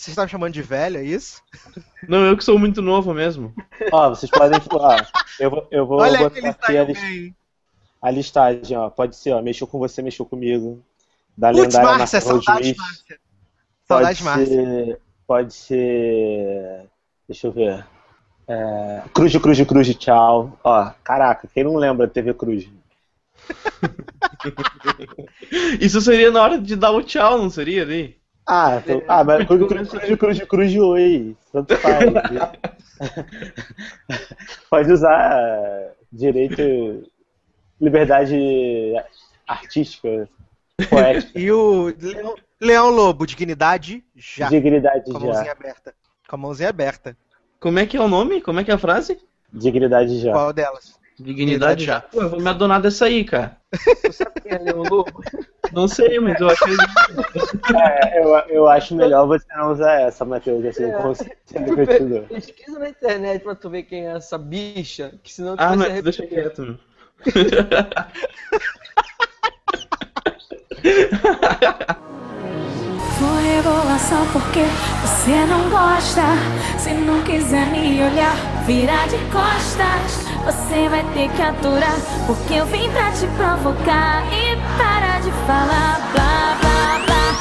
Você está me chamando de velho, é isso? Não, eu que sou muito novo mesmo. Ó, vocês podem. Ó, eu vou, eu vou Olha botar aqui a, style lis- bem. a listagem, ó. Pode ser, ó. Mexeu com você, mexeu comigo. Da Putz, lendária Márcia, Juiz. Márcia. Pode Saudades, Márcia. ser. Pode ser. Deixa eu ver. É, Cruz, Cruz, Cruz, tchau. Ó, caraca, quem não lembra da TV Cruz? Isso seria na hora de dar o tchau, não seria ali? Ah, tô- ah mas Cruz, Cruz, Cruz, Cruz, Cruz, oi. Tanto faz. Pode usar direito. Liberdade artística, poética, E o Leão, Leão Lobo, dignidade já. dignidade Com a mãozinha já. aberta. Com a mãozinha aberta. Como é que é o nome? Como é que é a frase? Dignidade já. Qual delas? Dignidade já. Pô, eu vou me adonar dessa aí, cara. Tu sabe quem é Leão Lobo? Não sei, mas eu achei. É, eu, eu acho melhor você não usar essa, Matheus, assim, É. como sendo. Pesquisa na internet pra tu ver quem é essa bicha, que senão tu Ah, vai se mas arrepender. deixa quieto, meu. Vou revelação porque você não gosta. Se não quiser me olhar, virar de costas. Você vai ter que aturar, porque eu vim pra te provocar e parar de falar blá blá blá.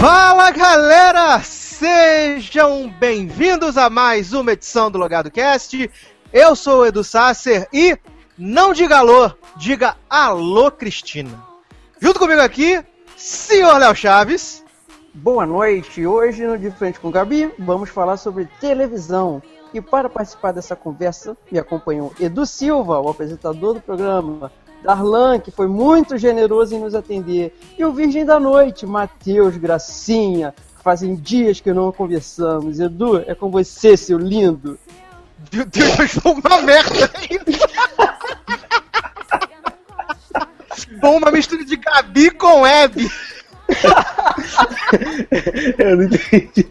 Fala galera! Sejam bem-vindos a mais uma edição do Logado Cast. Eu sou o Edu Sasser e não diga alô, diga alô, Cristina. Junto comigo aqui, senhor Léo Chaves. Boa noite. Hoje no De Frente com Gabi, vamos falar sobre televisão. E para participar dessa conversa, me acompanhou Edu Silva, o apresentador do programa, Darlan, que foi muito generoso em nos atender, e o Virgem da Noite, Matheus Gracinha, fazem dias que não conversamos. Edu, é com você, seu lindo. Meu Deus, eu estou uma merda Bom, uma mistura de Gabi com Hebe. Eu não entendi.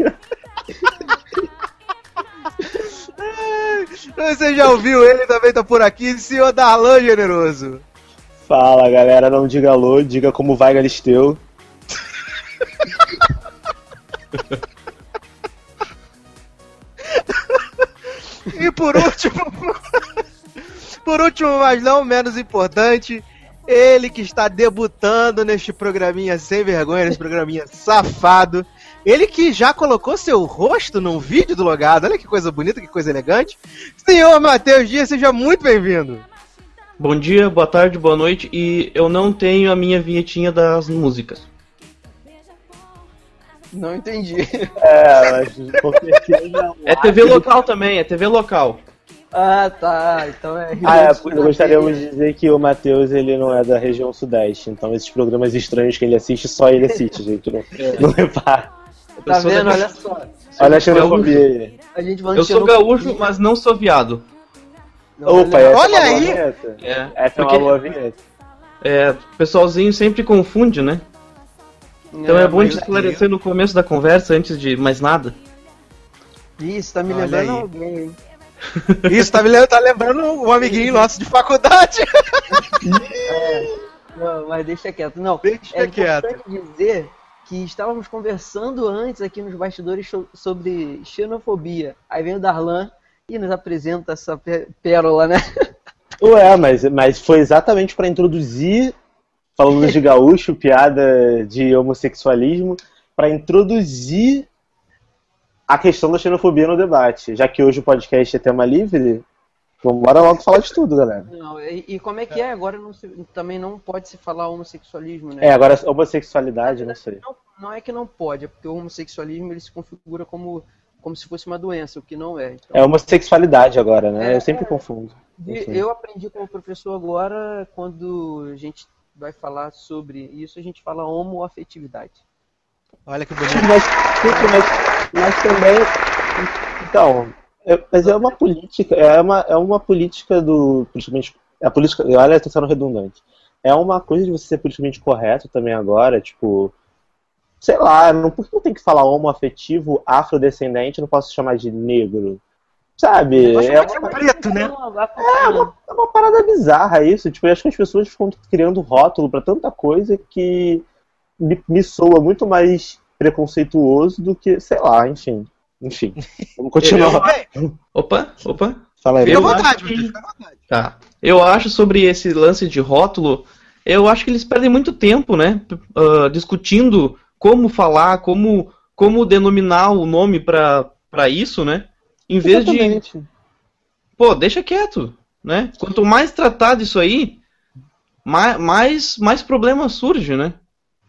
Você já ouviu ele, também tá por aqui, senhor Darlan Generoso. Fala galera, não diga alô, diga como vai Galisteu. E por último, por último, mas não menos importante, ele que está debutando neste programinha sem vergonha, nesse programinha safado. Ele que já colocou seu rosto num vídeo do logado. Olha que coisa bonita, que coisa elegante. Senhor Matheus Dias, seja muito bem-vindo. Bom dia, boa tarde, boa noite. E eu não tenho a minha vinhetinha das músicas. Não entendi. É, mas com certeza. É TV local também, é TV local. Ah, tá. Então é. Ah, é, eu gostaríamos de dizer que o Matheus ele não é da região sudeste, então esses programas estranhos que ele assiste, só ele assiste, gente. Não, não repara. Tá vendo? da- Olha só. Olha a xenofobia aí. A gente vai Eu sou gaúcho, mas não sou viado. Opa, essa Olha é uma boa aí. É, Essa é uma porque- boa vinheta. É, o pessoalzinho sempre confunde, né? Então é, bom de esclarecer no começo da conversa, antes de mais nada. Isso, tá me Olha lembrando aí. alguém, hein? Isso, tá, me lem- tá lembrando um amiguinho nosso de faculdade. Não, mas deixa quieto. Não, Deixa é quieto. importante dizer que estávamos conversando antes aqui nos bastidores so- sobre xenofobia. Aí vem o Darlan e nos apresenta essa pé- pérola, né? Ué, mas, mas foi exatamente pra introduzir, falando de gaúcho, piada de homossexualismo, pra introduzir a questão da xenofobia no debate. Já que hoje o podcast é tema livre, vamos bora logo falar de tudo, galera. Não, e, e como é que é? Agora não se- também não pode se falar homossexualismo, né? É, agora homossexualidade, não sei. Não, não é que não pode, é porque o homossexualismo ele se configura como, como se fosse uma doença, o que não é. Então, É homossexualidade agora, né? É, Eu sempre é. confundo. Enfim. Eu aprendi como professor agora, quando a gente vai falar sobre isso, a gente fala homoafetividade. Olha que bonito. Mas, mas, mas também. Então, é- mas é uma política, é uma, é uma política do. Politicamente, é a política. Olha, tô sendo redundante. É uma coisa de você ser politicamente correto também agora, tipo. sei lá, não, por que eu tenho que falar homoafetivo, afrodescendente, não posso chamar de negro? Sabe? É chamar de uma, preto, né? é uma, é uma parada bizarra isso. Tipo, eu acho que as pessoas ficam criando rótulo pra tanta coisa que me, me soa muito mais preconceituoso do que, sei lá, enfim. Enfim. Vamos continuar. Opa, opa. Fala aí. fica à vontade, acho que- Matheus, fica à vontade. Tá. Eu acho sobre esse lance de rótulo, eu acho que eles perdem muito tempo, né? ah, discutindo como falar, como, como denominar o nome pra isso, né? Em vez de. Exatamente. Pô, deixa quieto, né? Quanto mais tratar disso aí, mais, mais, mais problema surge, né?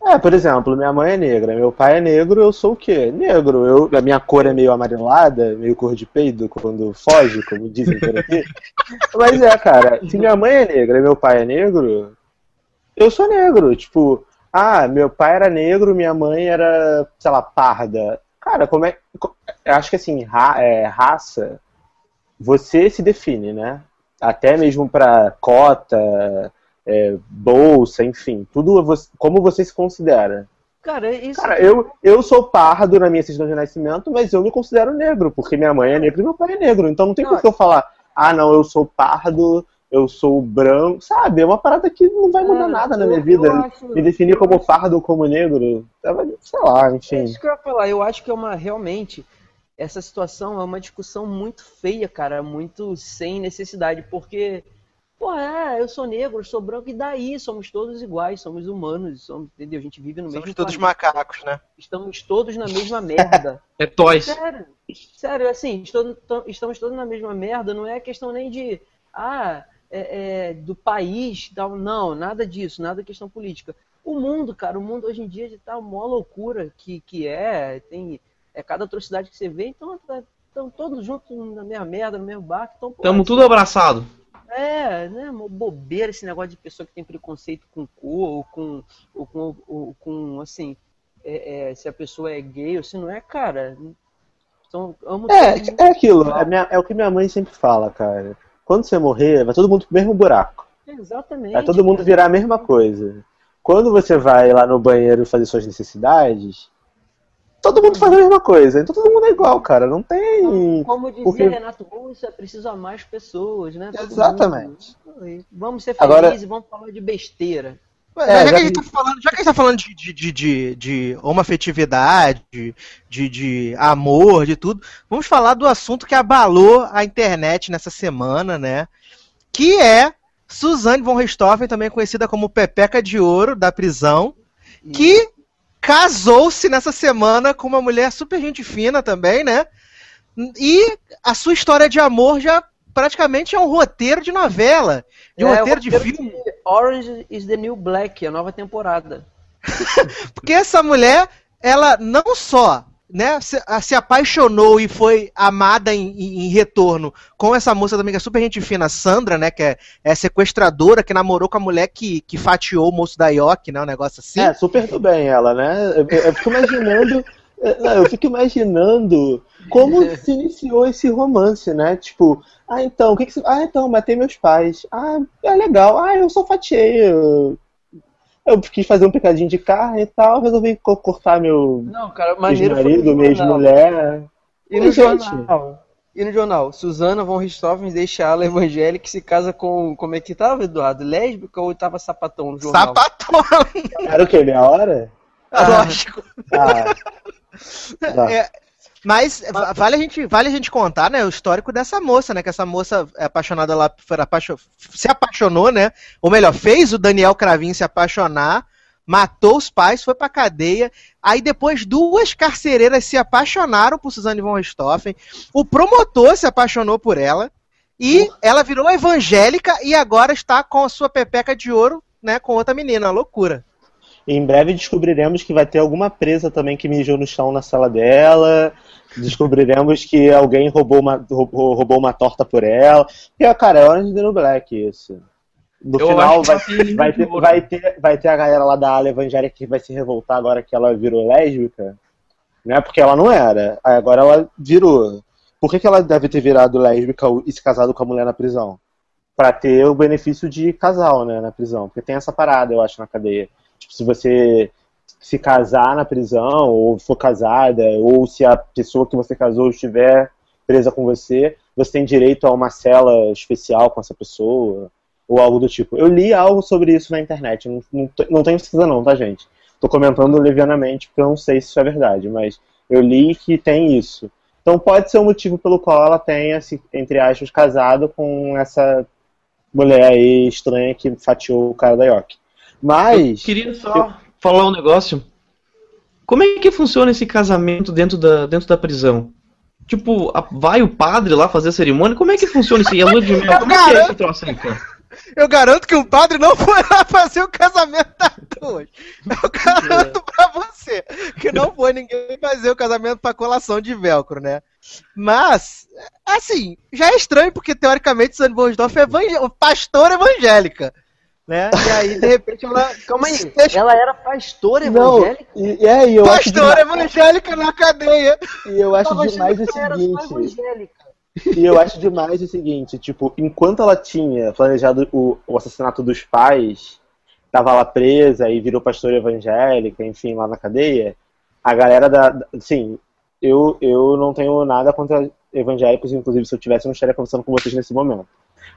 É, por exemplo, minha mãe é negra, meu pai é negro, eu sou o quê? Negro. Eu, a minha cor é meio amarelada, meio cor de peido quando foge, como dizem por aqui. Mas é, cara, se minha mãe é negra e meu pai é negro, eu sou negro. Tipo, ah, meu pai era negro, minha mãe era, sei lá, parda. Cara, como é. Eu acho que assim, ra- é, raça, você se define, né? Até mesmo pra cota, é, bolsa, enfim, tudo é você- como você se considera. Cara, isso. Cara, eu, eu sou pardo na minha certidão de nascimento, mas eu me considero negro, porque minha mãe é negra e meu pai é negro. Então não tem por que eu falar, ah, não, eu sou pardo, eu sou branco, sabe? É uma parada que não vai mudar Cara, nada na minha vida. acho- Me definir como pardo ou como negro, sei lá, É enfim. isso que eu ia falar. Eu acho que é uma realmente essa situação é uma discussão muito feia, cara, muito sem necessidade, porque pô, é, eu sou negro, eu sou branco e daí somos todos iguais, somos humanos, somos, entendeu? A gente vive no Somos mesmo todos planeta, macacos, né? estamos todos na mesma merda. É toys. Sério, sério, assim, estamos todos na mesma merda, não é questão nem de, ah, é, é, do país, tal, não, nada disso, nada questão política. O mundo, cara, o mundo hoje em dia tá uma loucura que, que é, tem é cada atrocidade que você vê, então estão todos juntos na mesma merda, no mesmo barco, então, pô, Tamo tudo abraçado. é, né, uma bobeira esse negócio de pessoa que tem preconceito com cor, ou com, ou com, ou com assim, é, é, se a pessoa é gay ou se não é, cara. Então, amo É, é aquilo, é, minha- é o que minha mãe sempre fala, cara. Quando você morrer, vai todo mundo pro mesmo buraco. Exatamente. Vai todo mundo cara. virar a mesma coisa. Quando você vai lá no banheiro fazer suas necessidades, todo mundo faz a mesma coisa. Então todo mundo é igual, cara. Não tem. Como dizia porque- Renato Russo, é preciso amar as pessoas, né? Todo Exatamente. mundo. Vamos ser Agora- felizes e vamos falar de besteira. É, já, que já a gente tá falando, já que a gente tá falando de, de, de, de, de homoafetividade, de, de amor, de tudo, vamos falar do assunto que abalou a internet nessa semana, né? Que é Suzane von Richthofen, também conhecida como Pepeca de Ouro, da prisão, que casou-se nessa semana com uma mulher super gente fina também, né? E a sua história de amor já praticamente é um roteiro de novela, de um É, roteiro de roteiro filme. de Orange is the New Black, a nova temporada. Porque essa mulher, ela não só né, se, se apaixonou e foi amada em, em- em retorno com essa moça também, que é super gente fina, Sandra, né? Que é, é sequestradora, que namorou com a mulher que, que fatiou o moço da IOC, né? Um negócio assim. É, super do bem ela, né? Eu, eu fico imaginando. Eu fico imaginando como se iniciou esse romance, né? Tipo, ah, então, o que, que você. Ah, então, matei meus pais. Ah, é legal. Ah, eu só fatiei. Eu, quis fazer um picadinho de carne e tal, resolvi co- cortar meu Não, cara, meu maneiro foi marido, no minha jornal. mulher. E no gente. jornal? E no jornal? Suzana von Richthofen deixa ela evangélica e se casa com. Como é que tava, Eduardo? Lésbica ou tava sapatão no jornal? Sapatão, Era o quê? Meia hora? lógico. Ah, tá. É, mas va- vale a, gente, vale a gente contar, né, o histórico dessa moça, né? Que essa moça é apaixonada lá, se apaixonou, né? Ou melhor, fez o Daniel Cravinho se apaixonar, matou os pais, foi pra cadeia. Aí depois duas carcereiras se apaixonaram por Suzane von Richthofen. O promotor se apaixonou por ela. E ela virou evangélica e agora está com a sua pepeca de ouro, né? Com outra menina, loucura. Em breve descobriremos que vai ter alguma presa também que mijou no chão na sala dela. Descobriremos que alguém roubou uma, roubou, roubou uma torta por ela. Porque, cara, é Orange the New Black isso. No Eu final vai, vai, ter, vai, ter, vai ter a galera lá da ala evangélica que vai se revoltar agora que ela virou lésbica. Né? Porque ela não era. Aí agora ela virou. Por que, que ela deve ter virado lésbica e se casado com a mulher na prisão? Pra ter o benefício de casal, né, na prisão. Porque tem essa parada, eu acho, na cadeia. Tipo, se você se casar na prisão, ou for casada, ou se a pessoa que você casou estiver presa com você, você tem direito a uma cela especial com essa pessoa, ou algo do tipo. Eu li algo sobre isso na internet, não, não, não tenho certeza não, tá, gente? Tô comentando levianamente, porque eu não sei se isso é verdade, mas eu li que tem isso. Então pode ser o motivo pelo qual ela tenha, entre aspas, casado com essa mulher aí estranha que fatiou o cara da York. Mas. Eu queria só eu... falar um negócio. Como é que funciona esse casamento dentro da, dentro da prisão? Tipo, a, vai o padre lá fazer a cerimônia? Como é que funciona isso aí? A lua de mel? Como é que é esse troço aí, cara? Eu garanto que o padre não foi lá fazer o casamento das duas. Eu garanto pra você que não foi ninguém fazer o casamento pra colação de velcro, né? Mas, assim, já é estranho porque teoricamente Sandra Bonsdorf é pastora evangélica. Né? E aí, de repente, ela. Calma aí, ela era pastora evangélica? Não, e, é, e eu pastora evangélica na cadeia. E eu acho demais o seguinte. E eu acho demais o seguinte, tipo, enquanto ela tinha planejado o, o assassinato dos pais, tava lá presa e virou pastora evangélica, enfim, lá na cadeia, a galera da. Sim, eu, eu não tenho nada contra evangélicos, inclusive se eu tivesse, eu não estaria conversando com vocês nesse momento.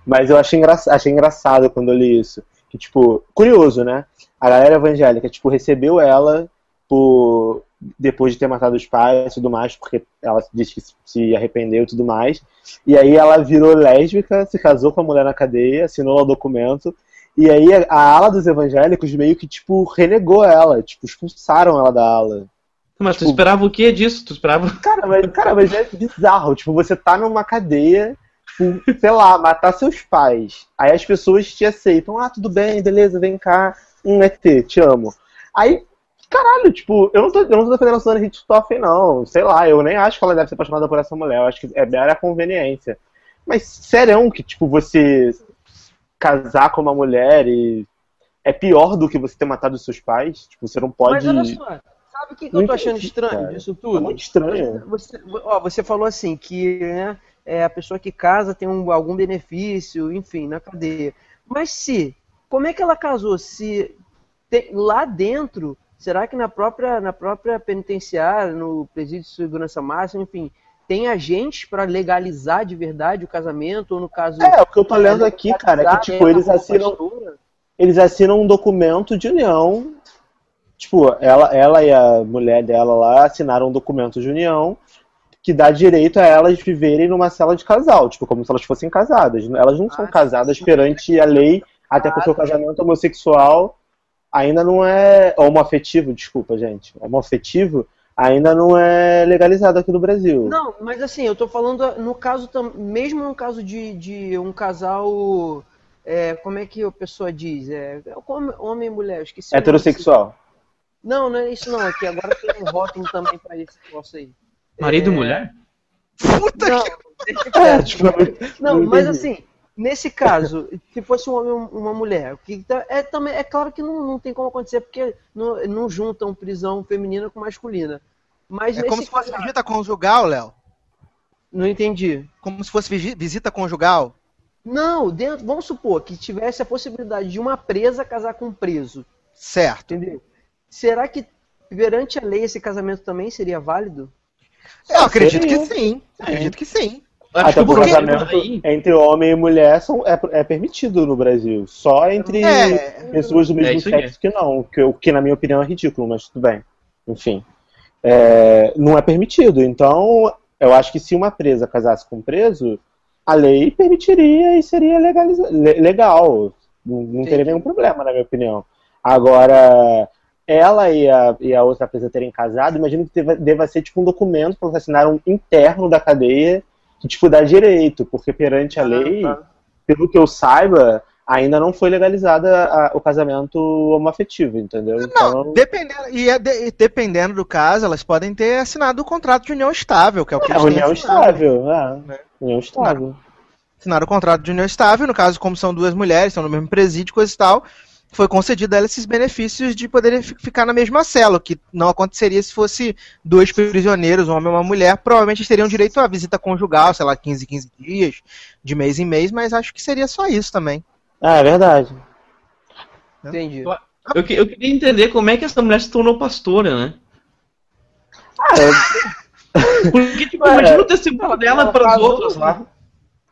Mas eu achei, engra achei engraçado quando eu li isso. Que, tipo, curioso, né? A galera evangélica, tipo, recebeu ela por depois de ter matado os pais e tudo mais, porque ela disse que se arrependeu e tudo mais. E aí ela virou lésbica, se casou com a mulher na cadeia, assinou o documento. E aí a ala dos evangélicos meio que, tipo, renegou ela, tipo, expulsaram ela da ala. Mas tipo, tu esperava o que disso? Tu esperava. Cara, mas, cara, mas é bizarro. Tipo, você tá numa cadeia, tipo, sei lá, matar seus pais. Aí as pessoas te aceitam. Ah, tudo bem, beleza, vem cá. Um ET, te amo. Aí caralho, tipo, eu não tô, eu não tô defendendo a Susana Richthofen, não. Sei lá, eu nem acho que ela deve ser apaixonada por essa mulher. Eu acho que é mera conveniência. Mas serão que, tipo, você casar com uma mulher e é pior do que você ter matado seus pais? Tipo, você não pode. Mas olha só, sabe o que, que eu tô achando estranho cara. disso tudo? É muito estranho. Você, ó, você falou assim que né, é, a pessoa que casa tem um, algum benefício, enfim, na cadeia. Mas se, como é que ela casou? Se tem, lá dentro Será que na própria, na própria penitenciária, no presídio de segurança máxima, enfim, tem agentes para legalizar de verdade o casamento, ou no caso. É, o que eu tô lendo aqui, cara, é que tipo, eles assinam. Eles assinam um documento de união. Tipo, ela, ela e a mulher dela lá assinaram um documento de união que dá direito a elas viverem numa cela de casal, tipo, como se elas fossem casadas. Elas não são ah, casadas sim. perante a lei, até porque o casamento homossexual ainda não é. Homoafetivo, desculpa, gente. Homoafetivo ainda não é legalizado aqui no Brasil. Não, mas assim, eu tô falando no caso, mesmo no caso de, de um casal. É, como é que a pessoa diz? É, homem e mulher, esqueci. Heterossexual. Não, não é isso não, aqui agora tem um rótulo também pra esse negócio aí. Marido e é... mulher? Puta não, que... É, tipo, não, mas assim, Nesse caso, se fosse um homem ou uma mulher, que tá, é, também, é claro que não, não tem como acontecer, porque não, não juntam prisão feminina com masculina. Mas é como se fosse caso... visita conjugal, Léo? Não entendi. Como se fosse visita conjugal? Não, dentro, vamos supor que tivesse a possibilidade de uma presa casar com um preso. Certo. Entendeu? Será que perante a lei esse casamento também seria válido? Eu acredito que sim. Acredito que sim. Até o casamento aí... entre homem e mulher são, é, é permitido no Brasil. Só entre é, pessoas do mesmo é sexo que não. Que, o que, na minha opinião, é ridículo, mas tudo bem. Enfim. É, não é permitido. Então, eu acho que se uma presa casasse com um preso, a lei permitiria e seria legaliza legal. Não, não teria nenhum problema, na minha opinião. Agora, ela e a, e a outra presa terem casado, imagino que deva, deva ser tipo um documento para assinar um interno da cadeia que tipo dá direito, porque perante a ah, lei, tá. pelo que eu saiba, ainda não foi legalizada a, o casamento homoafetivo, entendeu? Não, então... dependendo, e, é de, dependendo do caso, elas podem ter assinado o contrato de união estável, que é o que é, união estável, é. Né? União estável. Assinaram o contrato de união estável, no caso, como são duas mulheres, estão no mesmo presídio, coisa e tal, foi concedido a ela esses benefícios de poder ficar na mesma cela, o que não aconteceria se fosse dois prisioneiros, um homem e uma mulher. Provavelmente teriam direito à visita conjugal, sei lá, 15, 15 dias, de mês em mês, mas acho que seria só isso também. Ah, é verdade. Entendi. Eu, que- eu queria entender como é que essa mulher se tornou pastora, né? Porque, tipo, É. imagina o testemunho dela ela pras casou, outras lá.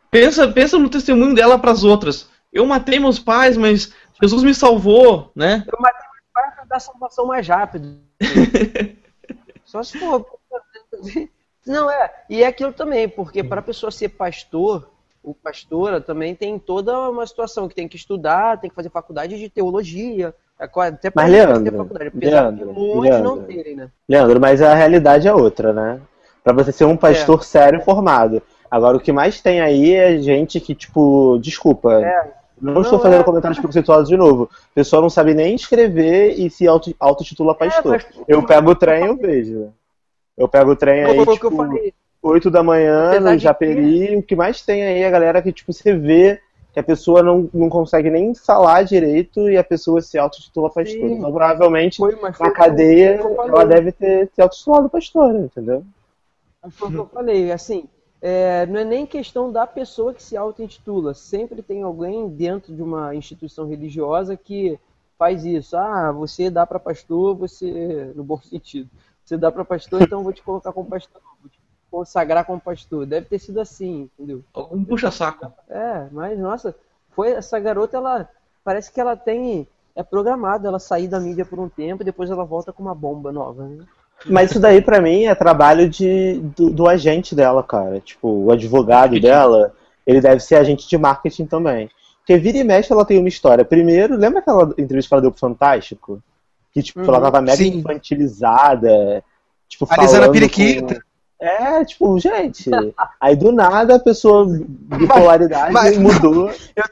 Pensa, pensa no testemunho dela pras outras. Eu matei meus pais, mas Jesus me salvou, né? Eu matei meu pai pra dar salvação mais rápido. Só se for. Não, é. E é aquilo também, porque para a pessoa ser pastor, ou pastora, também tem toda uma situação que tem que estudar, tem que fazer faculdade de teologia. é Até pra Mas, ter Leandro, faculdade, apesar Leandro, de muitos não Leandro. terem, né? Leandro, mas a realidade é outra, né? Pra você ser um pastor sério formado. Agora, o que mais tem aí é gente que, tipo, desculpa, É. não, Não, estou fazendo é. comentários preconceituosos de novo. O pessoal não sabe nem escrever e se auto- autotitula pastor. É, mas- eu pego o trem e eu vejo. Eu pego o trem aí, que eu tipo, falei. 8 da manhã, Apesar no Japeri, o que mais tem aí é a galera que, tipo, você vê que a pessoa não, não consegue nem falar direito e a pessoa se autotitula pastor. Então, provavelmente, Foi, na que eu- cadeia, foi que eu ela deve ter se autotitulado pastor, entendeu? Mas Foi o que eu falei, assim, é, não é nem questão da pessoa que se auto-intitula. Sempre tem alguém dentro de uma instituição religiosa que faz isso. Ah, você dá para pastor, você. No bom sentido. Você dá para pastor, então eu vou te colocar como pastor. Vou te consagrar como pastor. Deve ter sido assim, entendeu? Algum puxa-saco. É, mas nossa, foi essa garota, ela parece que ela tem. É programado ela sair da mídia por um tempo e depois ela volta com uma bomba nova, né? Mas isso daí, pra mim, é trabalho de, do, do agente dela, cara. Tipo, o advogado dela, ele deve ser agente de marketing também. Porque vira e mexe, ela tem uma história. Primeiro, lembra aquela entrevista que ela deu pro Fantástico? Que, tipo, Uhum, ela tava mega sim. infantilizada. Tipo, Alisando a falando periquita. com- É, tipo, gente. Aí do nada a pessoa bipolaridade Mas- mudou. Eu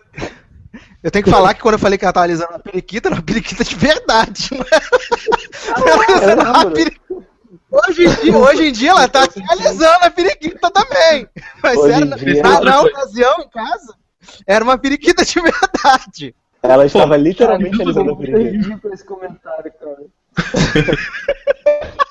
tenho que falar que quando eu falei que ela tava alisando uma periquita, era uma periquita de verdade. Não eu alisando uma lembro. periquita. Hoje em, dia, hoje em dia ela tá se alisando a periquita também. Mas Hoje era, dia- na, na ocasião, em casa, era uma periquita de verdade. Ela estava literalmente Cara, alisando a Eu periquita. com esse comentário, cara.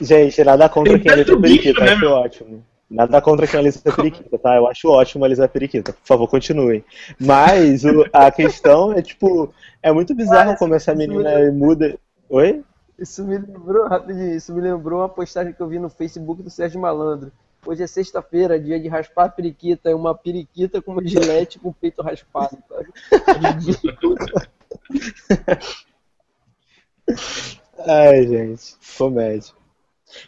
Gente, nada contra Tem quem alisa periquita, né, acho ótimo. Nada contra quem alisa periquita, tá? Eu acho ótimo alisar periquita. Por favor, continuem. Mas o- a questão é, tipo, é muito bizarro como essa menina muda. Oi? Isso me lembrou, rapidinho, isso me lembrou uma postagem que eu vi no Facebook do Sérgio Malandro. Hoje é sexta-feira, dia de raspar a periquita. É uma periquita com uma gilete com o peito raspado. Tá? Ai, gente, comédia.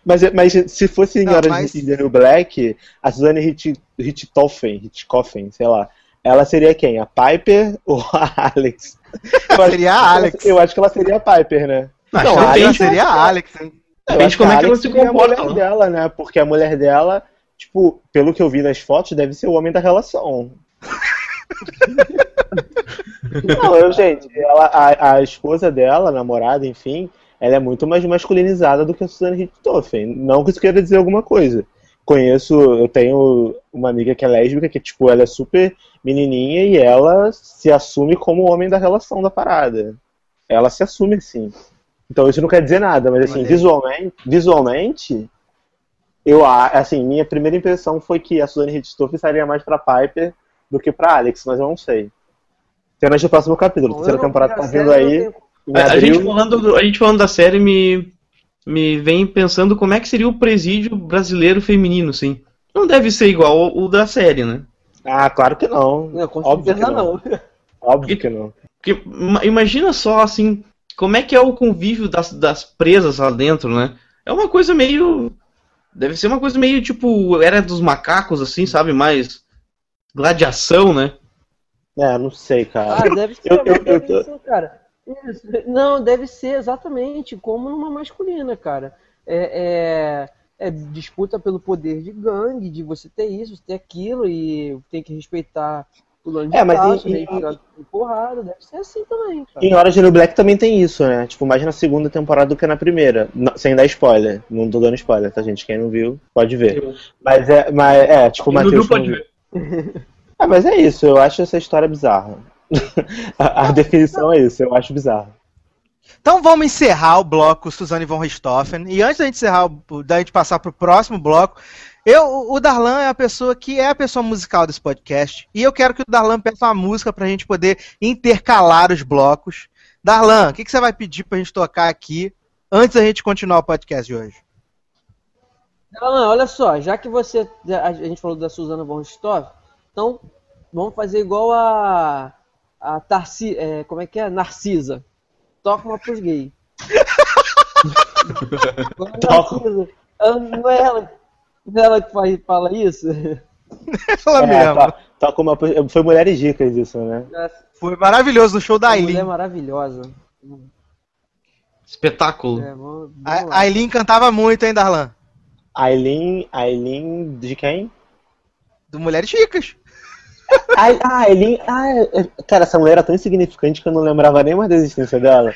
Mas, mas se fosse em Não, Hora mas- de Daniel Black, a Suzanne Hit- Hitchcoffen, Hitchcoffen, sei lá, ela seria quem? A Piper ou a Alex? Seria a Alex. Eu acho que ela seria a Piper, né? Não, a Alex seria a Alex, hein? Depende como é que ela se seria a comporta, mulher né? dela, né? Porque a mulher dela, tipo, pelo que eu vi nas fotos, deve ser o homem da relação. Não, eu, gente, ela, a, a esposa dela, a namorada, enfim, ela é muito mais masculinizada do que a Suzanne Richthofen. Não que isso queira dizer alguma coisa. Conheço, eu tenho uma amiga que é lésbica, que, tipo, ela é super menininha e ela se assume como o homem da relação da parada. Ela se assume assim. Então isso não quer dizer nada, mas assim, aí. visualmente, visualmente, eu a- assim, minha primeira impressão foi que a Suzanne Richthofen estaria mais pra Piper do que pra Alex, mas eu não sei. Cenas do próximo capítulo, a terceira temporada tá vindo aí. Em A, a gente falando, do- a gente falando da série me, me vem pensando como é que seria o presídio brasileiro feminino, assim. Não deve ser igual o, da série, né? Ah, claro que não. Não, com Óbvio que certeza não. não. Óbvio que não. Porque ima- imagina só, assim, como é que é o convívio das, das presas lá dentro, né? É uma coisa meio. Deve ser uma coisa meio tipo. Era dos macacos, assim, sabe? Mais. Gladiação, né? É, não sei, cara. Ah, deve ser, Eu- eu- eu ser, cara. Isso. Não, deve ser exatamente como numa masculina, cara. É, é- é disputa pelo poder de gangue, de você ter isso, você ter aquilo, e tem que respeitar o lance de É, mas taça, em- né, em- porrada, deve ser assim também, cara. Em Orange no Black também tem isso, né? Tipo, mais na segunda temporada do que na primeira. Não- sem dar spoiler. Não tô dando spoiler, tá, gente? Quem não viu, pode ver. Mas é, mas, é tipo, o Quem não Matheus. viu, pode não- ver. Ah, mas é isso, eu acho essa história bizarra. a, a definição é isso, eu acho bizarro. Então vamos encerrar o bloco Suzane von Richthofen. E antes da gente encerrar, o- da gente passar pro próximo bloco, Eu, o Darlan é a pessoa que é a pessoa musical desse podcast. E eu quero que o Darlan peça uma música pra gente poder intercalar os blocos. Darlan, o que, que você vai pedir pra gente tocar aqui antes da gente continuar o podcast de hoje? Não, olha só, já que você. A gente falou da Suzana von Richthofen, então vamos fazer igual a. A Tarci. É, como é que é? Narcisa. Toca uma pros gays. Narcisa. Ela- Não é ela, não é ela que faz- fala isso? Ela É, mesmo. tá, tá com uma, foi Mulheres Dicas isso, né? Foi maravilhoso no show da Uma mulher Aileen. maravilhosa. Espetáculo. É, vamos, vamos a Aileen cantava muito, hein, Darlan? Aileen, Aileen de quem? Do Mulheres Ricas. Ai, ah, ah, é- é- cara, essa mulher era tão insignificante que eu não lembrava nem mais da existência dela.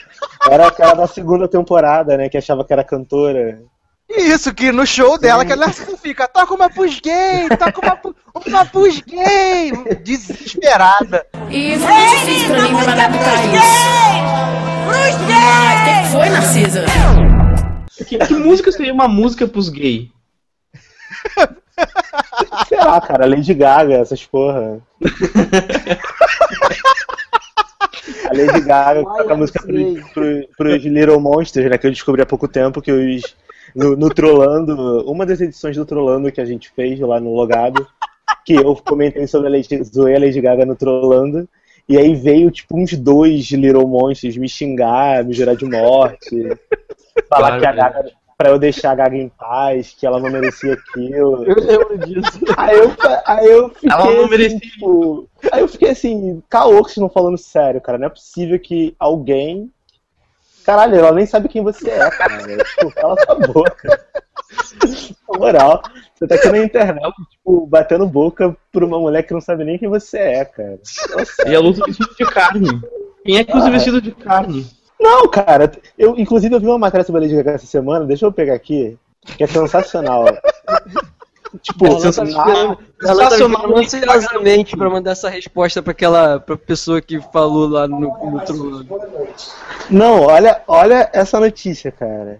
Era aquela da segunda temporada, né, que achava que era cantora. Isso, que no show dela, que ela fica, toca uma pus gay, toca uma, pu- uma pus gay, desesperada. E foi muito difícil pra mim me adaptar a isso. Mas o que que foi, Narcisa? Que, que música seria uma música pros gays? Sei lá, cara, Lady Gaga, essas porra. A Lady Gaga Ai, toca eu música pros, pros, pros Little Monsters, né, que eu descobri há pouco tempo que os... No, no Trollando, uma das edições do Trollando que a gente fez lá no Logado, que eu comentei sobre a Lady, zoei a Lady Gaga no Trollando, e aí veio tipo uns dois Little Monsters me xingar, me jurar de morte, falar Claro, que a né? Gaga, pra eu deixar a Gaga em paz, que ela não merecia aquilo. Eu lembro disso. Aí eu, aí eu fiquei. Ela não assim, merecia. tipo, aí eu fiquei assim, caô que não falando sério, cara. Não é possível que alguém. Caralho, ela nem sabe quem você é, cara. tipo, cala sua boca. Na moral, você tá aqui na internet, tipo, batendo boca por uma mulher que não sabe nem quem você é, cara. Nossa. E ela usa vestido de carne. Quem é que usa Ah, vestido de carne? Não, cara, eu inclusive eu vi uma matéria sobre a Lady Gaga essa semana, deixa eu pegar aqui, que é sensacional. tipo, Ela tá sensacional. esperando, ela tá ansiosamente pra mandar essa resposta pra aquela pra pessoa que falou lá no, no. Não, olha, olha essa notícia, cara.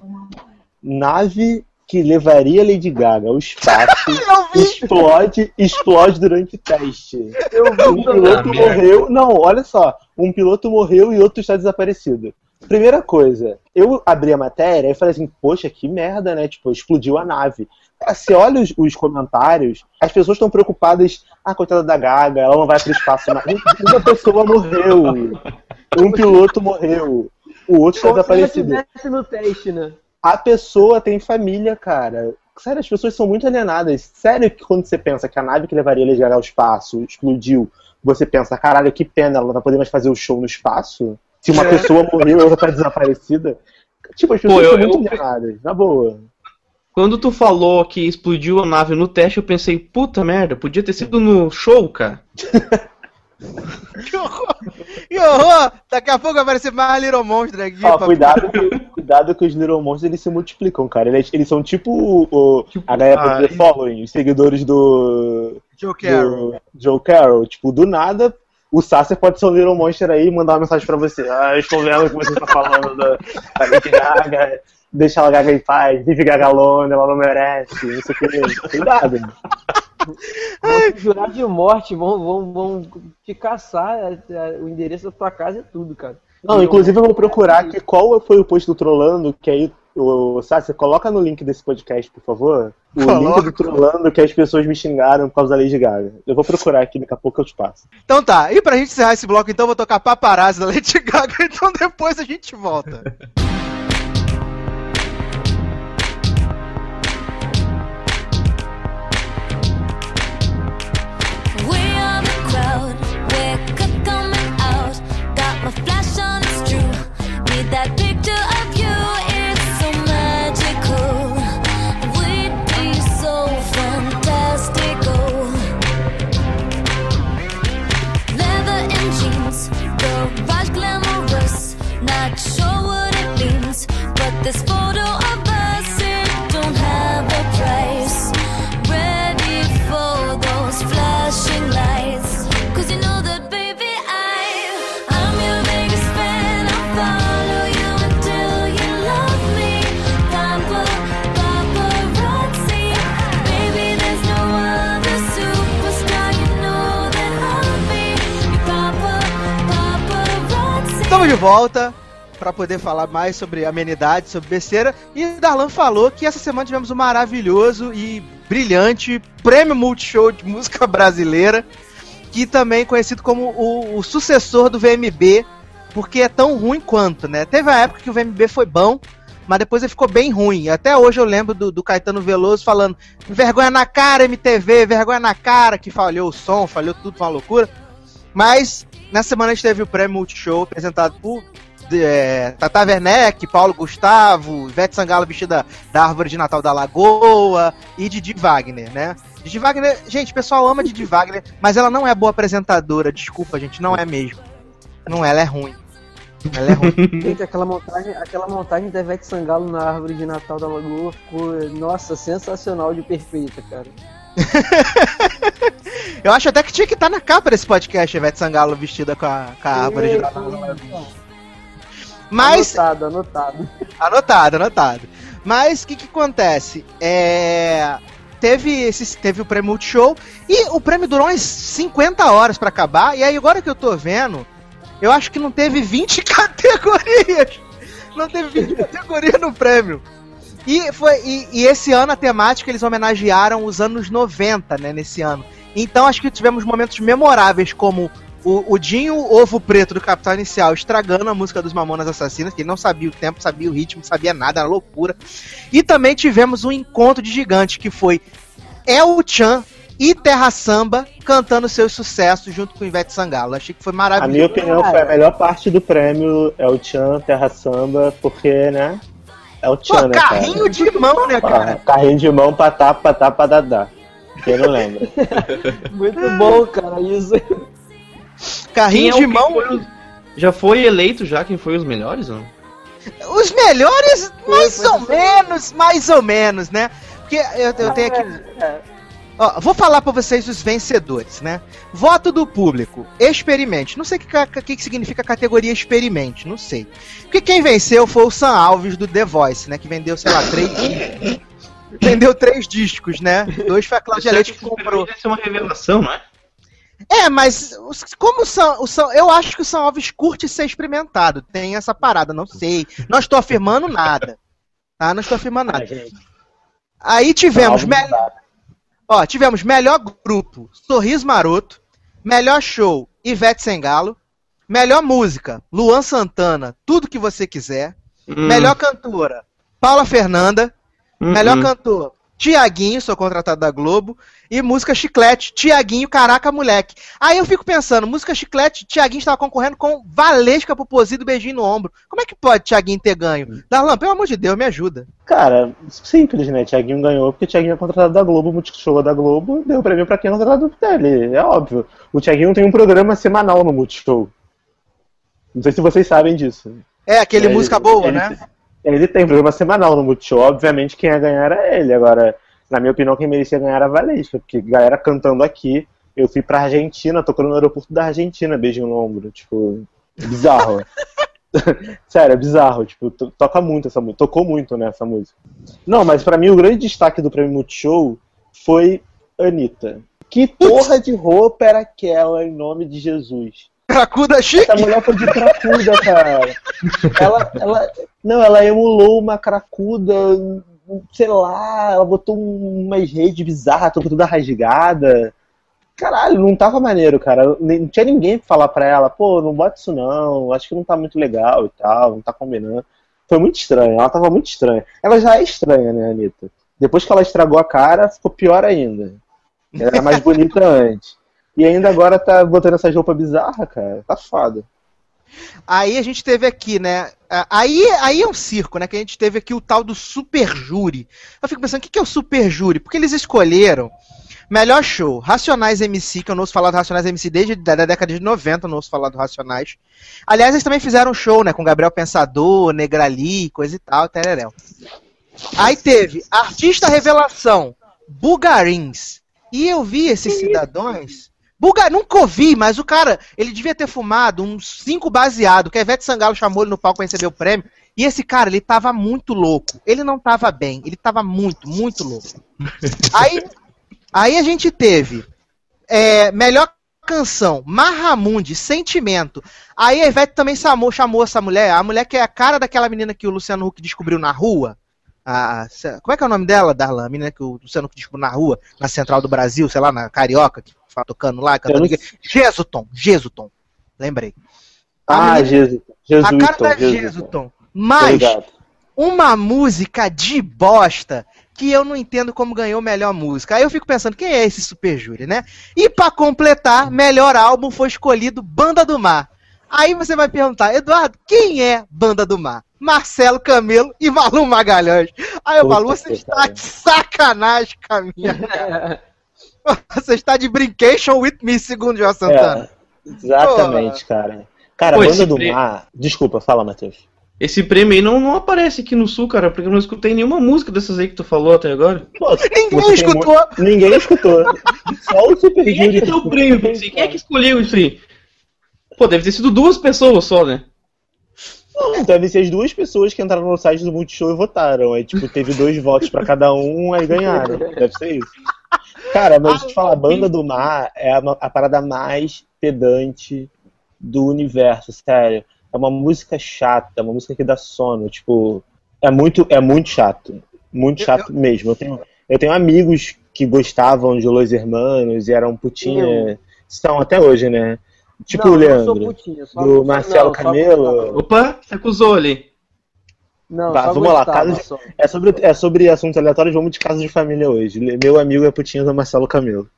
Nave que levaria Lady Gaga ao espaço explode, explode durante teste. Um piloto merda. morreu. Não, olha só. Um piloto morreu e outro está desaparecido. Primeira coisa, eu abri a matéria e falei assim, poxa, que merda, né? Tipo, explodiu a nave. Cara, Você olha os, os comentários, as pessoas estão preocupadas, ah, coitada da Gaga, ela não vai pro espaço mais. Uma pessoa morreu. Um piloto morreu. O outro está desaparecido no teste, né? a pessoa tem família, cara. Sério, as pessoas são muito alienadas. Sério que quando você pensa que a nave que levaria Lady Gaga ao espaço explodiu, você pensa, caralho, que pena, ela não vai poder mais fazer o show no espaço? Se uma É. pessoa morreu e outra tá desaparecida. Tipo, as Pô, pessoas eu- são muito eu- alienadas, na boa. Quando tu falou que explodiu a nave no teste, eu pensei, puta merda, podia ter sido no show, cara. Que horror! Que horror! Daqui a pouco vai aparecer mais Little Monster aqui. Ó, pra- cuidado, que, cuidado que os Little Monsters eles se multiplicam, cara. Eles, eles são tipo o, Tipo, a galera ah, do The Following, os seguidores do, Joe Carroll. do Joe Carroll. Tipo, do nada, o Sasser pode ser um Little Monster aí e mandar uma mensagem pra você. Ah, eu estou vendo o que você está falando da, da Lady Gaga. Deixa ela Gaga em paz, vive Gagalona, ela não merece, não sei o que. Cuidado. Vão jurar de morte, vão, vão, vão te caçar é, é, o endereço da tua casa e tudo, cara. Não, inclusive eu vou procurar aqui qual foi o post do Trollando, que aí, o Sasser, coloca no link desse podcast, por favor. O link do Trollando que as pessoas me xingaram por causa da Lady Gaga. Eu vou procurar aqui, daqui a pouco eu te passo. Então tá, e pra gente encerrar esse bloco, então, eu vou tocar Paparazzi da Lady Gaga, então depois a gente volta. De volta para poder falar mais sobre amenidade, sobre besteira. E Darlan falou que essa semana tivemos um maravilhoso e brilhante prêmio Multishow de música brasileira, que também é conhecido como o, o sucessor do VMB, porque é tão ruim quanto, né? Teve a época que o VMB foi bom, mas depois ele ficou bem ruim. Até hoje eu lembro do, do, Caetano Veloso falando: vergonha na cara, MTV, vergonha na cara, que falhou o som, falhou tudo, uma loucura. Mas na semana a gente teve o prêmio Multishow apresentado por é, Tata Werneck, Paulo Gustavo, Ivete Sangalo vestida da árvore de Natal da Lagoa e Didi Wagner, né? Didi Wagner, gente, o pessoal ama Didi Wagner, mas ela não é boa apresentadora, desculpa, gente, não é mesmo. Não, ela é ruim. Ela é ruim. Gente, aquela montagem, aquela montagem da Ivete Sangalo na árvore de Natal da Lagoa ficou, nossa, sensacional de perfeita, cara. Eu acho até que tinha que estar na capa desse podcast, Ivete Sangalo vestida com a, com a árvore de. Mas. Anotado, anotado. Anotado, anotado. Mas o que, que acontece? É. Teve, esse, teve o prêmio Multishow e o prêmio durou umas 50 horas para acabar. E aí, agora que eu tô vendo, eu acho que não teve 20 categorias. Não teve 20 categorias no prêmio. E, foi, e, e, esse ano a temática eles homenagearam os anos 90, né? Nesse ano. Então acho que tivemos momentos memoráveis como o, o Dinho Ovo Preto do Capital Inicial estragando a música dos Mamonas Assassinas, que ele não sabia o tempo, sabia o ritmo, sabia nada, era loucura. E também tivemos um encontro de gigantes, que foi El Chan e Terra Samba cantando seus sucessos junto com Ivete Sangalo. Achei que foi maravilhoso. A minha opinião foi a melhor parte do prêmio El Chan, Terra Samba, porque, né? É o Chan, Pô, né, carrinho cara? de mão, né, cara? carrinho de mão, patá, patá, padadá. Quem não lembra? Muito bom, cara, isso. Carrinho é de mão. Foi, já foi eleito já quem foi os melhores, não? Os melhores, mais foi, ou menos, mais ou menos, né? Porque eu, eu tenho aqui. É, é. Ó, vou falar para vocês os vencedores, né? Voto do público, experimente. Não sei o que, que, que, significa categoria experimente, não sei. Porque quem venceu foi o Sam Alves do The Voice, né? Que vendeu, sei lá, três discos. vendeu três discos, né? Dois foi a Cláudia Leite que comprou. Isso é uma revelação, não é? É, mas como o São, São, eu acho que o São Alves curte ser experimentado. Tem essa parada, não sei. Não estou afirmando nada. Tá? Não estou afirmando nada. Aí tivemos. Ó, tivemos melhor grupo, Sorriso Maroto. Melhor show, Ivete Sengalo. Melhor música, Luan Santana, Tudo Que Você Quiser. Hum. Melhor cantora, Paula Fernanda. Hum, melhor hum. cantor, Tiaguinho, sou contratado da Globo, e música Chiclete, Tiaguinho, caraca, moleque. Aí eu fico pensando, música Chiclete, Tiaguinho estava concorrendo com Valesca Popozido Beijinho no Ombro. Como é que pode Tiaguinho ter ganho? Darlan, pelo amor de Deus, me ajuda. Cara, simples, né? Tiaguinho ganhou porque Tiaguinho é contratado da Globo, Multishow da Globo, deu prêmio pra quem é contratado dele, é óbvio. O Tiaguinho tem um programa semanal no Multishow. Não sei se vocês sabem disso. É, aquele é, música boa, ele, né? Ele tem programa semanal no Multishow. Obviamente quem ia ganhar era ele. Agora, na minha opinião, quem merecia ganhar era a Valesca. Porque galera cantando aqui. Eu fui pra Argentina, tocando no aeroporto da Argentina, beijinho no ombro. Tipo, bizarro. Sério, é bizarro. Tipo, toca muito essa música. Tocou muito né, música. Não, mas para mim o grande destaque do prêmio Multishow foi Anitta. Que porra de roupa era aquela em nome de Jesus? Cracuda chique? Essa mulher foi de cracuda, cara. ela, ela, não, ela emulou uma cracuda, sei lá, ela botou umas redes bizarras, toda rasgada. Caralho, não tava maneiro, cara. Não tinha ninguém pra falar pra ela, pô, não bota isso não, acho que não tá muito legal e tal, não tá combinando. Foi muito estranho, ela tava muito estranha. Ela já é estranha, né, Anitta? Depois que ela estragou a cara, ficou pior ainda. Ela era mais bonita antes. E ainda agora tá botando essa roupa bizarra, cara. Tá foda. Aí a gente teve aqui, né? Aí, aí é um circo, né? Que a gente teve aqui o tal do Super Júri. Eu fico pensando, o que é o Super Júri? Porque eles escolheram melhor show, Racionais MC, que eu não ouço falar do Racionais MC desde a década de 90, eu não ouço falar do Racionais. Aliás, eles também fizeram um show, né? Com Gabriel Pensador, Negrali, coisa e tal, tereréu. Aí teve Artista Revelação, Bugarins. E eu vi esses cidadãos Bulgar, nunca ouvi, mas o cara, ele devia ter fumado uns cinco baseado, que a Ivete Sangalo chamou ele no palco para receber o prêmio. E esse cara, ele tava muito louco. Ele não tava bem, ele tava muito, muito louco. aí, aí a gente teve é, melhor canção, Marramundi, Sentimento. Aí a Ivete também chamou, chamou essa mulher, a mulher que é a cara daquela menina que o Luciano Huck descobriu na rua. A, como é que é o nome dela, Darlan? A menina que o Luciano descobriu na rua, na Central do Brasil, sei lá, na Carioca, que tocando lá, cantando. Não- Jesuton, Jesuton. Lembrei. Ah, menina- a cara da Jesus. Jesuton. Mas uma música de bosta que eu não entendo como ganhou melhor música. Aí eu fico pensando, quem é esse Super Júri, né? E pra completar, melhor álbum foi escolhido Banda do Mar. Aí você vai perguntar, Eduardo, quem é Banda do Mar? Marcelo Camelo e Malu Magalhães. Aí eu Puta falo, você está pariu. de sacanagem com a minha cara. Você está de brincation with me, segundo João Santana. É, exatamente, cara. Cara, Pô, banda do pre- mar. Desculpa, fala, Matheus. Esse prêmio aí não, não aparece aqui no sul, cara, porque eu não escutei nenhuma música dessas aí que tu falou até agora. Pô, Ninguém escutou. mu- Ninguém escutou. Só o Super Quem é que deu o prêmio? Quem é que escolheu isso aí? Pô, deve ter sido duas pessoas só, né? Não, deve ser as duas pessoas que entraram no site do Multishow e votaram. Aí, tipo, teve dois votos pra cada um, aí ganharam. Deve ser isso. Cara, mas te falar, a Banda do Mar é a, a parada mais pedante do universo, sério. É uma música chata, é uma música que dá sono, tipo, é muito, é muito chato. Muito chato mesmo. Eu tenho, eu tenho amigos que gostavam de Los Hermanos e eram putinha. São até hoje, né? Tipo Não, o Leandro. putinha, só- do Marcelo não, Camelo. Opa, se acusou ali. Não, Tá, só vamos lá, casa de-. É sobre, é sobre assuntos aleatórios, vamos de casa de família hoje. Meu amigo é putinha do Marcelo Camelo.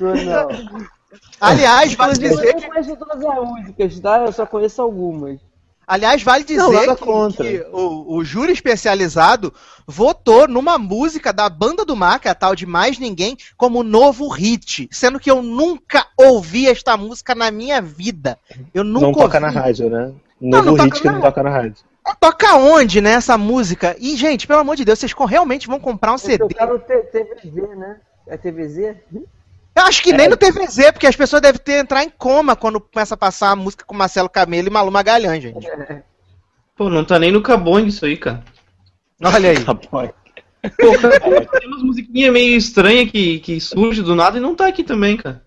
Não. Aliás, vale dizer eu não conheço todas as músicas, tá? Eu só conheço algumas. Aliás, vale dizer Não, que, que o, o júri especializado votou numa música da Banda do Mar, que é a tal de Mais Ninguém, como novo hit. Sendo que eu nunca ouvi esta música na minha vida. Eu nunca não toca ouvi. na rádio, né? Não, Novo não hit toca que na não toca na rádio. Toca onde, né, essa música? E, gente, pelo amor de Deus, vocês realmente vão comprar um CD? Tocaram no T- TVZ, né? É TVZ? Eu acho que nem no TVZ, porque as pessoas devem ter entrar em coma quando começa a passar a música com Marcelo Camelo e Malu Magalhães, gente. Pô, não tá nem no Cabong isso aí, cara. Olha aí. Bom. Pô, cara, tem umas musiquinhas meio estranhas que, que surge do nada e não tá aqui também, cara.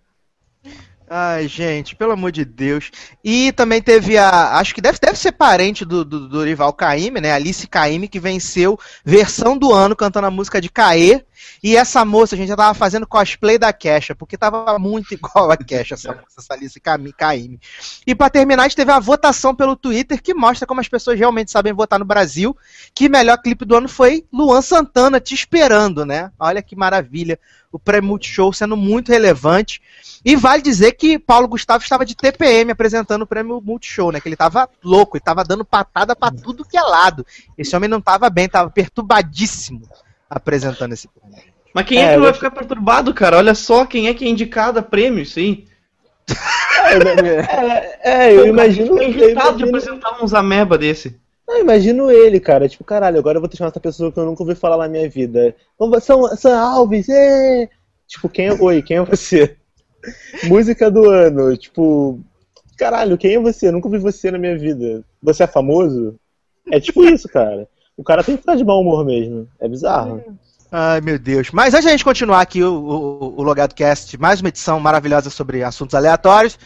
Ai, gente, pelo amor de Deus. E também teve a. Acho que deve, deve ser parente do, do, do Dorival Caymmi, né? Alice Caymmi, que venceu versão do ano cantando a música de Caê. E essa moça, a gente já tava fazendo cosplay da Kesha, porque tava muito igual a Kesha, essa moça, essa Alice Caymmi. E pra terminar, a gente teve a votação pelo Twitter, que mostra como as pessoas realmente sabem votar no Brasil. Que melhor clipe do ano foi Luan Santana te esperando, né? Olha que maravilha. O prêmio Multishow sendo muito relevante. E vale dizer que Paulo Gustavo estava de TPM apresentando o prêmio Multishow, né? Que ele tava louco, ele tava dando patada pra tudo que é lado. Esse homem não tava bem, tava perturbadíssimo apresentando esse prêmio. Mas quem é, É, que não eu vai vou- ficar perturbado, cara? Olha só quem é que é indicado a prêmio, isso aí. É, eu imagino. Eu irritado de imagino, apresentar uns ameba desse. eu imagino ele, cara. Tipo, caralho, agora eu vou transformar essa pessoa que eu nunca ouvi falar na minha vida. São, São Alves, é! Tipo, quem é. Oi, quem é você? Música do ano, tipo. Caralho, quem é você? Eu nunca ouvi você na minha vida. Você é famoso? É tipo isso, cara. O cara tem que ficar de mau humor mesmo. É bizarro. Ai, meu Deus. Mas antes de a gente continuar aqui o, o, o Logado Cast, mais uma edição maravilhosa sobre assuntos aleatórios,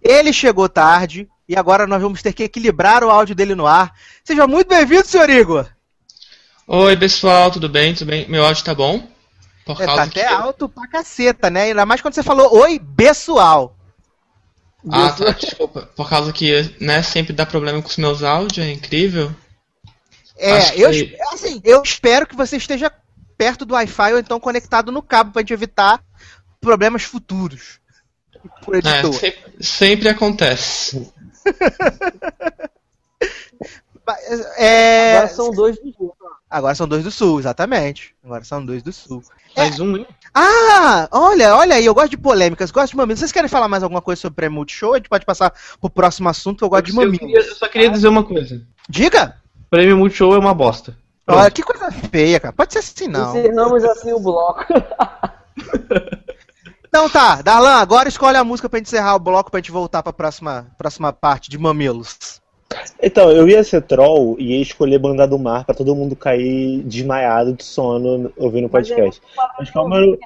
ele chegou tarde e agora nós vamos ter que equilibrar o áudio dele no ar. Seja muito bem-vindo, senhor Igor. Oi, pessoal, tudo bem? Tudo bem? Meu áudio tá bom? Por É, causa tá até que... alto pra caceta, né? Ainda mais quando você falou oi, pessoal. Ah, tá, desculpa. Por causa que, né, sempre dá problema com os meus áudios, é incrível. É, que- eu, assim, eu espero que você esteja perto do Wi-Fi ou então conectado no cabo pra gente evitar problemas futuros. Por É, editor. sempre, sempre acontece. É, Agora são dois do jogo. agora são dois do Sul, exatamente. Agora são dois do Sul. Mais um, hein? Ah, olha, olha aí, eu gosto de polêmicas, gosto de mamilos. Vocês querem falar mais alguma coisa sobre o prêmio Multishow? A gente pode passar pro próximo assunto, eu gosto de Eu, queria- mamilos. eu só queria dizer uma coisa. Diga! O prêmio Multishow é uma bosta. Olha, que coisa feia, cara. Pode ser assim, não. Encerramos assim o bloco. Então tá, Darlan, agora escolhe a música pra gente encerrar o bloco pra gente voltar pra próxima, próxima parte de mamilos. Então, eu ia ser troll e ia escolher Banda do Mar pra todo mundo cair desmaiado de sono ouvindo o podcast. Mas como eu,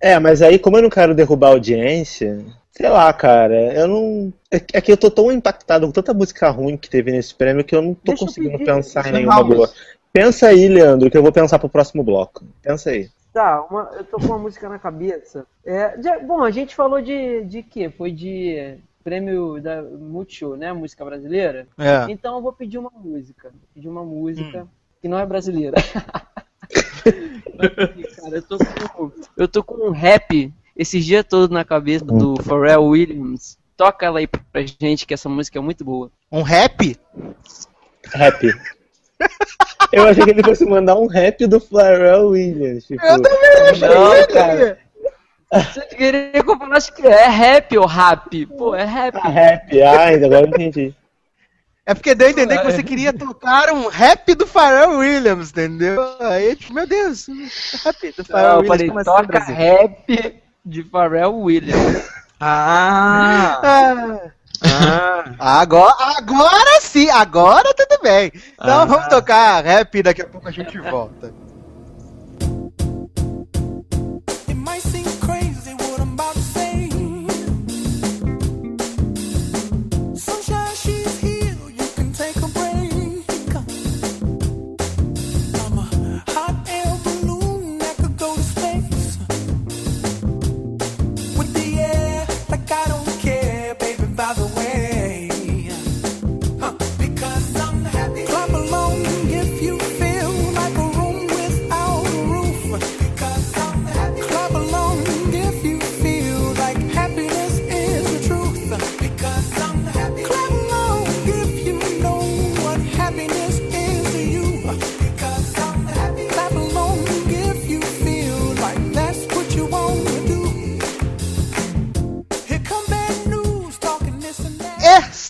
É, mas aí, como eu não quero derrubar a audiência, sei lá, cara, eu não. É que é que eu tô tão impactado com tanta música ruim que teve nesse prêmio que eu não tô Deixa conseguindo pedir- pensar em nenhuma uma- boa. Pensa aí, Leandro, que eu vou pensar pro próximo bloco. Pensa aí. Tá, uma- eu tô com uma música na cabeça. É, já- bom, a gente falou de, de quê? Foi de prêmio da Multishow, né? Música brasileira. É. Então eu vou pedir uma música. Pedir uma música que não é brasileira. Mas, cara, eu tô com, eu tô com um rap esses dias todos na cabeça do Pharrell Williams. Toca ela aí pra gente, que essa música é muito boa. Um rap? Rap. Eu achei que ele fosse mandar um rap do Pharrell Williams. Tipo, Eu também Não, cara. Você queria que eu falasse que é rap ou rap? Pô, é rap. ah, rap. Ah, ainda agora eu entendi. É porque deu a entender que você queria tocar um rap do Pharrell Williams, entendeu? Aí, tipo, meu Deus, rap do Pharrell Não, eu Williams. falei, assim, toca rap de Pharrell Williams. Ah! Ah, ah. agora, agora sim, agora tudo bem. Então Ah. vamos tocar rap, daqui a pouco a gente volta.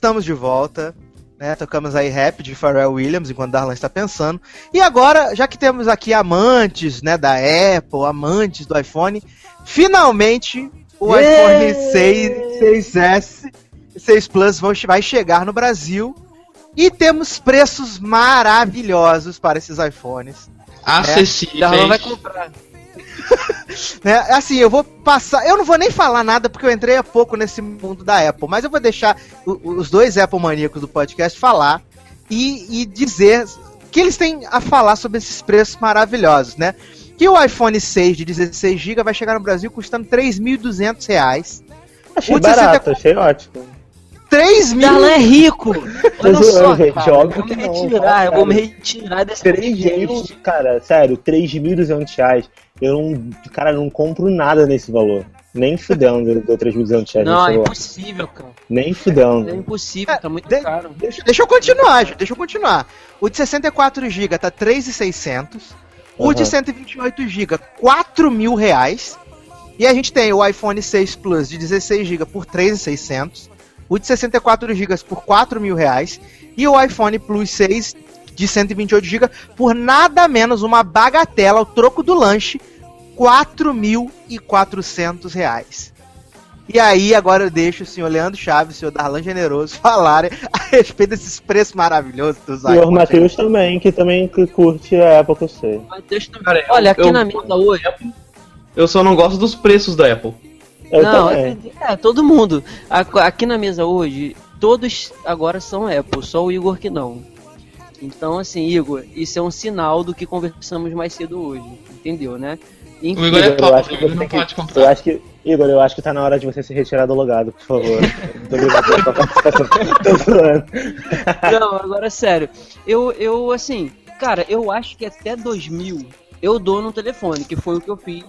Estamos de volta. Né, tocamos aí rap de Pharrell Williams enquanto Darlan está pensando. E agora, já que temos aqui amantes né, da Apple, amantes do iPhone, finalmente o iPhone 6, 6S e 6 Plus vão- vai chegar no Brasil. E temos preços maravilhosos para esses iPhones. Acessíveis. Darlan vai comprar. né? Assim, eu vou passar. Eu não vou nem falar nada porque eu entrei há pouco nesse mundo da Apple, mas eu vou deixar os dois Apple maníacos do podcast falar e, e dizer que eles têm a falar sobre esses preços maravilhosos, né? Que o iPhone 6 de 16 GB vai chegar no Brasil custando 3.200 reais. Achei O barato, 64 achei ótimo. 3 mil. Darlan é rico! Olha só, gente, cara, eu óbvio vou que me não, retirar, fala eu vou me sério. retirar desse 3 mil, cara, sério, 3.200 reais. Eu não, cara, não compro nada nesse valor. Nem fudendo eu dou 3.200 reais Não, é impossível, cara. Nem É fudendo. impossível, tá muito de- caro. Deixa, deixa eu continuar, gente, deixa eu continuar. O de 64 GB tá 3.600. O de Aham. 128 GB, 4 mil reais. E a gente tem o iPhone 6 Plus de 16 GB por 3.600. O de 64 GB por 4 mil reais. E o iPhone Plus 6 de 128 GB por nada menos uma bagatela, o troco do lanche, 4.400 reais. E aí, agora eu deixo o senhor Leandro Chaves e o senhor Darlan Generoso falarem a respeito desses preços maravilhosos dos E o iPhones. Matheus também, que também curte a Apple que eu sei. Mas deixa eu- Cara, eu- Olha, aqui eu- na mesa hoje. Eu só não gosto dos preços da Apple. Eu não, é, é, todo mundo. Aqui na mesa hoje, todos agora são Apple, só o Igor que não. Então, assim, Igor, isso é um sinal do que conversamos mais cedo hoje, entendeu, né? O Enfim, Igor é Igor, eu acho o que Igor você não tem que- pode Eu acho que, Igor, eu acho que tá na hora de você se retirar do logado, por favor. Muito obrigado pela sua participação. Tô zoando. Não, agora sério. Eu, eu, assim, cara, eu acho que até 2000 eu dou no telefone, que foi o que eu fiz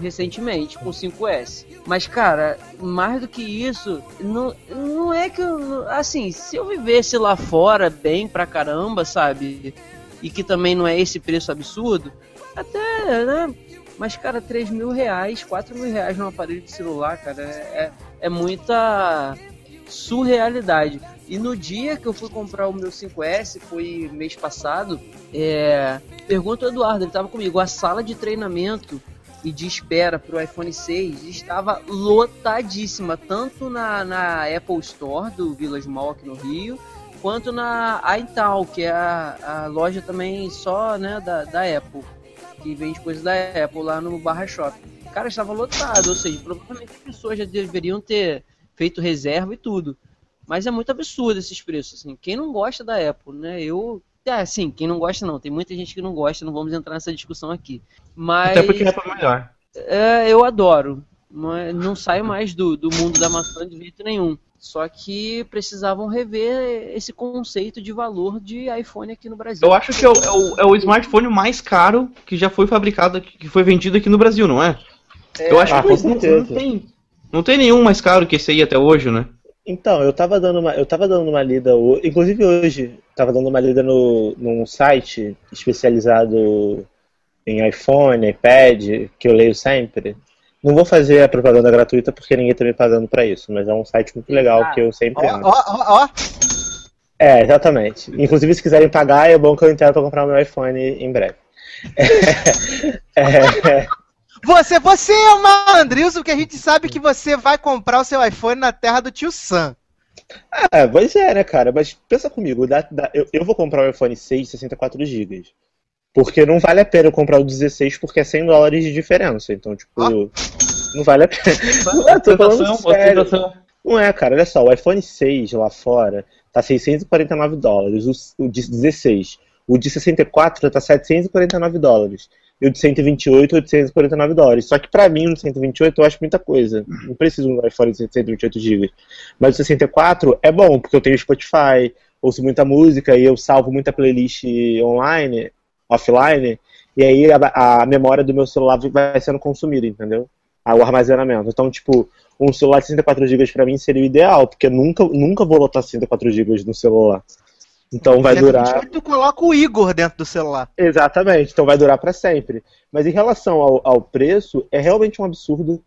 recentemente com o 5S. Mas, cara, mais do que isso, não, não é que eu. Assim, se eu vivesse lá fora bem pra caramba, sabe? E que também não é esse preço absurdo, até, né? Mas, cara, 3 mil reais, 4 mil reais num aparelho de celular, cara, é, é, muita surrealidade. E no dia que eu fui comprar o meu 5S, foi mês passado, é... pergunta ao Eduardo, ele estava comigo, a sala de treinamento e de espera para o iPhone 6 estava lotadíssima, tanto na, na Apple Store do Village Mall aqui no Rio, quanto na iTown, que é a, a loja também só né, da, da Apple, que vende coisas da Apple lá no Barra Shop. cara, estava lotado. Ou seja, provavelmente as pessoas já deveriam ter feito reserva e tudo. Mas é muito absurdo esses preços, assim. Quem não gosta da Apple, né? Eu. É, sim, quem não gosta não. Tem muita gente que não gosta, não vamos entrar nessa discussão aqui. Mas. Até porque é pra melhor. É, eu adoro. Mas não saio mais do, do mundo da maçã de jeito nenhum. Só que precisavam rever esse conceito de valor de iPhone aqui no Brasil. Eu acho que é o, é o- é o smartphone mais caro que já foi fabricado, aqui- que foi vendido aqui no Brasil, não é? eu acho ah, que com não, não tem, não tem nenhum mais caro que esse aí até hoje, né? Então, eu tava dando uma, eu tava dando uma lida, inclusive hoje, tava dando uma lida no, num site especializado em iPhone, iPad, que eu leio sempre. Não vou fazer a propaganda gratuita porque ninguém tá me pagando pra isso, mas é um site muito legal que eu sempre Ó, ó, ó, ó. É, exatamente. Inclusive, se quiserem pagar, é bom que eu entendo pra comprar o meu iPhone em breve. É, Você, você é o malandrilson, porque a gente sabe que você vai comprar o seu iPhone na terra do tio Sam. é, pois é, né, cara? Mas pensa comigo, dá- dá- eu, eu vou comprar o iPhone 6 de 64 GB. Porque não vale a pena eu comprar o 16 porque é 100 dólares de diferença. Então, tipo, não vale a pena. Não é, tô falando sério. Não é, cara, olha só, o iPhone 6 lá fora tá 649 dólares, o, o de 16. O de 64 tá 749 dólares. E o de 128, 849 dólares. Só que pra mim, o de 128 eu acho muita coisa. Não preciso um iPhone de 128 GB. Mas o 64 é bom, porque eu tenho Spotify, ouço muita música e eu salvo muita playlist online, offline, e aí a, a memória do meu celular vai sendo consumida, entendeu? Ah, O armazenamento. Então, tipo, um celular de 64 GB pra mim seria o ideal, porque eu nunca, nunca vou lotar 64 GB no celular. Então vai durar. Tu coloca o Igor dentro do celular. Exatamente, então vai durar pra sempre. Mas em relação ao, ao preço, é realmente um absurdo.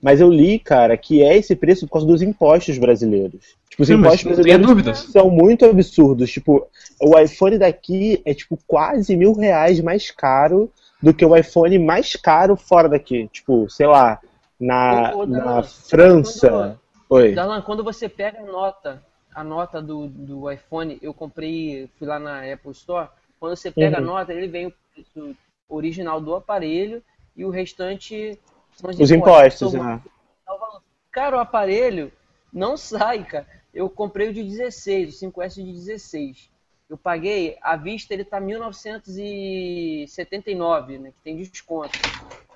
Mas eu li, cara, que é esse preço por causa dos impostos brasileiros. Tipo, os Sim, impostos brasileiros são muito absurdos. Tipo, o iPhone daqui é tipo quase mil reais mais caro do que o iPhone mais caro fora daqui. Tipo, sei lá, na, Ô, ô, na França. Oi. Darlan, quando você pega a nota, a nota do, do iPhone, eu comprei, fui lá na Apple Store, quando você pega Uhum. a nota, ele vem o preço original do aparelho e o restante são Os impostos, Soma- né? dá o valor. Cara, o aparelho não sai, cara. Eu comprei o de 16, o 5S de 16. Eu paguei, à vista ele tá 1979, né, que tem desconto.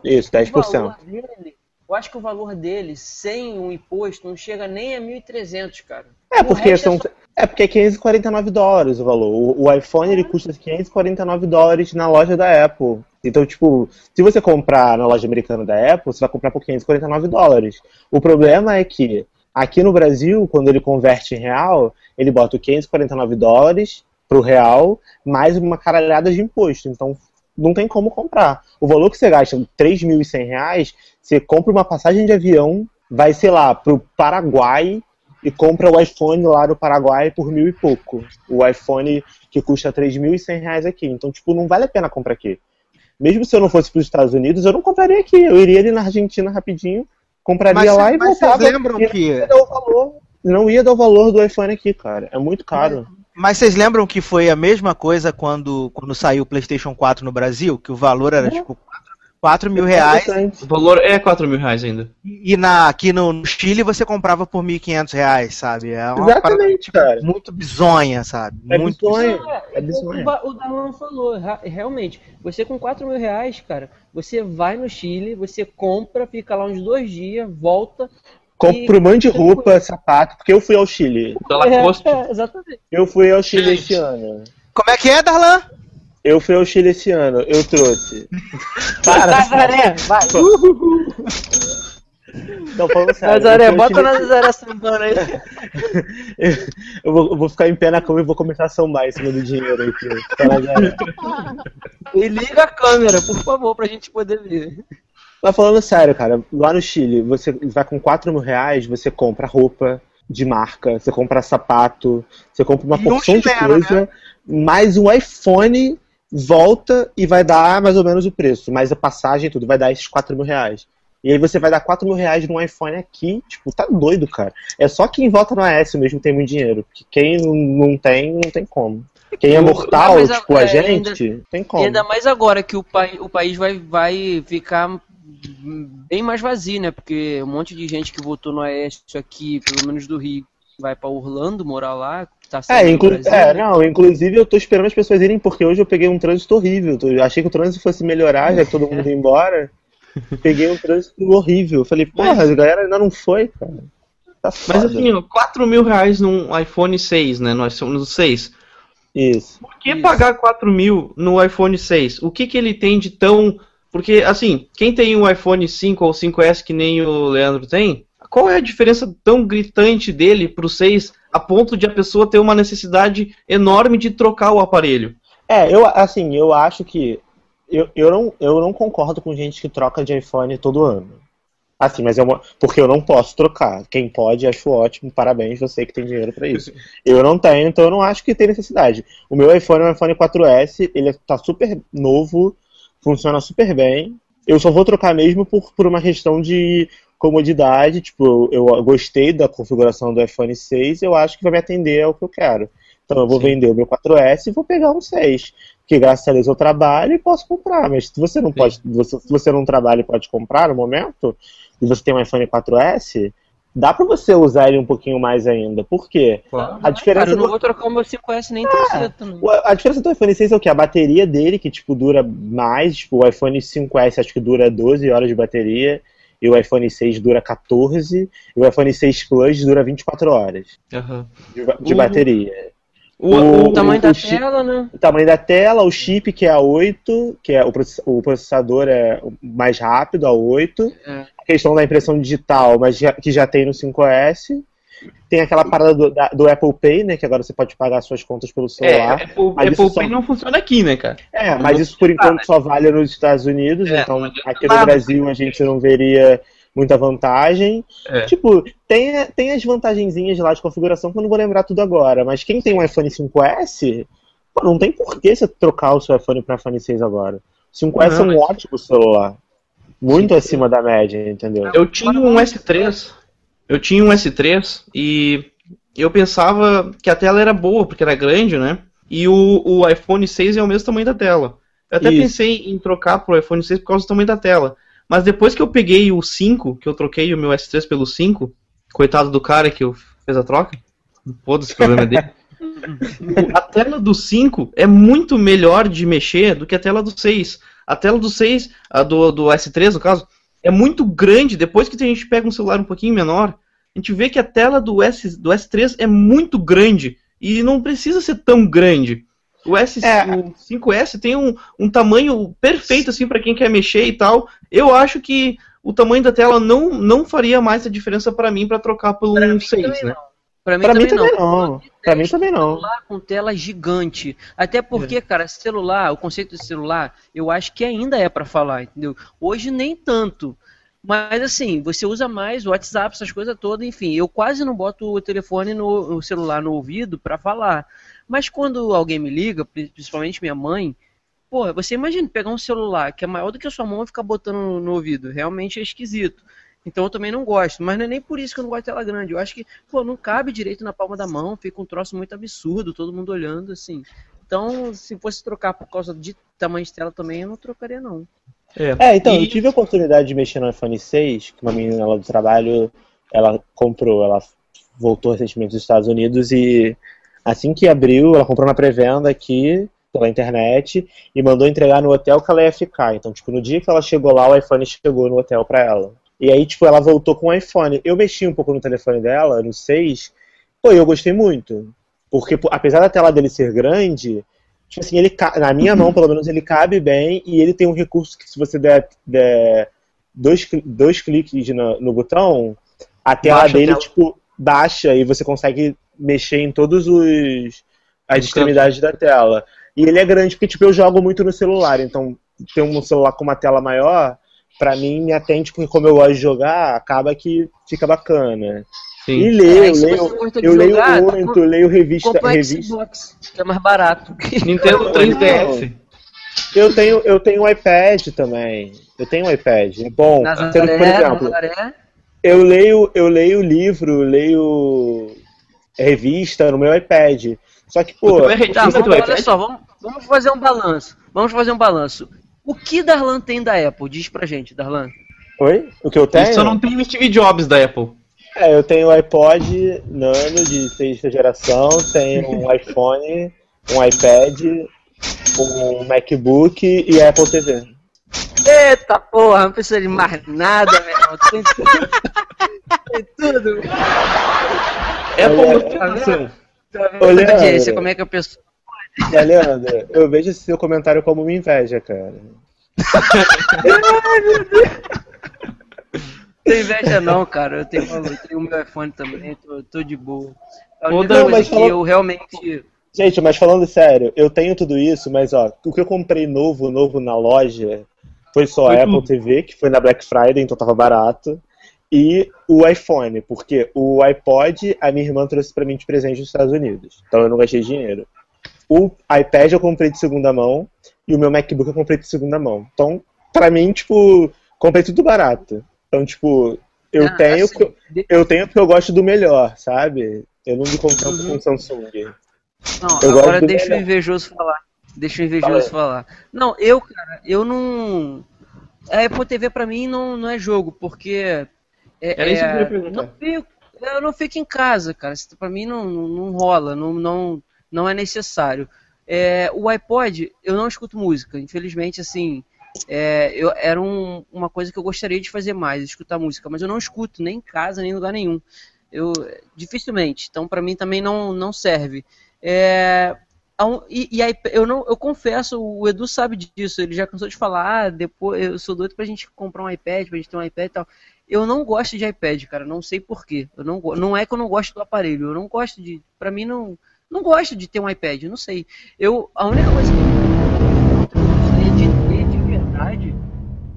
Isso, O 10%. valor dele, eu acho que o valor dele, sem o imposto, não chega nem a 1.300, cara. É porque, resto são, só- é porque é 549 dólares o valor. O, o iPhone ele custa 549 dólares na loja da Apple. Então, tipo, se você comprar na loja americana da Apple, você vai comprar por 549 dólares. O problema é que aqui no Brasil, quando ele converte em real, ele bota o 549 dólares pro real, mais uma caralhada de imposto. Então, não tem como comprar. O valor que você gasta, 3.100 reais, você compra uma passagem de avião, vai, sei lá, pro Paraguai e compra o iPhone lá no Paraguai por mil e pouco. O iPhone que custa 3.100 reais aqui. Então, tipo, não vale a pena comprar aqui. Mesmo se eu não fosse para os Estados Unidos, eu não compraria aqui. Eu iria ali na Argentina rapidinho, compraria Mas, lá e mas voltava. vocês lembram que. não ia dar o valor. Não ia dar o valor do iPhone aqui, cara. É muito caro. Mas vocês lembram que foi a mesma coisa quando, quando saiu o PlayStation 4 no Brasil? Que o valor era tipo 4 mil reais O valor é 4 mil reais ainda. e na, aqui no, no Chile você comprava por 1.500 reais, sabe? É uma Exatamente, parada, tipo, cara. muito bizonha, sabe? É muito bizonho. É, É bizonho. o, Ba- o Darlan falou, realmente, você com 4 mil reais, cara, você vai no Chile, você compra, fica lá uns dois dias, volta. Compro um monte de roupa, sapato, porque eu fui ao Chile. Lacoste. É, é, exatamente. Eu fui ao Chile Gente. esse ano. Como é que é, Darlan? Eu fui ao Chile esse ano. Eu trouxe. Para. Nazaré, vai. Não, falando sério. Nazaré, bota o Chile- Nazaré sambando aí. Eu vou, eu vou ficar em pé na cama e vou começar a sambar em cima do dinheiro aqui. Tá Nazaré. E liga a câmera, por favor, pra gente poder ver. Mas falando sério, cara, lá no Chile, você vai com 4 mil reais, você compra roupa de marca, você compra sapato, você compra uma E um porção de chinelo, coisa, mais um iPhone volta e vai dar mais ou menos o preço, mais a passagem e tudo, vai dar esses 4 mil reais. E aí você vai dar 4 mil reais num iPhone aqui, tipo, tá doido, cara. É só quem volta no AS mesmo tem muito dinheiro, porque quem não- tem, não tem como. Quem é mortal, Não, mas a- tipo a é, gente, tem E como. ainda mais agora que o, pai, o país vai, vai ficar bem mais vazio, né? Porque um monte de gente que votou no Aécio aqui, pelo menos do Rio, vai pra Orlando morar lá, tá É, inclu Brasil, é, né? não, inclusive eu tô esperando as pessoas irem, porque hoje eu peguei um trânsito horrível. Eu achei que o trânsito fosse melhorar, já que todo mundo ia embora. Peguei um trânsito horrível. Eu Falei, porra, a galera ainda não foi, cara. Tá foda. Mas assim, ó, 4 mil reais num iPhone 6, né? No iPhone 6. Isso. Por que pagar 4 mil no iPhone 6? O que, que ele tem de tão. Porque, assim, quem tem um iPhone 5 ou 5S que nem o Leandro tem, qual é a diferença tão gritante dele pro 6 a ponto de a pessoa ter uma necessidade enorme de trocar o aparelho? É, eu, assim, eu acho que. Eu, eu, não, eu não concordo com gente que troca de iPhone todo ano. Assim, mas é uma. Porque eu não posso trocar. Quem pode, acho ótimo. Parabéns, você que tem dinheiro pra isso. Eu não tenho, então eu não acho que tem necessidade. O meu iPhone é um iPhone 4S, ele tá super novo, funciona super bem. Eu só vou trocar mesmo por, por uma questão de comodidade. Tipo, eu, eu gostei da configuração do iPhone 6, eu acho que vai me atender ao que eu quero. Então eu vou Sim. vender o meu 4S e vou pegar um 6. Porque graças a Deus eu trabalho e posso comprar. Mas se você não pode, você- se você não trabalha e pode comprar no momento, e você tem um iPhone 4S, dá pra você usar ele um pouquinho mais ainda. Por quê? A diferença Cara, eu não do- vou trocar o meu 5S nem cedo também. A diferença do iPhone 6 é o que? A bateria dele, que tipo, dura mais. Tipo, o iPhone 5S acho que dura 12 horas de bateria. E o iPhone 6 dura 14. E o iPhone 6 Plus dura 24 horas de, ba- de O- bateria. O, O- O tamanho da o chip- tela, né? O tamanho da tela, o chip que é a 8, que é o, process- o processador é mais rápido, a 8. É. A questão da impressão digital, mas já- que já tem no 5S. Tem aquela parada do, da- do Apple Pay, né? Que agora você pode pagar suas contas pelo é, celular. Apple, Mas Apple isso Pay só- não funciona aqui, né, cara? É, mas isso por enquanto só vale nos Estados Unidos, É, então aqui no. Brasil a gente não veria muita vantagem. É. Tipo, tem, tem as vantagenzinhas lá de configuração que eu não vou lembrar tudo agora, mas quem tem um iPhone 5S, pô, não tem por que você trocar o seu iPhone para iPhone 6 agora. O 5S Não, é um mas- ótimo celular. Muito acima da média, entendeu? Eu tinha um S3. Eu tinha um S3 e eu pensava que a tela era boa, porque era grande, né? E o, o iPhone 6 é o mesmo tamanho da tela. Eu até Isso. pensei em trocar pro iPhone 6 por causa do tamanho da tela. Mas depois que eu peguei o 5, que eu troquei o meu S3 pelo 5, coitado do cara que eu fez a troca, foda-se o problema é dele. A tela do 5 é muito melhor de mexer do que a tela do 6. A tela do 6, a do, do S3 no caso, é muito grande. Depois que a gente pega um celular um pouquinho menor, a gente vê que a tela do, S, do S3 é muito grande. E não precisa ser tão grande. O, S, É. o 5S tem um, um tamanho perfeito assim para quem quer mexer e tal. Eu acho que o tamanho da tela não, não faria mais a diferença para mim para trocar pelo um 6, né? Pra mim, Pra mim também, também não. não. Pra mim também não. celular com tela gigante. Até porque, cara, celular, o conceito de celular, eu acho que ainda é pra falar, entendeu? Hoje nem tanto. Mas assim, você usa mais o WhatsApp, essas coisas todas, enfim, eu quase não boto o telefone no o celular no ouvido pra falar. Mas quando alguém me liga, pri- principalmente minha mãe, porra, você imagina pegar um celular que é maior do que a sua mão e ficar botando no, ouvido. Realmente é esquisito. Então eu também não gosto, mas não é nem por isso que eu não gosto de tela grande. Eu acho que, pô, não cabe direito na palma da mão, fica um troço muito absurdo, todo mundo olhando assim. Então, se fosse trocar por causa de tamanho de tela também, eu não trocaria não. É, então, E- eu tive a oportunidade de mexer no iPhone 6, que uma menina lá do trabalho, ela comprou, ela voltou recentemente dos Estados Unidos e assim que abriu, ela comprou na pré-venda aqui pela internet e mandou entregar no hotel que ela ia ficar. Então, tipo, no dia que ela chegou lá, o iPhone chegou no hotel pra ela. E aí, tipo, ela voltou com o iPhone. Eu mexi um pouco no telefone dela, no 6, pô, eu gostei muito. Porque, apesar da tela dele ser grande, tipo assim, ele na minha mão, pelo menos, ele cabe bem e ele tem um recurso que se você der, der dois, dois cliques no, no botão, a tela Baixa a dele, tela. tipo, baixa e você consegue mexer em todos os as extremidades da tela. E ele é grande porque, tipo, eu jogo muito no celular, então ter um celular com uma tela maior, pra mim, me atende, porque como eu gosto de jogar, acaba que fica bacana. Sim. E leio, É, se leio, eu leio jogar, tá muito, eu leio revista, revista. Xbox, que é mais barato. Nintendo 3DS. Eu tenho, eu tenho um iPad também. Eu tenho um iPad. É bom. Que, por Nazaré, exemplo, Nazaré. eu leio, eu leio livro, leio revista no meu iPad. Só que, pô, é Tá, vamos, olha iPad? só, vamos, vamos fazer um balanço. Vamos fazer um balanço. O que Darlan tem da Apple? Diz pra gente, Darlan. Oi? O que eu tenho? Isso não tem o Steve Jobs da Apple. É, eu tenho o iPod Nano de sexta geração, tenho um iPhone, um iPad, um MacBook e a Apple TV. Eita porra, não precisa de mais nada, meu irmão. Tem tudo. Tem tudo. Apple Olha, você- assim, Tá como é que a pessoa. Leandro, eu vejo esse seu comentário como uma inveja, cara. Tem inveja não, cara. Eu tenho, eu tenho o meu iPhone também, tô, tô de boa. A única Dan, coisa mas que eu realmente. Gente, mas falando sério, eu tenho tudo isso, mas ó, o que eu comprei novo, novo na loja foi só Foi a Apple tudo. TV, que foi na Black Friday, então tava barato, e o iPhone, porque o iPod a minha irmã trouxe pra mim de presente dos Estados Unidos, então eu não gastei dinheiro. O iPad eu comprei de segunda mão e o meu MacBook eu comprei de segunda mão. Então, pra mim, tipo, comprei tudo barato. Então, tipo, eu Ah, tenho assim, de- eu tenho porque eu gosto do melhor, sabe? Eu não me contento Uhum. com Samsung. Não, Eu agora deixa o melhor. invejoso falar. Deixa o Fala invejoso aí. falar. Não, eu, cara, eu não. A Apple TV pra mim não, não é jogo, porque. É, Era isso que eu ia é, perguntar. não fico, eu não fico em casa, cara. Pra mim não, não, não rola, não, não, não é necessário. É, o iPod, eu não escuto música. Infelizmente, assim. é, eu, era um- uma coisa que eu gostaria de fazer mais, escutar música, mas eu não escuto nem em casa, nem em lugar nenhum. Eu, dificilmente. Então, pra mim também não, não serve. É, e, e aí, eu não, eu confesso, o Edu sabe disso, ele já cansou de falar, ah, depois eu sou doido pra gente comprar um iPad, pra gente ter um iPad e tal. Eu não gosto de iPad, cara, não sei porquê. Eu não, não é que eu não gosto do aparelho, eu não gosto de. Pra mim não. Não gosto de ter um iPad, não sei. Eu. A única coisa que eu gostaria de ter de verdade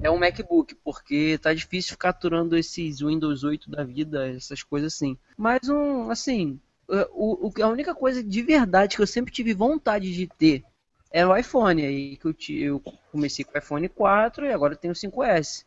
é um MacBook, porque tá difícil ficar aturando esses Windows 8 da vida, essas coisas assim. Mas um, assim, é, o, o- a única coisa de verdade que eu sempre tive vontade de ter era o iPhone. Aí que eu, eu comecei com o iPhone 4 e agora tenho o 5S.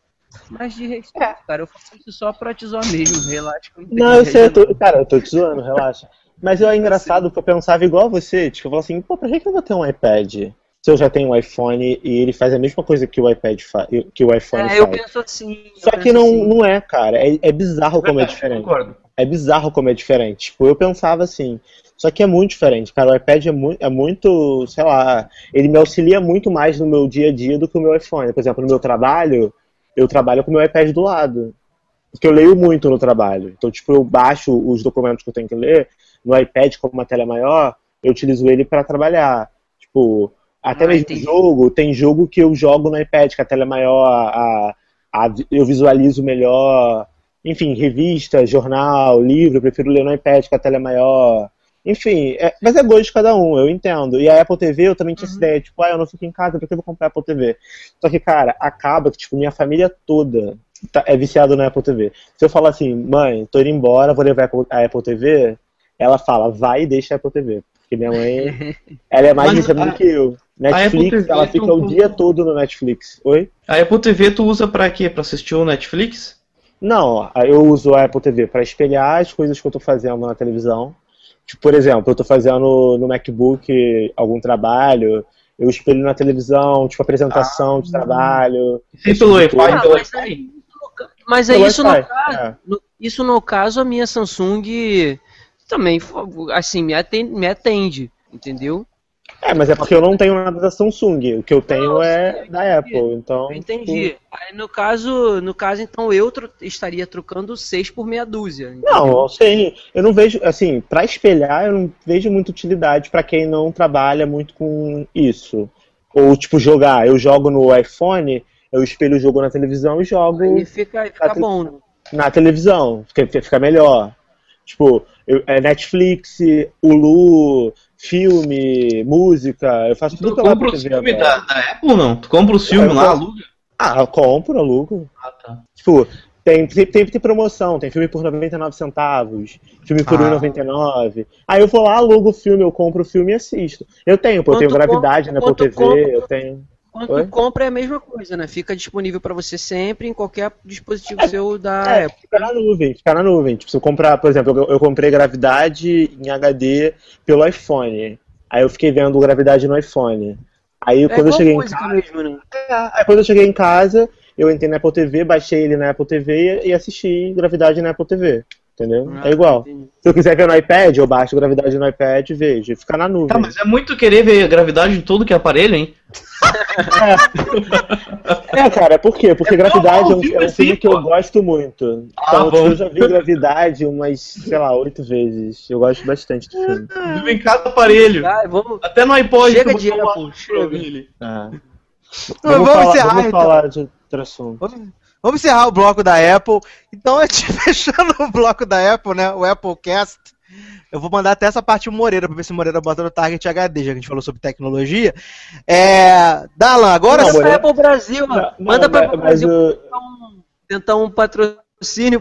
Mas de resto, cara, eu faço isso só pra te zoar mesmo, relaxa. que eu tenho Não, eu sei, eu tô, cara, eu tô te zoando, relaxa. Mas eu é engraçado porque eu pensava igual você, tipo, eu falava assim, pô, pra que que eu vou ter um iPad? Se eu já tenho um iPhone e ele faz a mesma coisa que o iPad faz, que o iPhone É, eu faz. penso assim. eu Só que não, assim. não é, cara. É, é bizarro como é diferente. Concordo. É bizarro como é diferente. Tipo, eu pensava assim. Só que é muito diferente, cara. O iPad é, mu é muito, sei lá, ele me auxilia muito mais no meu dia a dia do que o meu iPhone. Por exemplo, no meu trabalho, eu trabalho com o meu iPad do lado. Porque eu leio muito no trabalho. Então, tipo, eu baixo os documentos que eu tenho que ler no iPad, como uma tela é maior, eu utilizo ele para trabalhar. Tipo, até Ah, mesmo entendi. jogo, tem jogo que eu jogo no iPad, que a tela é maior, a, a- eu visualizo melhor. Enfim, revista, jornal, livro, eu prefiro ler no iPad, que a tela é maior. Enfim, é- mas é gosto de cada um, eu entendo. E a Apple TV eu também tinha essa ideia, tipo, ah, eu não fico em casa, por que eu vou comprar a Apple TV? Só que, cara, acaba que, tipo, minha família toda tá- é viciada na Apple TV. Se eu falar assim, mãe, tô indo embora, vou levar a Apple, TV, ela fala, vai e deixa a Apple TV. Porque minha mãe, ela é mais viciada do que eu. Netflix, ela fica tu- o dia todo no Netflix. Oi? A Apple TV tu usa pra quê? Pra assistir o Netflix? Não, eu uso a Apple TV para espelhar as coisas que eu tô fazendo na televisão. Tipo, por exemplo, eu tô fazendo no MacBook algum trabalho, eu espelho na televisão, tipo, apresentação de trabalho. Sim, pelo tipo Wi-Fi, Ah, pelo mas Wi-Fi. aí, mas é Pelo isso no caso. é. no- Isso no caso, a minha Samsung também, assim, me atende, me atende entendeu? É, mas é porque eu não tenho nada da Samsung. O que eu tenho Não, é sim, da Apple. Então, Eu entendi. Aí no caso, no caso então eu estaria trocando 6 por meia dúzia. tipo, Não, entendeu? sim. Eu não vejo, assim, pra espelhar, eu não vejo muita utilidade pra quem não trabalha muito com isso. Ou, tipo, jogar. Eu jogo no iPhone, eu espelho o jogo na televisão e jogo. Aí fica, fica Tá- bom. né? na televisão, fica, fica melhor. Tipo, eu- é Netflix, Hulu, filme, música, eu faço tudo Tu pela compra Apple os TV filmes agora. da, da Apple não? Tu compra os filmes Eu lá, compro. aluga? Ah, eu compro, alugo. Ah, tá. Tipo, tem, tem, tem, promoção, tem filme por 99 centavos, filme por Ah. 1,99. Aí eu vou lá, alugo o filme, eu compro o filme e assisto. Eu tenho, pô, eu tenho Gravidade compra- na Apple TV, compra- eu tenho... Quando Oi? compra é a mesma coisa, né? Fica disponível pra você sempre em qualquer dispositivo É, seu da É, Apple. fica na nuvem, fica na nuvem. Tipo, se eu comprar, por exemplo, eu, eu comprei Gravidade em HD pelo iPhone. Aí eu fiquei vendo Gravidade no iPhone. Aí É quando eu cheguei em casa. mesmo, né? É, aí quando eu cheguei em casa, eu entrei na Apple TV, baixei ele na Apple TV e assisti Gravidade na Apple TV. Entendeu? Ah, é igual. entendi. Se eu quiser ver no iPad, eu baixo Gravidade no iPad e vejo. Fica na nuvem. Tá, mas é muito querer ver a gravidade em todo que é aparelho, hein? É, cara, por quê? Porque É Gravidade bom, é um, filme é um assim, filme que eu pô. gosto muito. Ah, Então, bom. eu já vi Gravidade umas, sei lá, oito vezes. Eu gosto bastante do filme. Vive em cada aparelho. Ah, vamos. Até no iPod Chega de Apple, pra chega. É. Vamos Vamos, falar, encerrar, vamos então. falar de outro assunto. Vamos, vamos encerrar o bloco da Apple. Então, a gente fechando o bloco da Apple, né? O Applecast. Eu vou mandar até essa parte o Moreira, pra ver se o Moreira bota no Target HD, já que a gente falou sobre tecnologia. É. Dalan, agora Não, sim. Manda pra Moreira- Apple Brasil, mano. Não, Manda pra mas- Apple mas Brasil um, tentar um patrocínio,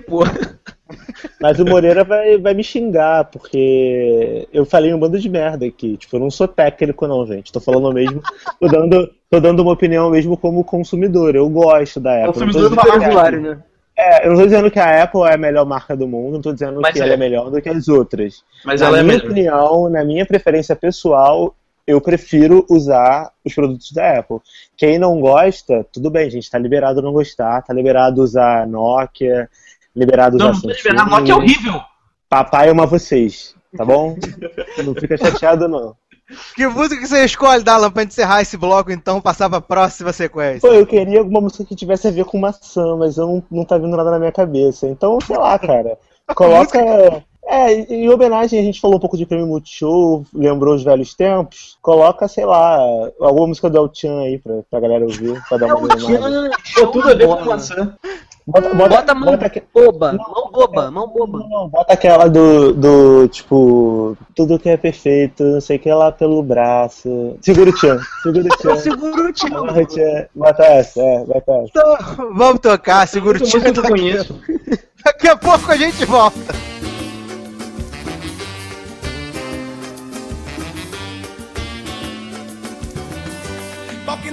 pô. Mas o Moreira vai, vai me xingar, porque eu falei um bando de merda aqui. Tipo, eu não sou técnico, não, gente. Tô falando mesmo. Tô dando, tô dando uma opinião mesmo como consumidor. Eu gosto da Apple. Consumidor do usuário, Apple- né? É, eu não tô dizendo que a Apple é a melhor marca do mundo, não tô dizendo Mas que é. ela é melhor do que as outras. Mas na ela é minha melhor. opinião, na minha preferência pessoal, eu prefiro usar os produtos da Apple. Quem não gosta, tudo bem, gente, tá liberado não gostar, tá liberado usar Nokia, liberado usar Não, não Samsung. liberando. Nokia é horrível. Papai ama vocês, tá bom? não fica chateado, não. Que música que você escolhe, Dalan, pra encerrar esse bloco, então, passar pra próxima sequência? Pô, eu queria alguma música que tivesse a ver com maçã, mas eu não, não tá vindo nada na minha cabeça. Então, sei lá, cara. Coloca. É, em homenagem, a gente falou um pouco de Prêmio Multishow, lembrou os velhos tempos. Coloca, sei lá, alguma música do El Chan aí pra, pra galera ouvir, pra dar uma animada. Pô, tudo a ver com maçã. Bota, Bota, mão aque- boba, Não, mão boba, mão boba. Não, não, bota aquela do, do, tipo, tudo que é perfeito, não sei o que lá pelo braço. Segura o Tchan, segura o Tchan. Segura o. Amarra o Tchan. Bota essa, é, bota essa. Então, vamos tocar, segura o conheço. Daqui a pouco a gente volta.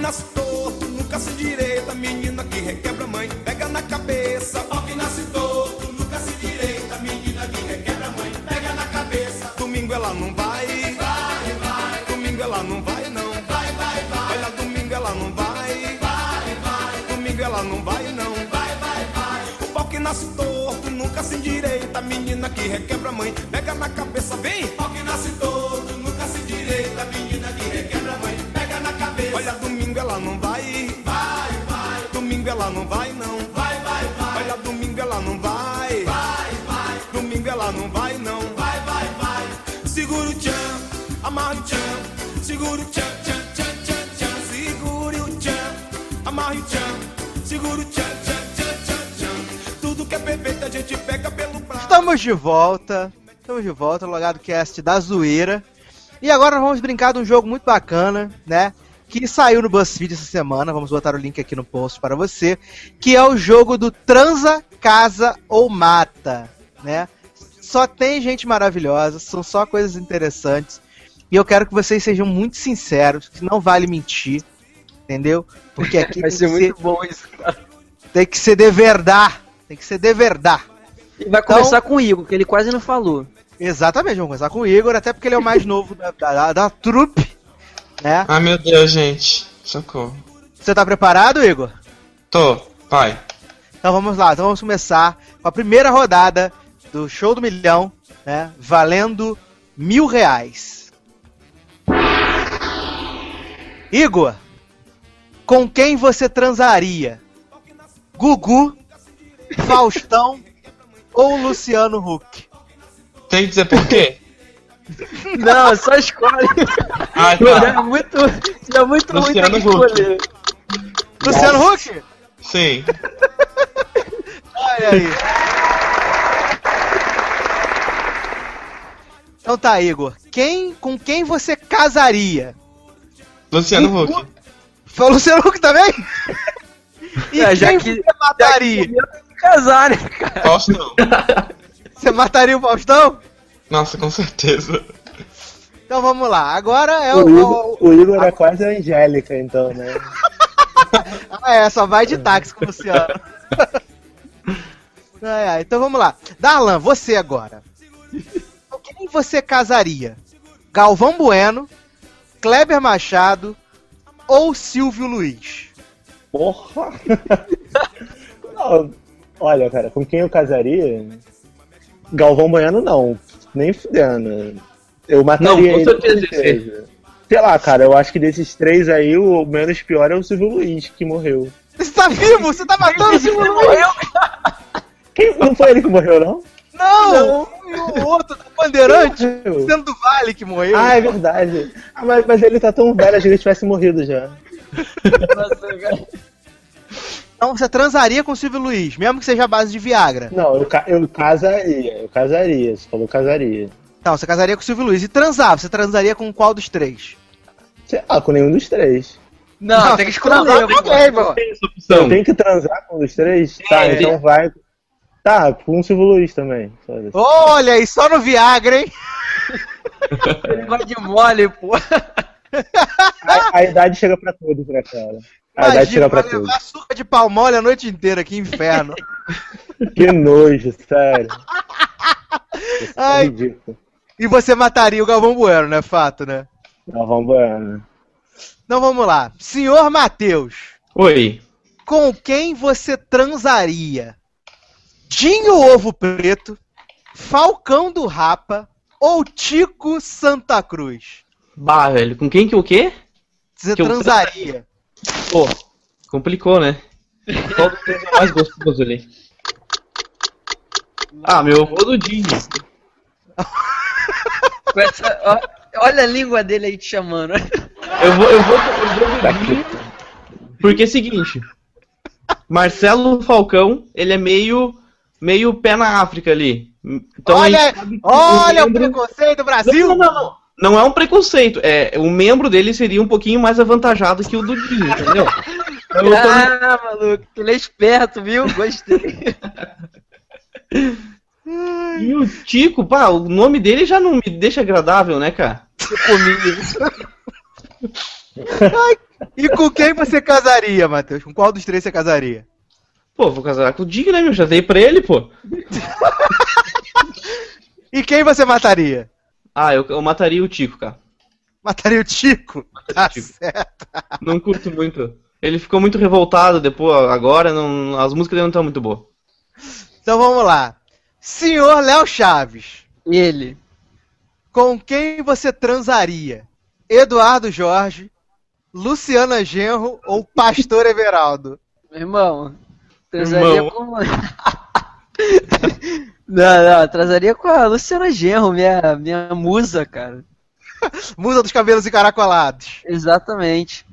Nasce torto, nunca se direita, menina que requebra mãe, pega na cabeça. Pau que nasce torto, nunca se direita, menina que requebra mãe, pega na cabeça. Domingo ela não vai, vai, vai. Domingo ela não vai, não, vai, vai, vai. Olha, domingo ela não vai, vai, vai. Domingo ela não vai, não, vai, vai, vai. O pau que nasce torto, nunca se endireita, menina que requebra mãe, pega na cabeça, vem. Domingo ela não vai, não, vai, vai, vai. Olha, domingo ela não vai, vai, vai. Domingo ela não vai, não, vai, vai, vai. Segura o tchan, amarra o tchan, segura o tchan, tchan, tchan, tchan, tchan. Segure o tchan, amarra o tchan, segura o tchan, tchan, tchan, tchan, tchan. Tudo que é perfeito a gente pega pelo braço. Estamos de volta. Estamos de volta no Logado Cast da Zoeira. E agora vamos brincar de um jogo muito bacana, né? Que saiu no BuzzFeed essa semana. Vamos botar o link aqui no post para você. Que é o jogo do Transa, Casa ou Mata, né? Só tem gente maravilhosa, são só coisas interessantes. E eu quero que vocês sejam muito sinceros, que não vale mentir, entendeu? Porque aqui Vai tem, ser que muito bom isso. tem que ser de verdade. Tem que ser de verdade. E vai Então- começar com o Igor, que ele quase não falou. Exatamente, vamos começar com o Igor, até porque ele é o mais novo da, da, da trupe, né? Ai meu Deus, gente. Socorro. Você tá preparado, Igor? Tô, pai. Então vamos lá, então vamos começar com a primeira rodada do Show do Milhão, né? Valendo mil reais. Igor, com quem você transaria? Gugu, Faustão ou Luciano Huck? Tem que dizer por quê? Não, só escolhe. Ah, É tá. muito, é muito ruim ter Luciano que Huck. escolher. Luciano Huck? Sim. Olha aí. Então tá, Igor. Quem, com quem você casaria? Luciano Huck. Foi o Luciano Huck também? E É, já quem que- você mataria? Casar, né, cara? Não. Você mataria o Faustão? Nossa, com certeza. Então vamos lá. Agora é o. O Igor, o Igor é quase a Angélica, então, né? Ah, é, só vai de táxi com o Luciano. Ai, ai, então vamos lá. Darlan, você agora. Com quem você casaria? Galvão Bueno, Kleber Machado, ou Silvio Luiz? Porra! Não, olha, cara, com quem eu casaria? Galvão Bueno não. Nem fudendo. Eu mataria Não, com ele. certeza, certeza. Sei lá, cara, eu acho que desses três aí, o menos pior é o Silvio Luiz, que morreu. Você tá vivo? Você tá matando o Silvio Luiz? Quem, não foi ele que morreu, não? Não! E o outro, o Bandeirante, Morreu. sendo do Vale que morreu. Ah, é verdade. Ah, mas, mas ele tá tão velho, que ele tivesse morrido já. Então você transaria com o Silvio Luiz, mesmo que seja a base de Viagra. Não, eu, ca- eu casaria, eu casaria, você falou casaria. Então, você casaria com o Silvio Luiz. E transar, você transaria com qual dos três? Sei lá, com nenhum dos três. Não, tem que escolher, pô. também, pô. Tem essa Eu opção. tenho que transar com um dos três? Tá, É. então vai. Tá, com o Silvio Luiz também. Olha aí, só no Viagra, hein? Vai de mole, pô. A, a idade chega pra todos, né, cara? Imagina, chega pra vai todos. levar açúcar de palmole a noite inteira, que inferno. Que nojo, sério. É Ai. ridículo. e você mataria o Galvão Bueno, né? Fato, né? Não, vamos embora. Então vamos lá. Senhor Matheus, Oi. com quem você transaria? Dinho Ovo Preto, Falcão do Rapa ou Tico Santa Cruz? Bah, velho, com quem que o quê? Você Que eu transaria? Pô, complicou, né? Qual três é mais gostoso ali? Ah, meu, eu vou do essa- ó, olha a língua dele aí te chamando. Eu vou, eu vou, eu vou do Dinho. Porque é o seguinte. Marcelo Falcão, ele é meio, meio pé na África ali. Então olha olha o preconceito do Brasil! Não, não, não, não. É um preconceito. É, o membro dele seria um pouquinho mais avantajado que o do Dinho, entendeu? Então eu tô- Ah, maluco, ele é esperto, viu? Gostei. E o Tico, pá, o nome dele já não me deixa agradável, né, cara? E com quem você casaria, Matheus? Com qual dos três você casaria? Pô, vou casar com o Dinho, né, meu? Já dei pra ele, pô. E quem você mataria? Ah, eu, eu mataria o Tico, cara. Mataria o Tico? Tá Tico. certo. Não curto muito. Ele ficou muito revoltado depois, agora não, as músicas dele não estão muito boas. Então vamos lá. Senhor Léo Chaves, Ele. com quem você transaria? Eduardo Jorge, Luciana Genro ou Pastor Everaldo? Meu irmão, transaria Irmão. com. não, não, transaria com a Luciana Genro, minha, minha musa, cara. Musa dos cabelos encaracolados. Exatamente.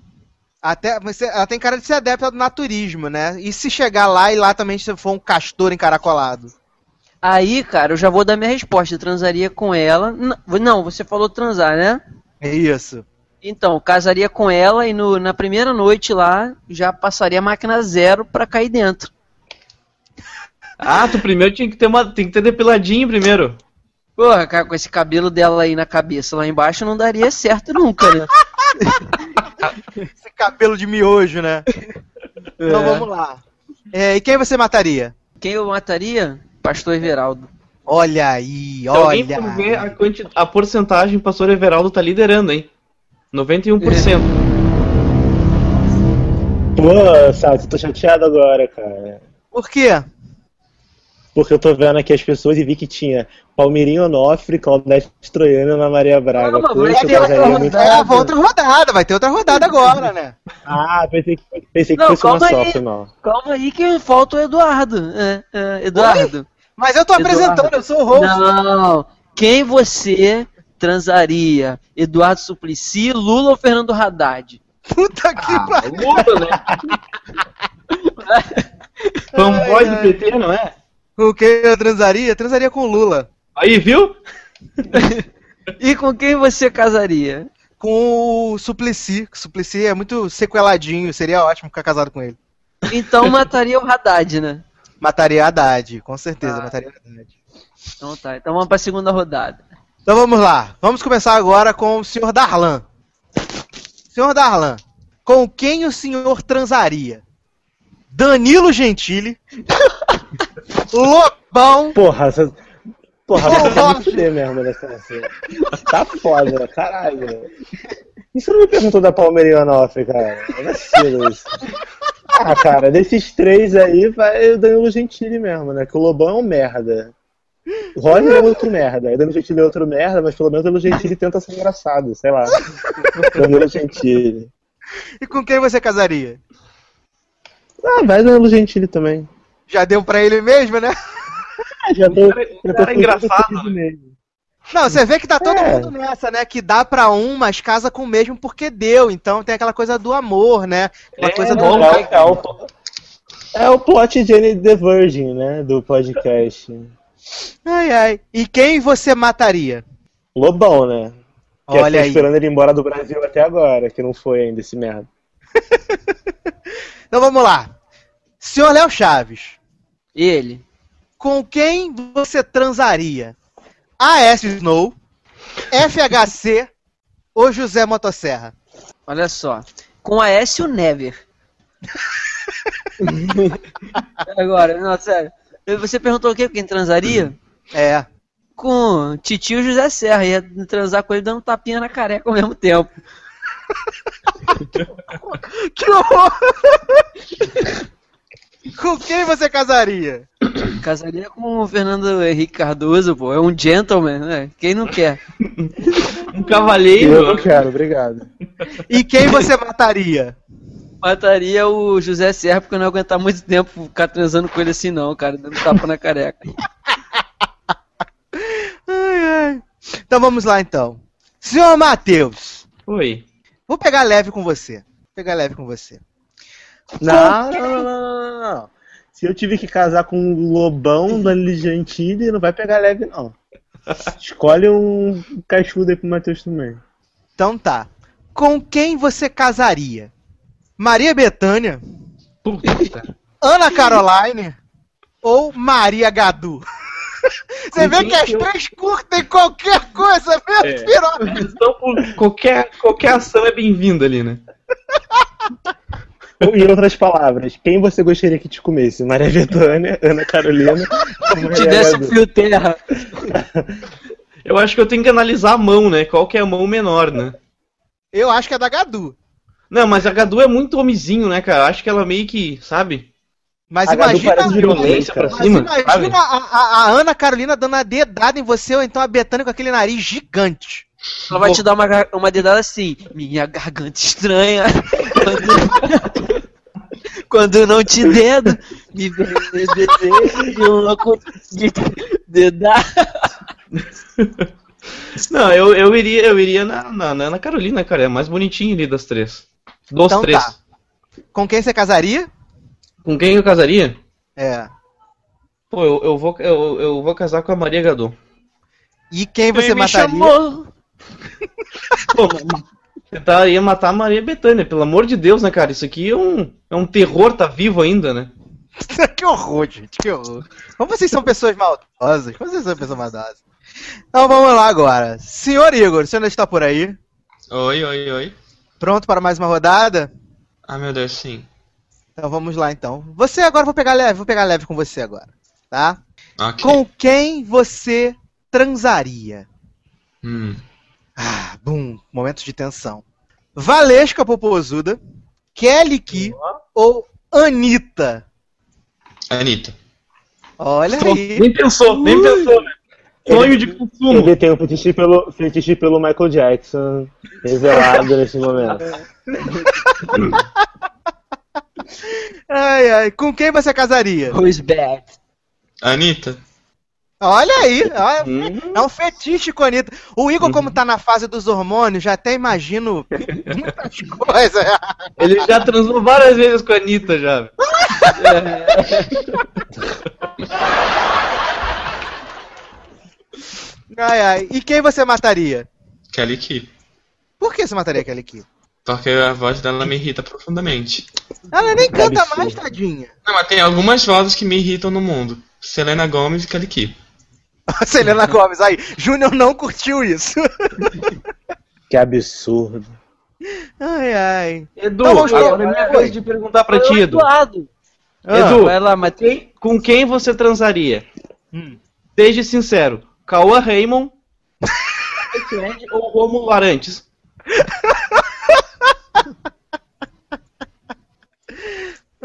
Até, você- ela tem cara de ser adepta do naturismo, né? E se chegar lá e lá também se for um castor encaracolado? Aí, cara, eu já vou dar minha resposta. Eu transaria com ela. Não, você falou transar, né? É isso. Então, casaria com ela e no- na primeira noite lá já passaria a máquina zero pra cair dentro. Ah, tu primeiro tinha que ter uma. Tem que ter depiladinho primeiro. Porra, cara, com esse cabelo dela aí na cabeça lá embaixo não daria certo nunca, né? Esse cabelo de miojo, né? Então É. vamos lá. É, e quem você mataria? Quem eu mataria? Pastor Everaldo. Olha aí, Se alguém olha. for ver a, quanti... a porcentagem, o pastor Everaldo tá liderando, hein? 91%. Pô, Sato, tô chateado agora, cara. Por quê? Porque eu tô vendo aqui as pessoas e vi que tinha Palmeirinho Onofre, Claudete Troiano e Ana Maria Braga. Calma, Poxa, vai ter outra casaria muito. É, a outra rodada, vai ter outra rodada agora, né? Ah, pensei que, pensei que Não, fosse uma calma só, aí. foi mal. Calma aí que falta o Eduardo. É, é, Eduardo. Mas eu tô Eduardo. apresentando, eu sou o host. Não. Quem você transaria? Eduardo Suplicy, Lula ou Fernando Haddad? Puta que Ah, pariu. Lula, né? Fanboy do PT, não é? Com quem eu transaria? Transaria com o Lula. Aí, viu? E com quem você casaria? Com o Suplicy. O Suplicy é muito sequeladinho, seria ótimo ficar casado com ele. Então mataria o Haddad, né? Mataria a Haddad, com certeza, Ah. mataria a Haddad. Então tá, então vamos pra segunda rodada. Então vamos lá. Vamos começar agora com o senhor Darlan. Senhor Darlan, com quem o senhor transaria? Danilo Gentili, Lobão Porra, essa... Porra, você tá me fuder mesmo nessa assim. Tá foda, caralho. E você não me perguntou da Palmeirinha Onofre, cara? É vacilo isso. Ah, cara, desses três aí vai o Danilo Gentili mesmo, né? Que o Lobão é um merda. O Roger é outro merda. O Danilo Gentili é outro merda, mas pelo menos o Danilo Gentili tenta ser engraçado, sei lá. Danilo Gentili. E com quem você casaria? Ah, vai Danilo Gentili também. Já deu pra ele mesmo, né? Já cara é com engraçado, tudo mesmo. Não, você vê que tá todo É. mundo nessa, né? Que dá pra um, mas casa com o mesmo porque deu. Então tem aquela coisa do amor, né? Uma É, coisa do É, o- é o, é o plot Jenny the Virgin, né? Do podcast. Ai, ai. E quem você mataria? Lobão, né? Que Olha eu tô aí. esperando ele ir embora do Brasil até agora, que não foi ainda esse merda. Então vamos lá. Senhor Léo Chaves, Ele. com quem você transaria? A.S. Snow, FHC ou José Motosserra? Olha só. Com a S o Never. Agora, não, sério. Você perguntou o quê? Quem transaria? É. Com titio José Serra. Ia transar com ele dando tapinha na careca ao mesmo tempo. Que horror! com quem você casaria? Casaria com o Fernando Henrique Cardoso, pô. É um gentleman, né? Quem não quer? Um Eu cavalheiro. não quero, obrigado. E quem você mataria? Mataria o José Serra porque eu não ia aguentar muito tempo ficar transando com ele assim, não, cara. Dando tapa na careca. Ai, ai. Então vamos lá então. Senhor Matheus, Oi. vou pegar leve com você. Vou pegar leve com você. Não, não, não, não, não, não. Se eu tive que casar com um lobão da Gentili, não vai pegar leve, não. Escolhe um cachudo aí pro Matheus também. Então tá. Com quem você casaria? Maria Bethânia, Puta. Ana Caroline ou Maria Gadu? Você Com vê que as eu- três curtem qualquer coisa mesmo, É. piroca. Então, qualquer, qualquer ação é bem-vinda ali, né? Ou, Em outras palavras, quem você gostaria que te comesse? Maria Bethânia, Ana Carolina Te desse fio terra. Eu acho que eu tenho que analisar a mão, né? Qual que é a mão menor, né? Eu acho que é da Gadu. Não, mas a Gadu é muito homizinho, né, cara? Acho que ela meio que, sabe? Mas A Gadu imagina, parece violência pra mas cima, imagina a, a- a Ana Carolina dando a dedada em você, ou então a Betânia com aquele nariz gigante. Ela vai te dar uma, uma dedada assim. Minha garganta estranha. Quando, quando não te dedo, me desejo de um louco de dedar. Não, eu, eu iria, eu iria na, na, na Carolina, cara. É mais bonitinha ali das três. Dos Então três. tá. Com quem você casaria? Com quem eu casaria? É. Pô, eu, eu, vou, eu, eu vou casar com a Maria Gadu. E quem você Quem me mataria? chamou? Pô, tentar ia matar a Maria Bethânia, pelo amor de Deus, né, cara? Isso aqui é um, é um terror, tá vivo ainda, né? que horror, gente, que horror. Como vocês são pessoas maldosas? Como vocês são pessoas maldosas? Então vamos lá agora. Senhor Igor, o senhor ainda está por aí? Oi, oi, oi. Pronto para mais uma rodada? Ah, meu Deus, sim. Então vamos lá então. Você agora, vou pegar leve, vou pegar leve com você agora, tá? Ok. Com quem você transaria? Hum. Ah, bum, momentos de tensão. Valesca Popozuda, Kelly Ki ou Anitta? Anitta. Olha aí. Nem pensou, nem pensou, né? Sonho de consumo. Ele tem um fetiche pelo, fetiche pelo Michael Jackson revelado nesse momento. Ai, ai. Com quem você casaria? Who's bad? Anitta. Olha aí. olha, Hum. É um fetiche com a Anitta. O Igor, como tá na fase dos hormônios, já até imagino muitas coisas. Ele já transou várias vezes com a Anitta já. Ai, ai. E quem você mataria? Kelly Key. Por que você mataria aquele aqui? Porque a voz dela me irrita profundamente. Ela nem canta mais, tadinha. Não, mas tem algumas vozes que me irritam no mundo. Selena Gomez e Kelly Key. Selena Gomes, aí. Júnior não curtiu isso. Que absurdo. Ai, ai. Edu, Então vamos agora é minha vez de perguntar pra ti, Edu. Eduardo. Edu, Vai lá, Matheus. quem- com quem você transaria? Hum. Seja sincero. Cauã Raymond ou Romulo Arantes?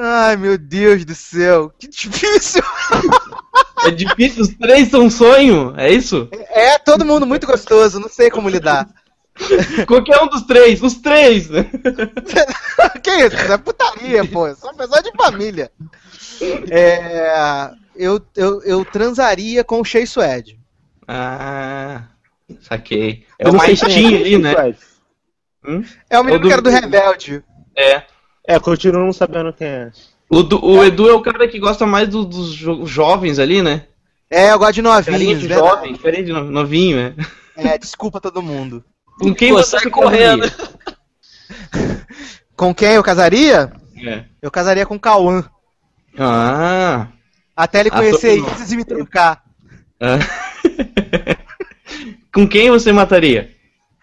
Ai, meu Deus do céu. Que difícil. É difícil, os três são um sonho, é isso? É, todo mundo muito gostoso, não sei como lidar. Qualquer um dos três, os três! né? que isso? Isso é putaria, pô. Eu sou uma pessoa de família. É, eu, eu, eu transaria com o Shea Suede. Ah, saquei. É o mais é ali, né? Suede. É o menino É do- que era do Rebelde. É. É, continuo não sabendo quem é. O, du- o Edu é o cara que gosta mais do- dos jo- jovens ali, né? É, eu gosto de novinhos, de verdade. jovem, carinha de no- novinho, né? É, desculpa todo mundo. Com quem Pô, você sai correndo. Com quem eu casaria? É. Eu casaria com o Cauã. Ah. Até ele Ah, conhecer Isis e me trocar. ah. Com quem você mataria?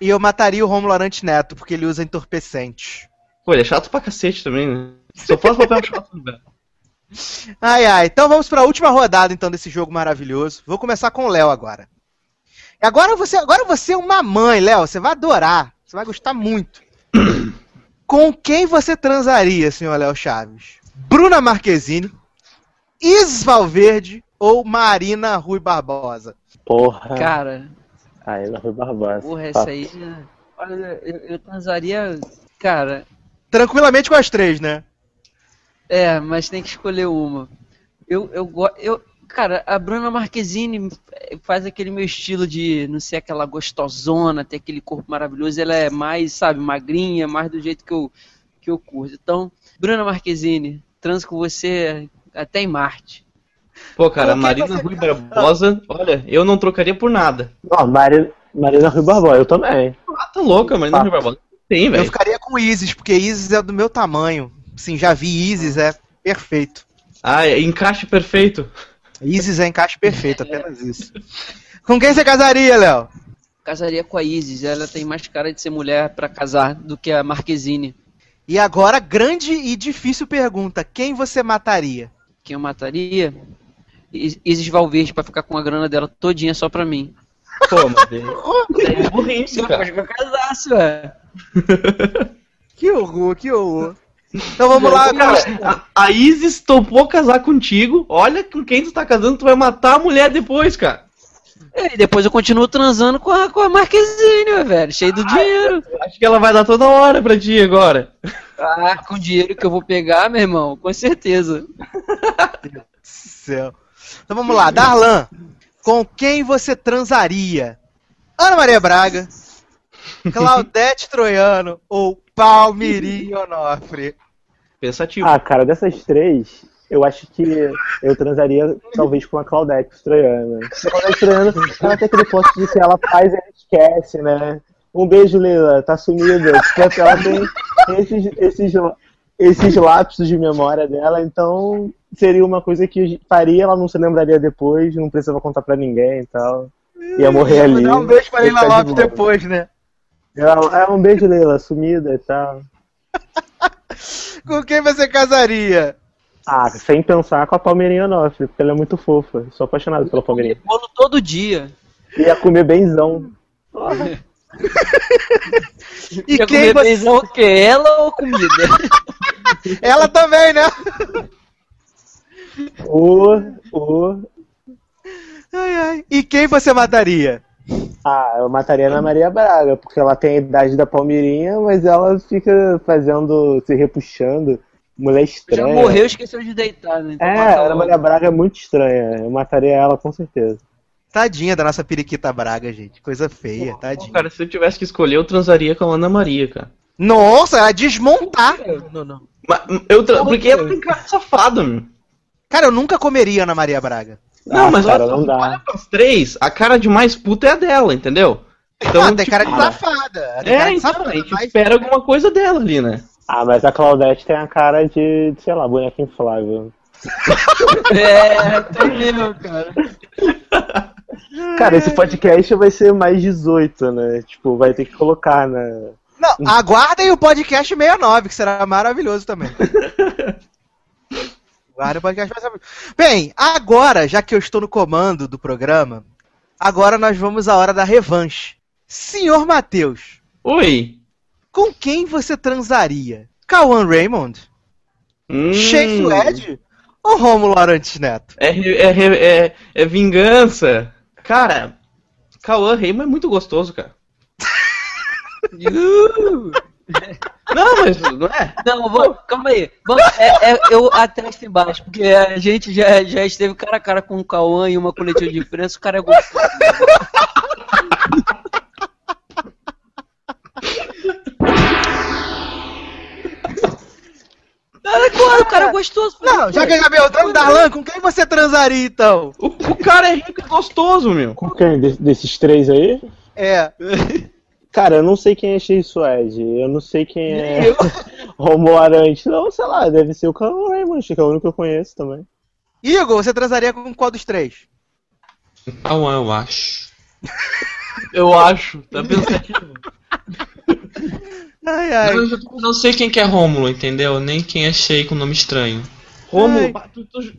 E eu mataria o Romulo Arantes Neto, porque ele usa entorpecente. Pô, ele é chato pra cacete também, né? Só faz papel chato, velho. Ai, ai. Então vamos para a última rodada então desse jogo maravilhoso. Vou começar com o Léo agora. Agora você, agora você é uma mãe, Léo. Você vai adorar. Você vai gostar muito. com quem você transaria, senhor Léo Chaves? Bruna Marquezine, Isis Valverde ou Marina Rui Barbosa? Porra. Cara, Ah, ela foi barbosa. porra, essa aí. Olha, eu, eu transaria. Cara, Tranquilamente com as três, né? é, mas tem que escolher uma. Eu, eu gosto. Eu, cara, a Bruna Marquezine faz aquele meu estilo de não ser aquela gostosona, ter aquele corpo maravilhoso. Ela é mais, sabe, magrinha, mais do jeito que eu, que eu curto. Então, Bruna Marquezine, transo com você até em Marte. Pô, cara, a Marina você- Rui Barbosa, olha, eu não trocaria por nada. Não, Marina, Marina Rui Barbosa, eu também. Ah, tá louca, Marina Rui Barbosa. Tem, Eu velho. ficaria com Isis, porque Isis é do meu tamanho. Sim, já vi Isis, é perfeito. Ah, é encaixe perfeito. Isis é encaixe perfeito, apenas isso. Com quem você casaria, Léo? Casaria com a Isis, ela tem mais cara de ser mulher pra casar do que a Marquezine. E agora, grande e difícil pergunta: quem você mataria? Quem eu mataria? Is- Isis Valverde pra ficar com a grana dela todinha só pra mim. Pô, mas é burrice, cara. eu casasse, ué. Que horror, que horror. Então vamos lá, cara. Cara, a, a Isis topou casar contigo. Olha com quem tu tá casando, tu vai matar a mulher depois, cara. E depois eu continuo transando com a, com a Marquezine, velho, cheio do dinheiro. Acho que ela vai dar toda hora pra ti agora. Ah, com o dinheiro que eu vou pegar, meu irmão, com certeza. Céu. Então vamos lá, Darlan. Com quem você transaria? Ana Maria Braga, Claudete Troiano ou Palmirim Onofre? Pensativo. Ah, cara, dessas três, eu acho que eu transaria talvez com a Claudete Troiana. A Claudete Troiana, ela tem aquele ponto de que ela faz e ela esquece, né? Um beijo, Leila, tá sumida. Ela tem esses, esses, esses lapsos de memória dela, então seria uma coisa que eu faria, ela não se lembraria depois, não precisava contar pra ninguém e tal. Ia morrer ali. Dá um beijo pra Leila de Lopes boa. depois, né? Ela, é um beijo, Leila, sumida e tal. Com quem você casaria? Ah, sem pensar com a Palmeirinha Onofre, porque ela é muito fofa. Sou apaixonado pela Palmeirinha. Bolo todo dia. Ia comer benzão. E Quer quem comer você... beijão o quê? Ela ou comida? Ela também, né? O, o. Ai, ai. E quem você mataria? Ah, eu mataria a Ana Maria Braga, porque ela tem a idade da Palmeirinha, mas ela fica fazendo, se repuxando. Mulher Já estranha. morreu, esqueceu de deitar, né? Então É, a Ana. Maria Braga é muito estranha. Eu mataria ela com certeza. Tadinha da nossa periquita Braga, gente. Coisa feia, Pô, tadinha. cara, se eu tivesse que escolher, eu transaria com a Ana Maria, cara. Nossa, ela desmontar. Não, não. Mas, eu tra... Porque ela tem cara de safada, meu. Cara, eu nunca comeria Ana Maria Braga. Não, Ah, mas cara, olha, não dá. olha pras três, a cara de mais puta é a dela, entendeu? Então, ah, tem tipo, cara de ah, safada. Tem É, cara de então, safada, a gente mas- espera alguma coisa dela ali, né? Ah, mas a Claudete tem a cara de, sei lá, boneca inflável. É, tem mesmo, cara. Cara, esse podcast vai ser mais 18, né? Tipo, vai ter que colocar na. Não, aguardem o podcast 69, que será maravilhoso também. O podcast 69. Bem, agora, já que eu estou no comando do programa, agora nós vamos à hora da revanche. Senhor Matheus, Oi! Com quem você transaria? Cauã Raymond? Hum, Suede? Ou Romulo Arantes Neto? É, é, é, é, é vingança. Cara, Cauã Raymond é muito gostoso, cara. Uh! Não, mas não é? Não, vou, calma aí. Vamos, é, é, eu atesto embaixo, porque a gente já, já esteve cara a cara com o Cauã em uma coletiva de imprensa, o cara é gostoso. Claro, o cara é gostoso. Não, já que é Beltrão Darlan, com quem você transaria então? O, o cara é rico e gostoso, meu. Com quem? De- desses três aí? É. Cara, eu não sei quem é Shea Suede. Eu não sei quem é Romo Arante. Não, sei lá, deve ser o Cauã Raymond, que é o único que eu conheço também. Igor, você transaria com qual dos três? Cauã, eu acho. Eu acho, tá pensativo. Ai, Não, ai. eu não sei quem que é Rômulo, entendeu? Nem quem é Shea com nome estranho. Ba- tu- tu-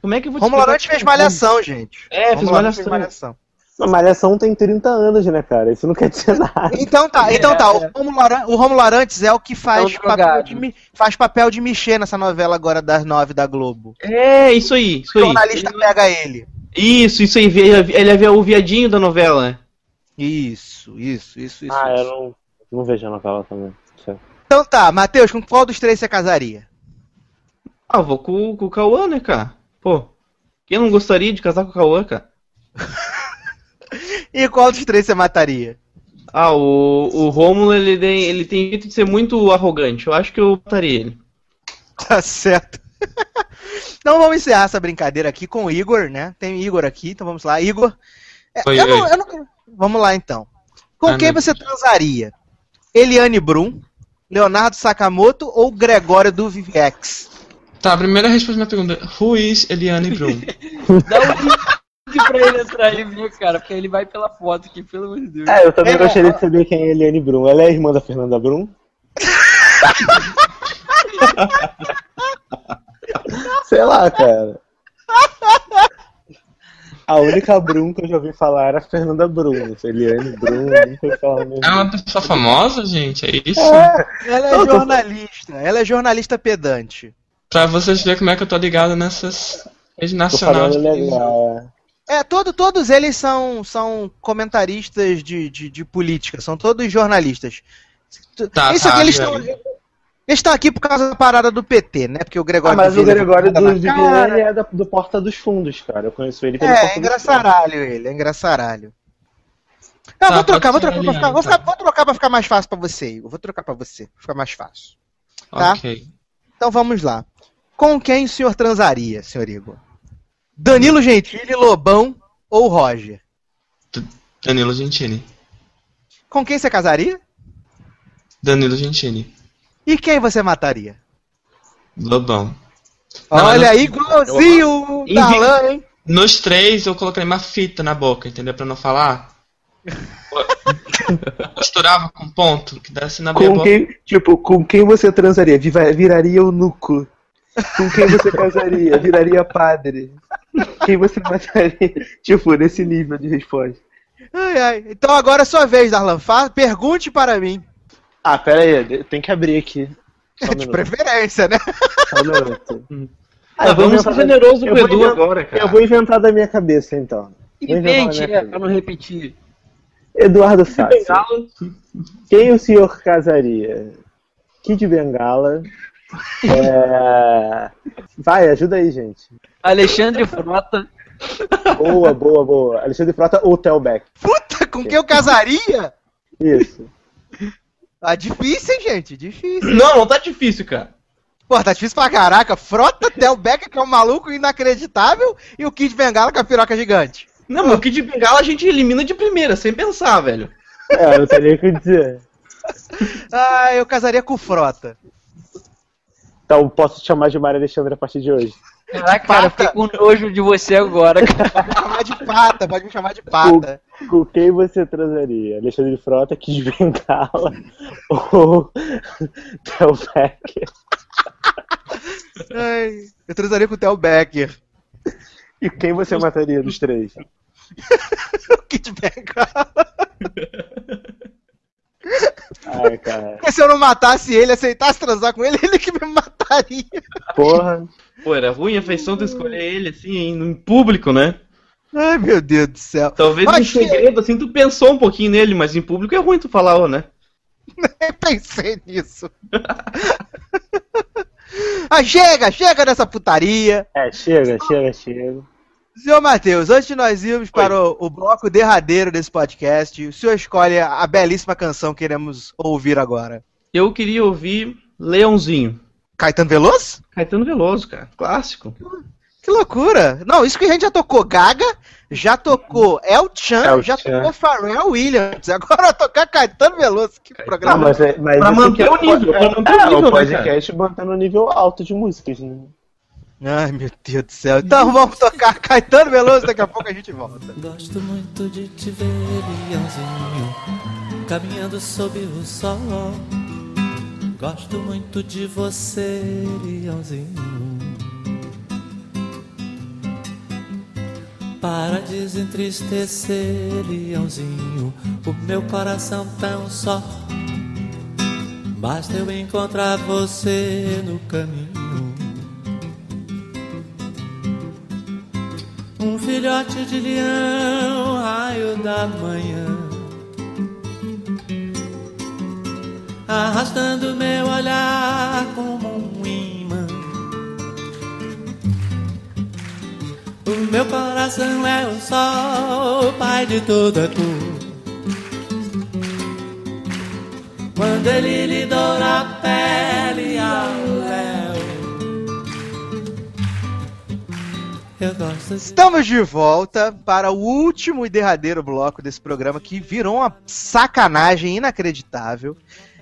como é que eu vou te Romulo quem fez malhação, gente. É, fez Romulo Arantes Malhação. A Malhação tem 30 anos, né, cara? Isso não quer dizer nada. Então tá, então tá. O Romulo, Aran- o Romulo Arantes é o que faz, É um papel de, faz papel de Michê nessa novela agora das nove da Globo. É, isso aí, isso O aí. jornalista pega ele. Isso, isso aí, ele é o viadinho da novela, né? Isso, isso, isso, isso. Ah, eu isso. não, não vejo a novela também. Certo. Então tá, Matheus, com qual dos três você casaria? Ah, vou com, com o Cauã, né, cara? Pô, quem não gostaria de casar com o Cauã, cara? E qual dos três você mataria? Ah, o, o Rômulo, ele tem, ele tem jeito de ser muito arrogante. Eu acho que eu mataria ele. Tá certo. então vamos encerrar essa brincadeira aqui com o Igor, né? Tem Igor aqui, então vamos lá. Igor. é, Oi, eu não- oi. eu não- Vamos lá então. Com Ah, quem não. você transaria? Eliane Brum, Leonardo Sakamoto ou Gregório do Viviex? Tá, a primeira resposta à minha pergunta. Who is Eliane Brum? Pra ele entrar aí, viu, cara? Porque ele vai pela foto aqui, pelo amor de Deus. É, eu também É, gostaria de saber quem é Eliane Brum. Ela é a irmã da Fernanda Brum? Sei lá, cara. A única Brum que eu já ouvi falar era a Fernanda Brum. Eliane Brum, nunca ouvi falar mesmo. É uma pessoa famosa, gente? É isso? Ela é Eu tô- jornalista, ela é jornalista pedante. Pra vocês verem como é que eu tô ligado nessas redes Tô nacionais. falando legal. é. É, todo, todos eles são, são comentaristas de, de, de política, são todos jornalistas. Tá, Isso tá, aqui eles estão. Eles estão aqui por causa da parada do PT, né? Porque o Ah, Gregório mas do o Gregório levou do cara. Viviane é da- do Porta dos Fundos, cara. Eu conheço ele pelo É, Porta é engraçaralho ele, é engraçaralho. Não, Tá, vou trocar, vou trocar, ser pra ficar, vou, ficar- vou trocar pra ficar mais fácil pra você, Igor. Vou trocar pra você, pra ficar mais fácil. tá? Ok. Então vamos lá. Com quem o senhor transaria, senhor Igor? Danilo Gentili, Lobão ou Roger? Danilo Gentili. Com quem você casaria? Danilo Gentili. E quem você mataria? Lobão. Não, Olha eu- aí, igualzinho o eu- Darlan, hein? Nos três eu coloquei uma fita na boca, entendeu? Pra não falar. Eu costurava com ponto, que desce na minha Com boca. quem, tipo, com quem você transaria? Viraria eunuco. Com quem você casaria? Viraria padre. Quem você mataria? Tipo, nesse nível de resposta. Ai, ai. Então agora é sua vez, Darlan. Fa- Pergunte para mim. Ah, pera aí, tem que abrir aqui. Só um de minuto. preferência, né? Só um minuto. Ah, eu vou vamos ser generoso com o Edu agora, cara. Eu vou inventar da minha cabeça, então. Invente, é, pra não repetir. Eduardo Sassi. Quem o senhor casaria? Kid Bengala. É... Vai, ajuda aí, gente. Alexandre Frota. Boa, boa, boa. Alexandre Frota ou Telbeck. Puta, com quem eu casaria? Isso. Ah, difícil, hein, gente? Difícil. Não, não tá difícil, cara. Pô, tá difícil pra caraca. Frota, Del Becker, que é um maluco inacreditável, e o Kid Bengala com a piroca gigante. Não, mas o Kid Bengala a gente elimina de primeira, sem pensar, velho. É, eu não sei nem o que dizer. Ah, eu casaria com o Frota. Então posso te chamar de Maria Alexandre a partir de hoje. Caraca, cara, eu fiquei com nojo de você agora, cara. Pode me chamar de pata, pode me chamar de pata. Com quem você transaria? Alexandre Frota, Kid Bengala ou Telbeck? Ai, eu transaria com o Del Becker. E quem você mataria dos três? O Kid Bengala. Ai, cara. Porque se eu não matasse ele, aceitasse transar com ele, ele que me mataria. Porra. Pô, era ruim a feição de escolher ele assim, em, em público, né? Ai, meu Deus do céu. Talvez Mas em segredo, assim, tu pensou um pouquinho nele, mas em público é ruim tu falar, ó, né? Nem pensei nisso. ah, chega, chega dessa putaria. É, chega, chega, chega. Senhor Matheus, antes de nós irmos para o, o bloco derradeiro desse podcast, o senhor escolhe a belíssima canção que iremos ouvir agora. Eu queria ouvir Leãozinho. Caetano Veloso? Caetano Veloso, cara. Clássico. Que loucura! Não, isso que a gente já tocou Gaga, já tocou El Chan, El já Chan. tocou Pharrell Williams, agora tocar Caetano Veloso. Que Não, programa. mas, é- mas Pra esse manter o nível, pra manter o é, nível, o né, podcast mantendo o nível alto de músicas, né? Ai, meu Deus do céu. Então vamos tocar Caetano Veloso, daqui a pouco a gente volta. Gosto muito de te ver, leãozinho, caminhando sob o sol. Gosto muito de você, leãozinho. Para desentristecer, leãozinho, o meu coração tão só. Basta eu encontrar você no caminho. Um filhote de leão, raio da manhã, arrastando meu olhar como um imã. O meu coração é o sol, pai de toda cor. Quando ele lhe doura a pele ao léu, eu gosto Estamos de volta para o último e derradeiro bloco desse programa que virou uma sacanagem inacreditável.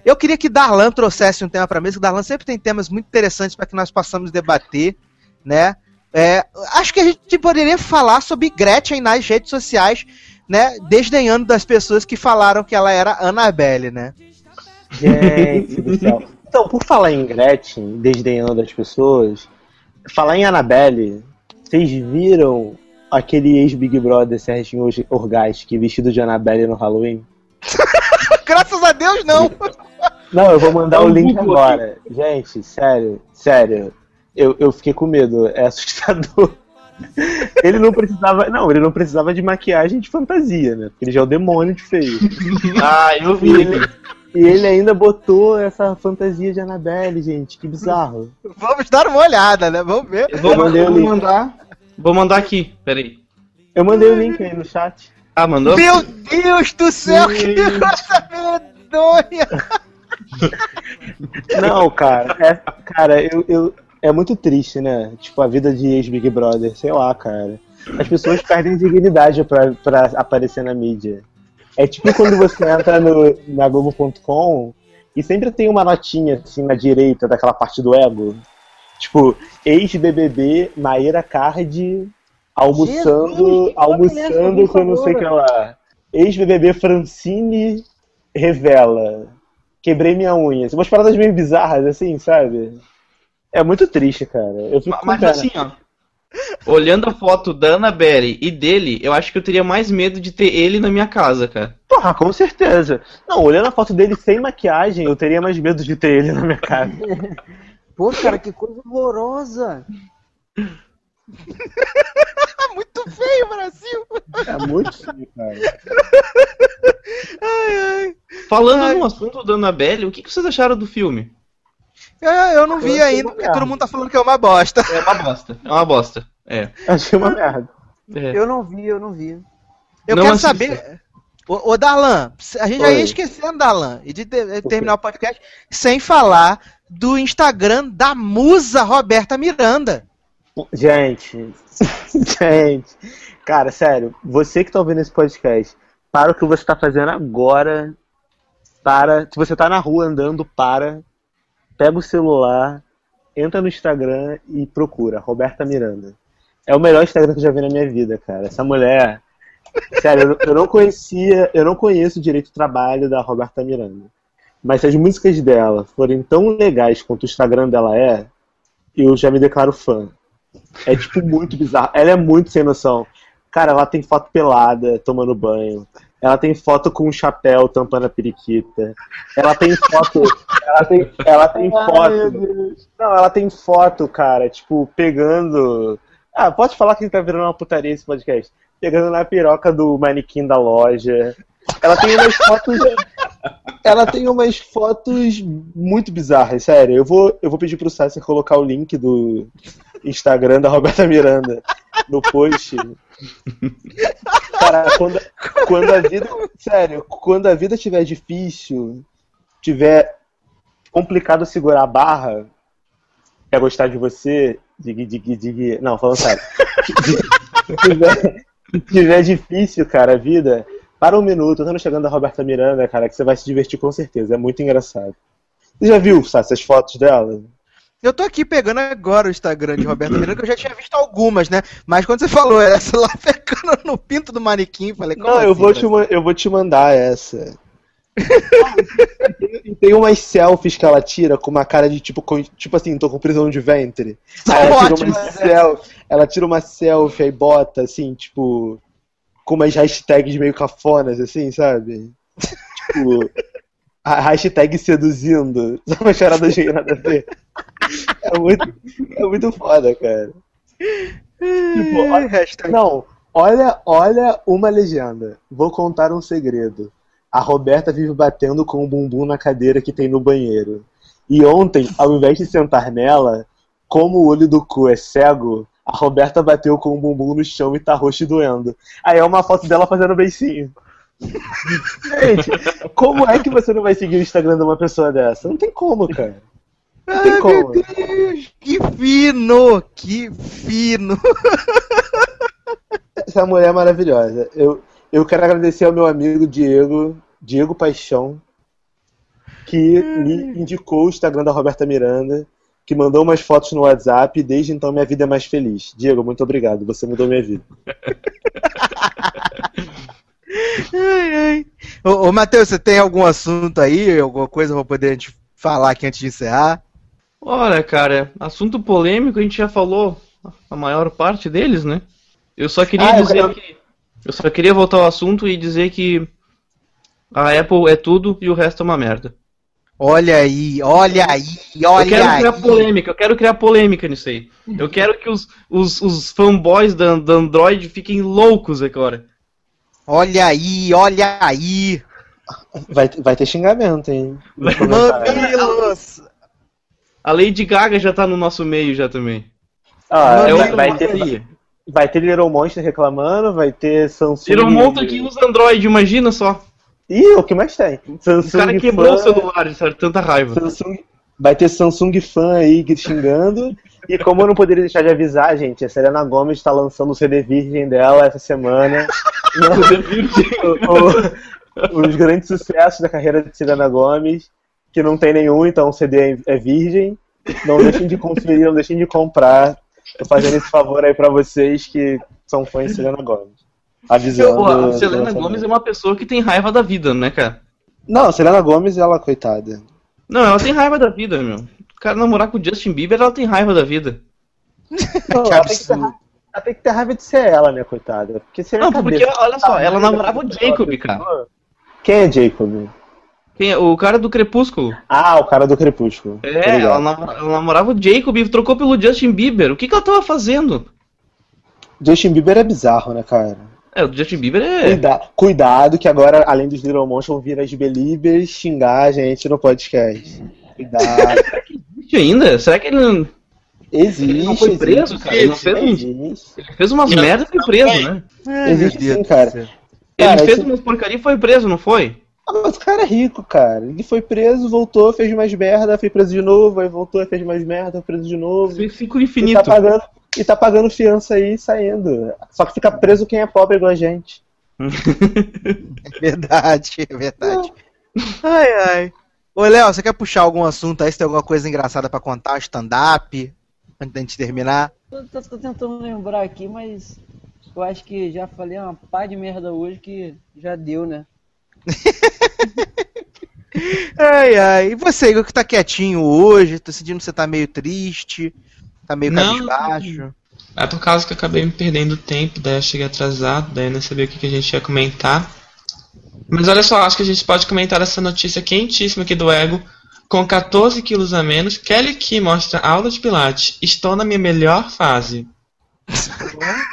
Eu queria que Darlan trouxesse um tema para mesa, que Darlan sempre tem temas muito interessantes para que nós possamos debater, né? É, acho que a gente poderia falar sobre Gretchen nas redes sociais, né? Desdenhando das pessoas que falaram que ela era Annabelle, né? Gente do céu. Então, por falar em Gretchen, desdenhando as pessoas, falar em Annabelle, vocês viram aquele ex-Big Brother Serginho Orgaz vestido de Annabelle no Halloween? Graças a Deus, não! Não, eu vou mandar Dá o link Google agora. Gente, sério, sério. Eu, eu fiquei com medo, é assustador. Ele não precisava. Não, ele não precisava de maquiagem de fantasia, né? Porque ele já é o demônio de feio. Ah, eu vi. ele, e ele ainda botou essa fantasia de Annabelle, gente. Que bizarro. Vamos dar uma olhada, né? Vamos ver. Eu vou, Eu mandei o vou mandar. Vou mandar aqui, peraí. Eu mandei o link aí no chat. Ah, mandou? Meu Deus do céu, que coisa medonha! Não, cara, é, cara, eu, eu, é muito triste, né? Tipo, a vida de ex-Big Brother, sei lá, cara. As pessoas perdem dignidade pra, pra aparecer na mídia. É tipo quando você entra no, na Globo.com e sempre tem uma notinha assim na direita daquela parte do ego. Tipo, ex-BBB Maíra Card almoçando, Jesus, almoçando com não sei o que lá. Ex-BBB Francine revela. Quebrei minha unha. Umas paradas meio bizarras, assim, sabe? É muito triste, cara. Eu fico com Mas pena. assim, ó. Olhando a foto da Annabelle e dele, eu acho que eu teria mais medo de ter ele na minha casa, cara. Porra, com certeza. Não, olhando a foto dele sem maquiagem, eu teria mais medo de ter ele na minha casa. Pô, cara, que coisa horrorosa. Muito feio, Brasil! É muito feio, cara. Ai, ai. Falando Ai. no assunto da Annabelle, o que que vocês acharam do filme? Eu, eu não vi Eu ainda, porque merda. todo mundo tá falando que é uma bosta. É uma bosta. É uma bosta. É. Achei uma merda. É. Eu não vi, eu não vi. Eu Não quero assista. saber. Ô, ô Darlan, a gente já ia Oi. esquecendo, Darlan, e de ter- terminar o podcast sem falar do Instagram da musa Roberta Miranda. Gente, gente. Cara, sério, você que tá ouvindo esse podcast, para o que você tá fazendo agora. Para. Se você tá na rua andando, para. Pega o celular, entra no Instagram e procura Roberta Miranda. É o melhor Instagram que eu já vi na minha vida, cara. Essa mulher. Sério, eu- não conhecia, eu não conheço direito o trabalho da Roberta Miranda. Mas se as músicas dela forem tão legais quanto o Instagram dela é, eu já me declaro fã. É tipo muito bizarro. Ela é muito sem noção. Cara, ela tem foto pelada, tomando banho. Ela tem foto com um chapéu tampando a periquita. Ela tem foto. ela tem, ela tem Ai, foto. Não, ela tem foto, cara, tipo, pegando. Ah, pode falar que tá virando uma putaria esse podcast. Pegando na piroca do manequim da loja. Ela tem umas fotos. Ela tem umas fotos muito bizarras, sério. Eu vou, eu vou pedir pro Sasser colocar o link do Instagram da Roberta Miranda no post. Cara, quando, quando a vida. Sério, quando a vida tiver difícil, tiver complicado segurar a barra, quer gostar de você, dig, dig, dig. Não, falando sério. Se tiver, tiver difícil, cara, a vida, para um minuto, estamos chegando a Roberta Miranda, cara, que você vai se divertir com certeza. É muito engraçado. Você já viu, Sassi, as fotos dela? Eu tô aqui pegando agora o Instagram de Roberto Miranda, que eu já tinha visto algumas, né? Mas quando você falou essa lá pegando no pinto do manequim, falei, como Não, eu assim, vou, né? te, eu vou te mandar essa. E tem umas selfies que ela tira com uma cara de tipo, com- tipo assim, tô com prisão de ventre. Aí ela tira uma selfie, ela tira uma selfie e bota assim, tipo, com umas hashtags meio cafonas, assim, sabe? Tipo, a hashtag seduzindo. Só uma charada de nada a ver. É muito, é muito foda, cara. Tipo, olha, Hashtag. não, olha, olha uma legenda. Vou contar um segredo. A Roberta vive batendo com o bumbum na cadeira que tem no banheiro. E ontem, ao invés de sentar nela, como o olho do cu é cego, a Roberta bateu com o bumbum no chão e tá roxo e doendo. Aí é uma foto dela fazendo beicinho. Gente, como é que você não vai seguir o Instagram de uma pessoa dessa? Não tem como, cara. Não tem Ai, como. meu Deus, que fino, que fino. Essa mulher é maravilhosa. Eu, eu quero agradecer ao meu amigo Diego, Diego Paixão, que me indicou o Instagram da Roberta Miranda, que mandou umas fotos no WhatsApp e desde então minha vida é mais feliz. Diego, muito obrigado. Você mudou minha vida. Ai, ai. Ô, ô Matheus, você tem algum assunto aí, alguma coisa pra poder a gente falar aqui antes de encerrar? Olha, cara, assunto polêmico, a gente já falou a maior parte deles, né? Eu só queria Ah, eu dizer quero- que. Eu só queria voltar ao assunto e dizer que a Apple é tudo e o resto é uma merda. Olha aí, olha aí, eu olha quero aí. criar polêmica, eu quero criar polêmica nisso aí. Eu quero que os, os, os fanboys da, da Android fiquem loucos agora. Olha aí, olha aí. Vai, vai ter xingamento, hein? Mamilos. A Lady Gaga já tá no nosso meio já também. Ah, É Mamilos. vai, vai ter, vai ter Little Monster reclamando, vai ter Samsung. Tirou um monte que usa Android, imagina só. Ih, o que mais tem? O Samsung cara quebrou o fã- celular de tanta raiva. Samsung, vai ter Samsung fã aí xingando. E como eu não poderia deixar de avisar, gente, a Selena Gomez está lançando o CD virgem dela essa semana. O- o- os grandes sucessos da carreira de Selena Gomez, que não tem nenhum, então o CD é virgem. Não deixem de conferir, não deixem de comprar. Tô fazendo esse favor aí pra vocês que são fãs de Selena Gomez. Avisando. Pô, a Selena. Gomes é uma pessoa que tem raiva da vida, né, cara? Não, Selena Gomez, ela, coitada. Não, ela tem raiva da vida, meu. O cara namorar com o Justin Bieber, ela tem raiva da vida. Não, ela, tem ter, ela tem que ter raiva de ser ela, né, coitada? Porque seria Não, porque, olha só, ela namorava o Jacob, cara. Quem é Jacob? Quem é? O cara do Crepúsculo. Ah, o cara do Crepúsculo. É, ela, nam- ela namorava o Jacob e trocou pelo Justin Bieber. O que, que ela tava fazendo? Justin Bieber é bizarro, né, cara? É, o Justin Bieber é. Cuida- Cuidado, que agora, além dos Little Monsters, vão vir as Beliebers xingar a gente no podcast. Cuidado. Existe ainda? Será que ele não, Existe. ele não foi preso, cara? Ele não fez, Existe. ele fez umas merdas e foi preso, foi. né? Ai, Existe sim, cara. Ele Cara, fez esse- umas porcaria e foi preso, não foi? Ah, mas o cara é rico, cara. Ele foi preso, voltou, fez mais merda, foi preso de novo, aí voltou, fez mais merda, preso de novo. E infinito. tá pagando, e tá pagando fiança aí e saindo. Só que fica preso quem é pobre igual a gente. É verdade, é verdade. Ai, ai. Ô, Léo, você quer puxar algum assunto aí? Se tem alguma coisa engraçada pra contar? Stand-up? Antes da gente terminar? Tô, tô- tô tentando lembrar aqui, mas eu acho que já falei uma pá de merda hoje que já deu, né? Ai, ai. E você, Igor, que tá quietinho hoje? Tô sentindo que você tá meio triste, tá meio Não. cabisbaixo. É por causa que eu acabei me perdendo tempo, daí eu cheguei atrasado, daí eu não sabia o que, que a gente ia comentar. Mas olha só, acho que a gente pode comentar essa notícia quentíssima aqui do Ego. Com 14 quilos a menos, Kelly Key mostra aula de pilates. Estou na minha melhor fase.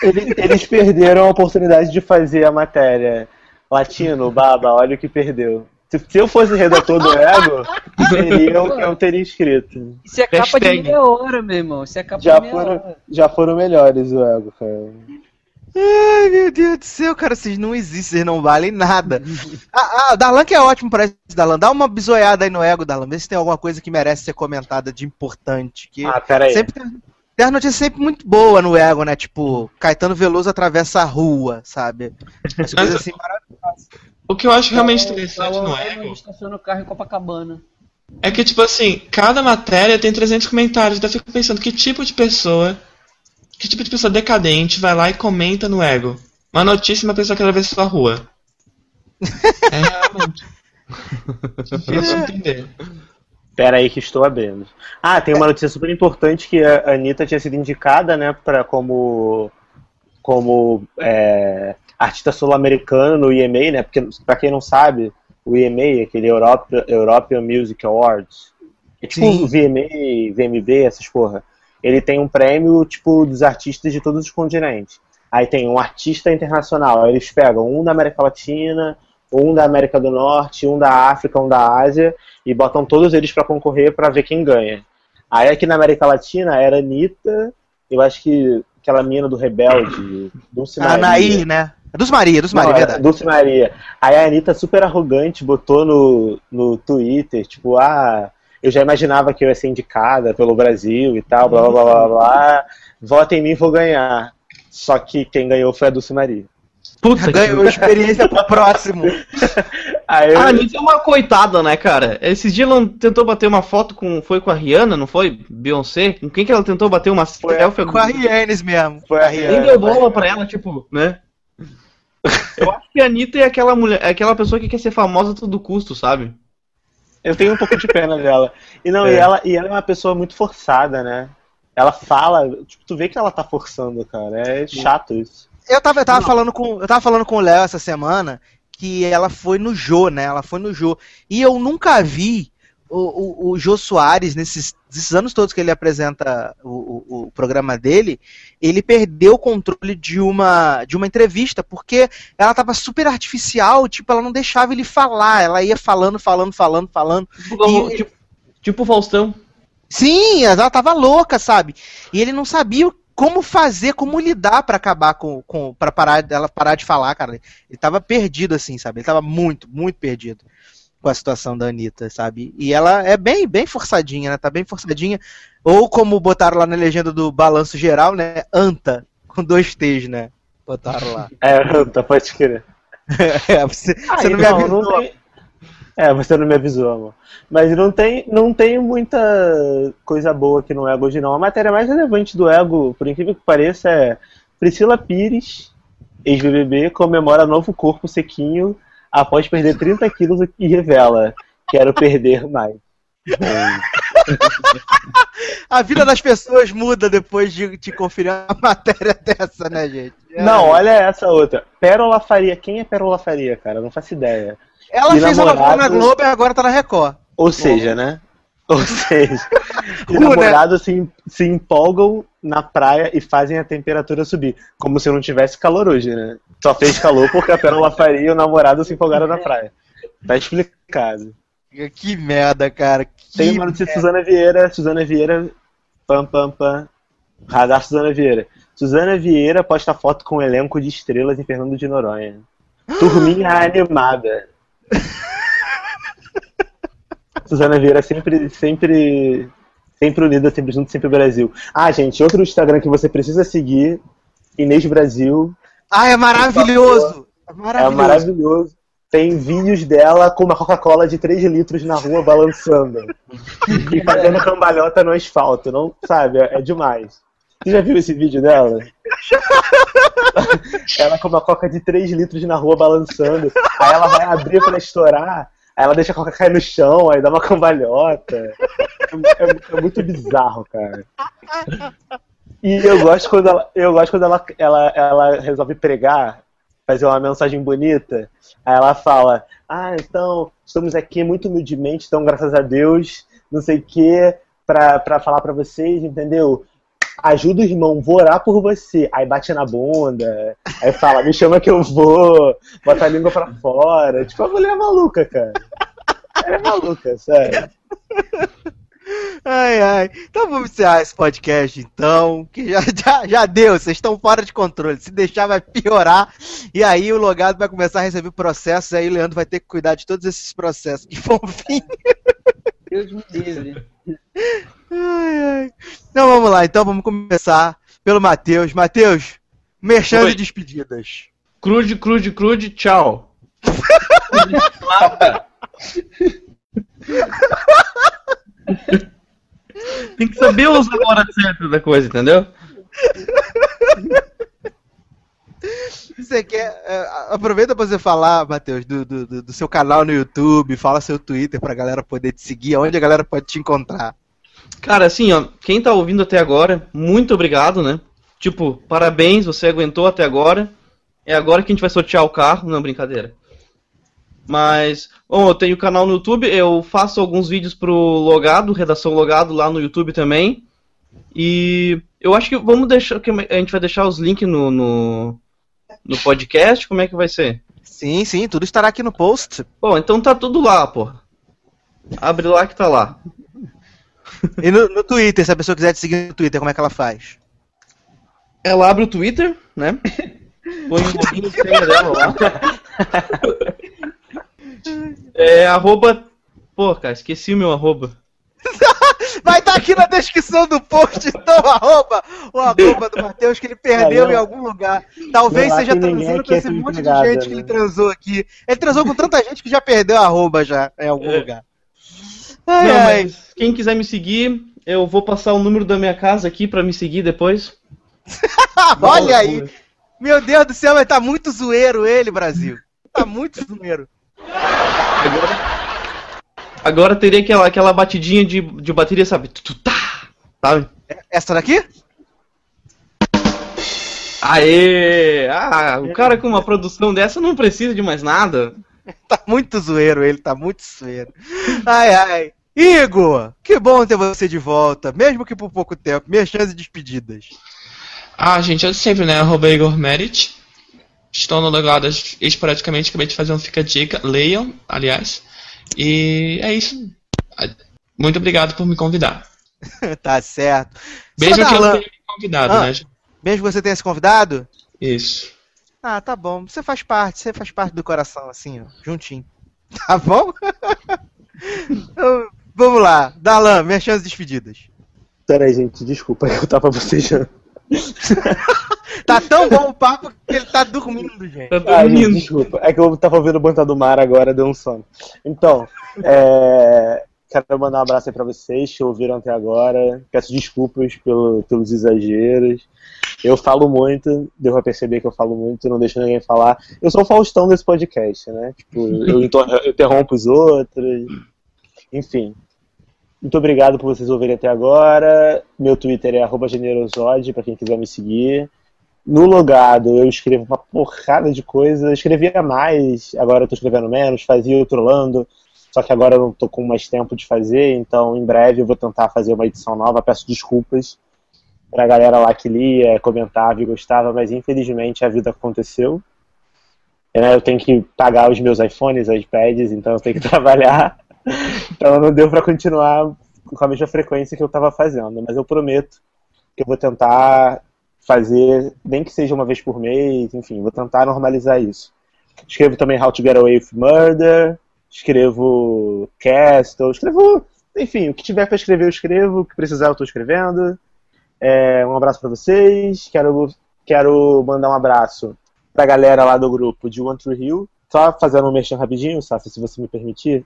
Ele- eles perderam a oportunidade de fazer a matéria. Latino, baba, olha o que perdeu. Se, se eu fosse redator do Ego, seria eu, eu teria escrito. Isso é capa de Hashtag. meia hora, meu irmão. Isso é capa Já de meia foram, hora. já foram melhores o Ego, cara. Ai, meu Deus do céu, cara, vocês não existem, vocês não valem nada. Ah, ah, Darlan que é ótimo pra isso, Darlan. Dá uma bisoiada aí no ego, Darlan. Vê se tem alguma coisa que merece ser comentada de importante. Que Ah, peraí. sempre tem, tem as notícias sempre muito boas no ego, né? Tipo, Caetano Veloso atravessa a rua, sabe? As coisas assim maravilhosas. O que eu acho realmente Então, interessante no Ego o carro em Copacabana. é que, tipo assim, cada matéria tem 300 comentários. Então eu fico pensando que tipo de pessoa, que tipo de pessoa decadente vai lá e comenta no Ego. Uma notícia e uma pessoa que atravessa a rua. É realmente. Difícil de entender. Pera aí que estou abrindo. Ah, tem uma notícia super importante que a Anitta tinha sido indicada, né, pra, como, como é, artista sul-americano no EMA, né, porque pra quem não sabe, o EMA, aquele Europe, European Music Awards, é tipo Sim. o VMA, VMB, essas porra, ele tem um prêmio, tipo, dos artistas de todos os continentes. Aí tem um artista internacional, aí eles pegam um da América Latina, um da América do Norte, um da África, um da Ásia, e botam todos eles pra concorrer pra ver quem ganha. Aí aqui na América Latina era Anitta, eu acho que aquela mina do Rebelde, Maria. Anaí, né? É Dos Maria, dos Maria, Não, era verdade. Dulce Maria. Aí a Anitta, super arrogante, botou no, no Twitter, tipo, ah, eu já imaginava que eu ia ser indicada pelo Brasil e tal, blá blá blá blá blá. Vota em mim, vou ganhar. Só que quem ganhou foi a Dulce Maria. Puta que Ganhou experiência pro próximo. Aí eu, A Anitta é uma coitada, né, cara? Esses dias ela tentou bater uma foto com. Foi com a Rihanna, não foi? Beyoncé? Com quem que ela tentou bater uma selfie? Com a Rienes mesmo. Foi a Nem Rihanna. deu bola pra ela, tipo, né? Eu acho que a Anitta é aquela mulher, é aquela pessoa que quer ser famosa a todo custo, sabe? Eu tenho um pouco de pena dela. E não, e, É. ela, e ela é uma pessoa muito forçada, né? Ela fala, tipo, tu vê que ela tá forçando, cara. É chato isso. Eu tava, eu tava falando com, eu tava falando com o Léo essa semana que ela foi no Jô, né? Ela foi no Jô. E eu nunca vi o, o, o Jô Soares, nesses, nesses anos todos que ele apresenta o, o, o programa dele, ele perdeu o controle de uma, de uma entrevista, porque ela tava super artificial, tipo, ela não deixava ele falar, ela ia falando, falando, falando, falando. Tipo, E- tipo, tipo o Faustão. Sim, ela tava louca, sabe? E ele não sabia como fazer, como lidar pra acabar com, com para parar dela parar de falar, cara. Ele tava perdido assim, sabe? Ele tava muito, muito perdido com a situação da Anitta, sabe? E ela é bem, bem forçadinha, né? Tá bem forçadinha. Ou como botaram lá na legenda do balanço geral, né? Anta, com dois T's, né? Botaram lá. É, tá, pode crer. É, você, Ah, você não me então, avisou. não tem- É, você não me avisou, amor. Mas não tem, não tem muita coisa boa aqui no Ego hoje, não. A matéria mais relevante do Ego, por incrível que pareça, é Priscila Pires, ex-BBB, comemora novo corpo sequinho após perder 30 quilos e revela: quero perder mais. A vida das pessoas muda depois de, de conferir uma matéria dessa, né, gente? Não, olha essa outra. Pérola Faria. Quem é Pérola Faria, cara? Eu não faço ideia. Ela E fez a novela na namorado- Globo e agora tá na Record. Ou seja, né? Ou seja, os né? namorados se, se empolgam na praia e fazem a temperatura subir. Como se não tivesse calor hoje, né? Só fez calor porque a Pérola Faria e o namorado se empolgaram na praia. Tá explicado. Que merda, cara. Que Tem uma notícia de Suzana Vieira. Suzana Vieira. Pam, pam, pam. Radar Suzana Vieira. Suzana Vieira posta foto com um elenco de estrelas em Fernando de Noronha. Turminha animada. Suzana Vieira sempre, sempre, sempre unida, sempre junto, sempre Brasil. Ah, gente, outro Instagram que você precisa seguir, Inês Brasil, Ah, é maravilhoso. É é maravilhoso. maravilhoso. Tem vídeos dela com uma Coca-Cola de 3 litros na rua balançando. e fazendo cambalhota no asfalto. Não, sabe, é demais. Você já viu esse vídeo dela? ela com uma coca de 3 litros na rua balançando. Aí ela vai abrir pra estourar. Aí ela deixa a coca cair no chão, aí dá uma cambalhota. É, é- é muito bizarro, cara. E eu gosto quando ela, eu gosto quando ela, ela, ela resolve pregar fazer uma mensagem bonita. Aí ela fala: Ah, então, estamos aqui muito humildemente, então, graças a Deus, não sei o que, pra, pra falar pra vocês, entendeu? Ajuda o irmão, vou orar por você. Aí bate na bunda, aí fala, me chama que eu vou, bota a língua pra fora. Tipo, a mulher é maluca, cara. Ela é maluca, sério. Ai, ai. Então vamos encerrar esse podcast, então. Que já, já, já deu, vocês estão fora de controle. Se deixar, vai piorar. E aí o logado vai começar a receber processos. E aí o Leandro vai ter que cuidar de todos esses processos que vão vir. Deus me livre. Então vamos lá, então vamos começar pelo Matheus. Matheus, merchan Oi. de despedidas. Crude, crude, crude, tchau. Tem que saber usar a hora certa da coisa, entendeu? Você quer. é, aproveita pra você falar, Matheus, do, do, do- do seu canal no YouTube, fala seu Twitter pra galera poder te seguir, onde a galera pode te encontrar. Cara, assim, ó, quem tá ouvindo até agora, muito obrigado, né? Tipo, parabéns, você aguentou até agora. É agora que a gente vai sortear o carro, não brincadeira. Mas, bom, eu tenho canal no YouTube, eu faço alguns vídeos pro Logado, Redação Logado lá no YouTube também. E eu acho que vamos deixar, que a gente vai deixar os links no, no, no podcast, como é que vai ser? Sim, sim, tudo estará aqui no post. Bom, então tá tudo lá, pô. Abre lá que tá lá. E no, no Twitter, se a pessoa quiser te seguir no Twitter, como é que ela faz? Ela abre o Twitter, né? Põe o login e senha dela lá. É arroba. Pô, cara, esqueci o meu arroba. Vai estar aqui na descrição do post, então, arroba, o arroba do Matheus, que ele perdeu É, em algum lugar. Talvez Não seja transando com é esse monte de gente que né? ele transou aqui. Ele transou com tanta gente que já perdeu a arroba já em algum É. lugar. Ai, Não, ai. mas quem quiser me seguir, eu vou passar o número da minha casa aqui pra me seguir depois. Olha aí. Meu Deus do céu, mas tá muito zoeiro ele, Brasil. Tá muito zoeiro. Agora, agora teria aquela, aquela batidinha de, de bateria, sabe? Tá, sabe? Essa daqui? Aê! Ah, o cara com uma produção dessa não precisa de mais nada. Tá muito zoeiro ele, tá muito zoeiro. Ai, ai. Igor, que bom ter você de volta, mesmo que por pouco tempo. Minhas chances de despedidas. Ah, gente, eu sempre, né? Arroba Igor Merit. Estou no logado esporadicamente, acabei de fazer um Fica Dica. Leiam, aliás. E é isso. Muito obrigado por me convidar. tá certo. Mesmo Só que eu tenha me convidado, Ah. né? Mesmo que você tenha se convidado? Isso. Ah, tá bom. Você faz parte, você faz parte do coração, assim, ó, juntinho. Tá bom? Então, vamos lá. Darlan, minhas chances de despedidas. Pera aí, gente, desculpa, eu tava bocejando. Tá tão bom o papo que ele tá dormindo, gente. Tá Ah, gente, dormindo. desculpa. É que eu tava ouvindo o Banta do Mar agora, deu um sono. Então, é, quero mandar um abraço aí pra vocês que ouviram até agora. Peço desculpas pelo, pelos exageros. Eu falo muito, deu pra perceber que eu falo muito, não deixo ninguém falar. Eu sou o Faustão desse podcast, né? Tipo, eu inter- eu interrompo os outros. Enfim. Muito obrigado por vocês ouvirem até agora. Meu Twitter é generosode, pra quem quiser me seguir. No logado eu escrevo uma porrada de coisa. Eu escrevia mais, agora eu tô escrevendo menos, fazia o trolando. Só que agora eu não tô com mais tempo de fazer, então em breve eu vou tentar fazer uma edição nova. Peço desculpas pra galera lá que lia, comentava e gostava, mas infelizmente a vida aconteceu. É, Eu tenho que pagar os meus iPhones, iPads, então eu tenho que trabalhar. Então não deu pra continuar com a mesma frequência que eu tava fazendo, mas eu prometo que eu vou tentar fazer, nem que seja uma vez por mês, enfim, vou tentar normalizar isso. Escrevo também How to Get Away with Murder, escrevo Castle, escrevo, enfim, o que tiver pra escrever eu escrevo, o que precisar eu tô escrevendo. É, um abraço pra vocês, quero, quero mandar um abraço pra galera lá do grupo de One Tree Hill, só fazendo um mexer rapidinho, Sassi, se você me permitir.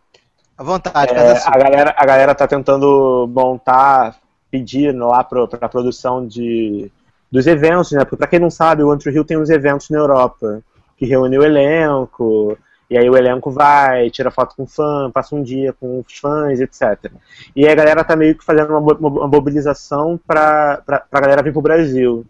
À vontade, É, assim. a, galera, a galera tá tentando montar, pedir lá pra, pra produção de, dos eventos, né? Porque pra quem não sabe, o Antro Rio tem uns eventos na Europa que reúne o elenco, e aí o elenco vai, tira foto com fã, passa um dia com os fãs, etc. E aí a galera tá meio que fazendo uma, mo- uma mobilização pra, pra, pra galera vir pro Brasil.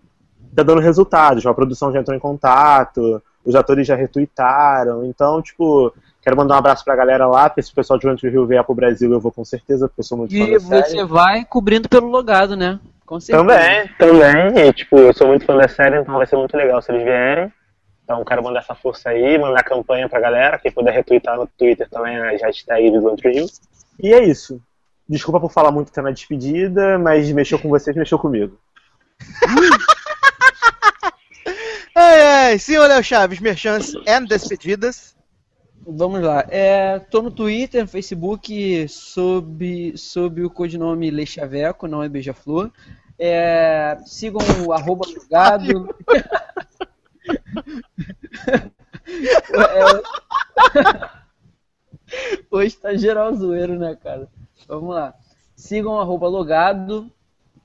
Tá dando resultados, a produção já entrou em contato, os atores já retuitaram. Então, tipo, quero mandar um abraço pra galera lá, pra esse pessoal de One Tree Hill vier pro Brasil, eu vou com certeza, porque eu sou muito fã E da série. você vai cobrindo pelo logado, né? Com certeza. Também, também. E, tipo, eu sou muito fã da série, então vai ser muito legal se eles vierem. Então quero mandar essa força aí, mandar campanha pra galera. Quem puder retweetar no Twitter também a hashtag do Hill. E é isso. Desculpa por falar muito até na despedida, mas mexeu com vocês, mexeu comigo. Ai, ai, senhor Léo Chaves, merchants and despedidas. Vamos lá. É, tô no Twitter, no Facebook, sob, sob o codinome Leixaveco, não é Beija-Flor. É, sigam o arroba. É, Hoje tá geral zoeiro, né, cara? Vamos lá. Sigam arroba logado.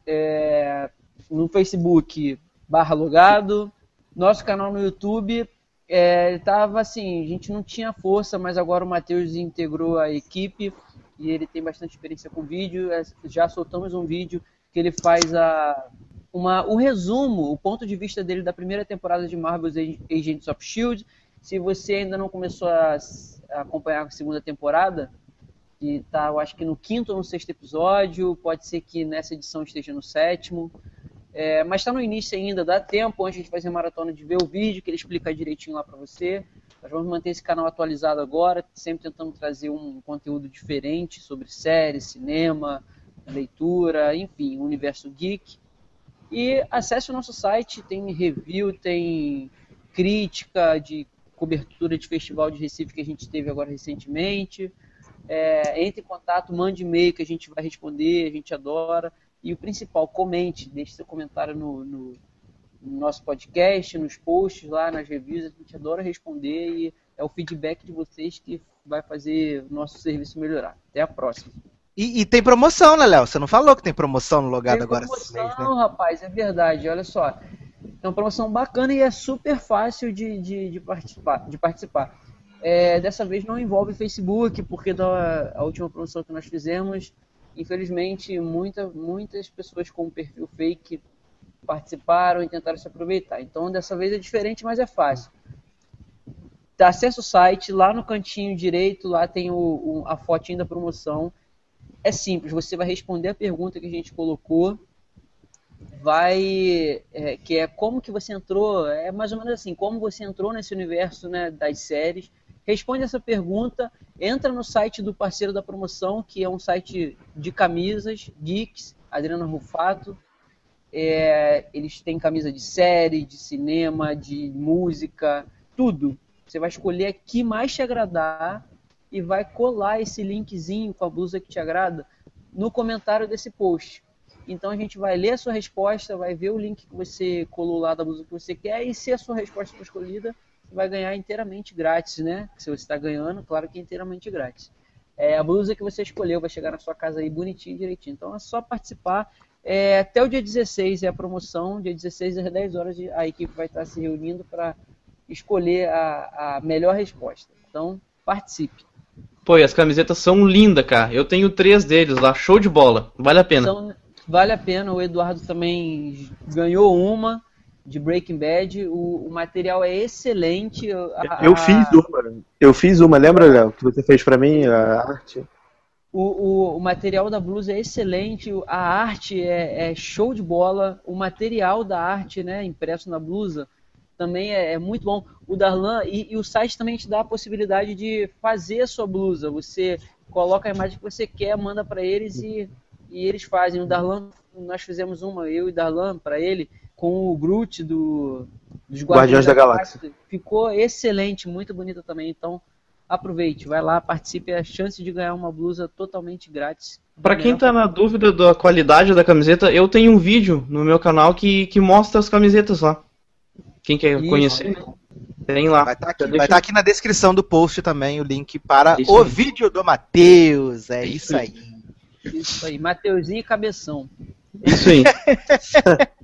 é, no Facebook, barra logado. Nosso canal no YouTube é, tava assim, a gente não tinha força, mas agora o Matheus integrou a equipe e ele tem bastante experiência com vídeo. É, Já soltamos um vídeo que ele faz a, uma, o resumo, o ponto de vista dele da primeira temporada de Marvel's Agents of Shield. Se você ainda não começou a, a acompanhar a segunda temporada, que tá, eu acho que no quinto ou no sexto episódio, pode ser que nessa edição esteja no sétimo. É, mas está no início ainda, dá tempo antes de fazer maratona de ver o vídeo, que ele explica direitinho lá para você. Nós vamos manter esse canal atualizado agora, sempre tentando trazer um conteúdo diferente sobre séries, cinema, leitura, enfim, universo geek. E acesse o nosso site, tem review, tem crítica de cobertura de festival de Recife que a gente teve agora recentemente. É, entre em contato, mande e-mail que a gente vai responder, a gente adora. E o principal, comente, deixe seu comentário no, no- no nosso podcast, nos posts lá, nas reviews, a gente adora responder e é o feedback de vocês que vai fazer o nosso serviço melhorar. Até a próxima. E, e tem promoção, né, Léo? Você não falou que tem promoção no logado Tem agora esse promoção, mês, né? rapaz, é verdade, olha só. É uma promoção bacana e é super fácil de, de, de participar. De participar. É, dessa vez não envolve Facebook, porque da a última promoção que nós fizemos, infelizmente, muita, muitas pessoas com perfil fake participaram e tentaram se aproveitar. Então, dessa vez é diferente, mas é fácil. Tá, acessa o site, lá no cantinho direito, lá tem o, o- a fotinha da promoção. É simples, você vai responder a pergunta que a gente colocou, vai, é, que é como que você entrou, é mais ou menos assim, como você entrou nesse universo né, das séries. Responde essa pergunta, entra no site do parceiro da promoção, que é um site de camisas, Geeks, Adriana Rufato. É, eles têm camisa de série, de cinema, de música, tudo. Você vai escolher a que mais te agradar e vai colar esse linkzinho com a blusa que te agrada no comentário desse post. Então a gente vai ler a sua resposta, vai ver o link que você colou lá da blusa que você quer e se a sua resposta for escolhida, vai ganhar inteiramente grátis, né? Se você está ganhando, claro que é inteiramente grátis. É, a blusa que você escolheu vai chegar na sua casa aí bonitinho, direitinho. Então é só participar. É, até o dia 16 é a promoção, dia 16 às 10 horas a equipe vai estar se reunindo para escolher a, a melhor resposta. Então participe. Pô, e as camisetas são lindas, cara. Eu tenho três deles lá, show de bola. Vale a pena. Então, vale a pena. O Eduardo também ganhou uma de Breaking Bad. O, o material é excelente. A- Eu a- fiz uma. Eu fiz uma, lembra, Léo? Que você fez pra mim, a arte? O, o, o material da blusa é excelente, a arte é, é show de bola, o material da arte, né, impresso na blusa, também é, é muito bom. O Darlan, e, e o site também te dá a possibilidade de fazer a sua blusa. Você coloca a imagem que você quer, manda para eles e, e eles fazem. O Darlan, nós fizemos uma, eu e Darlan, para ele, com o Groot do, dos Guardiões da Galáxia. Ficou excelente, muito bonita também. Então, aproveite, vai lá, participe, é a chance de ganhar uma blusa totalmente grátis. Pra quem tá na dúvida da qualidade da camiseta, eu tenho um vídeo no meu canal que, que mostra as camisetas lá. Quem quer Isso. conhecer, tem lá. Vai estar aqui, vai deixa- tá aqui na descrição do post também o link para Isso o aí. vídeo do Matheus. É isso aí. Isso aí, Mateuzinho e Cabeção. Isso aí.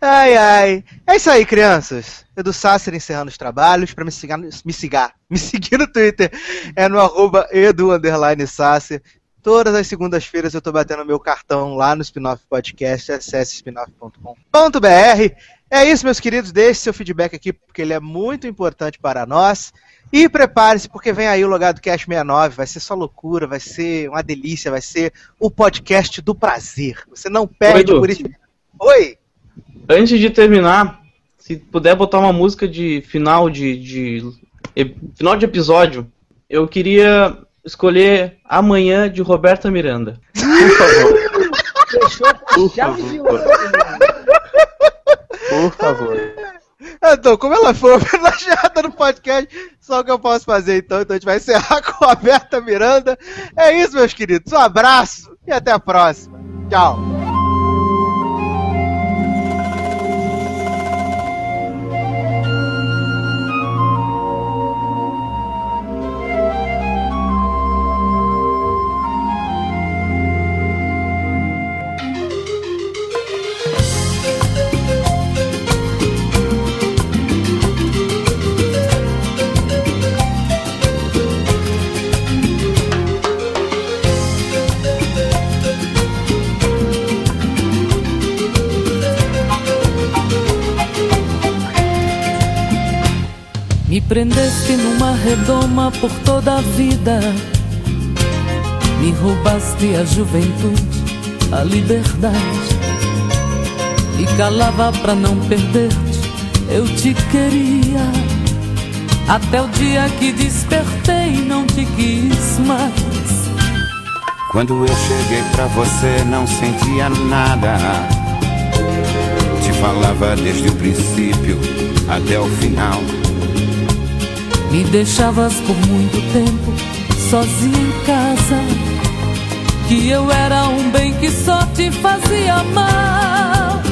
Ai, ai. É isso aí, crianças. Edu Sasser encerrando os trabalhos. Pra me seguir, me seguir, me seguir no Twitter é no arroba edu underline Sasser. Todas as segundas-feiras eu tô batendo meu cartão lá no Spinoff Podcast, acesse spinoff.com.br. É isso, meus queridos. Deixe seu feedback aqui, porque ele é muito importante para nós. E prepare-se, porque vem aí o Logado Cast 69. Vai ser só loucura, vai ser uma delícia, vai ser o podcast do prazer. Você não perde Edu. por isso. Oi! Antes de terminar, se puder botar uma música de final de, de e- final de episódio, eu queria escolher Amanhã de Roberta Miranda. Por favor, Fechou com Por chave favor. de ouro. Por favor. Então, como ela foi homenageada no podcast, só o que eu posso fazer então. Então a gente vai encerrar com a Berta Miranda. É isso, meus queridos. Um abraço e até a próxima. Tchau. Prendeste numa redoma por toda a vida. Me roubaste a juventude, a liberdade. E calava pra não perder-te, eu te queria. Até o dia que despertei, não te quis mais. Quando eu cheguei pra você não sentia nada. Te falava desde o princípio até o final. Me deixavas por muito tempo sozinha em casa. Que eu era um bem que só te fazia mal.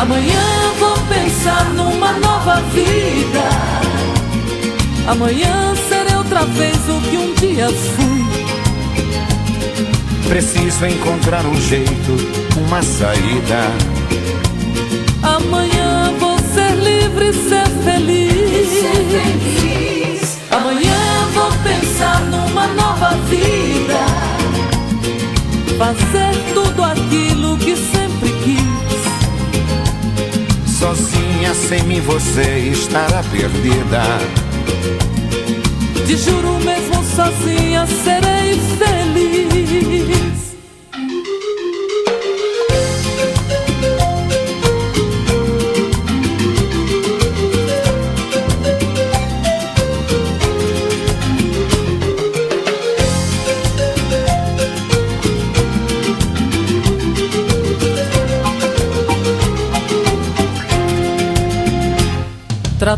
Amanhã vou pensar numa nova vida. Amanhã serei outra vez o que um dia fui. Preciso encontrar um jeito, uma saída. Amanhã livre e ser feliz. Amanhã vou pensar numa nova vida. Fazer tudo aquilo que sempre quis. Sozinha, sem mim, você estará perdida. Te juro mesmo sozinha serei feliz.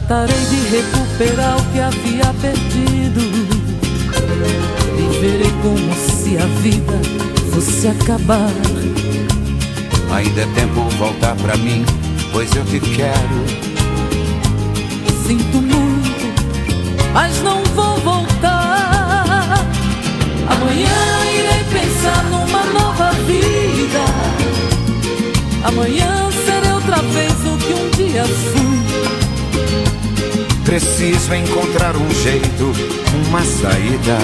Tratarei de recuperar o que havia perdido. Viverei como se a vida fosse acabar. Ainda é tempo voltar pra mim, pois eu te quero. Sinto muito, mas não vou voltar. Amanhã irei pensar numa nova vida. Amanhã Preciso encontrar um jeito, uma saída.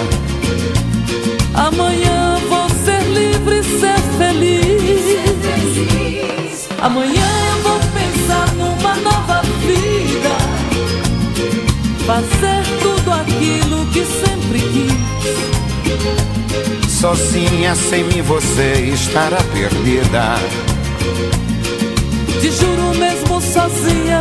Amanhã vou ser livre e ser feliz. Amanhã vou pensar numa nova vida. Fazer tudo aquilo que sempre quis. Sozinha, sem mim, você estará perdida. Te juro mesmo sozinha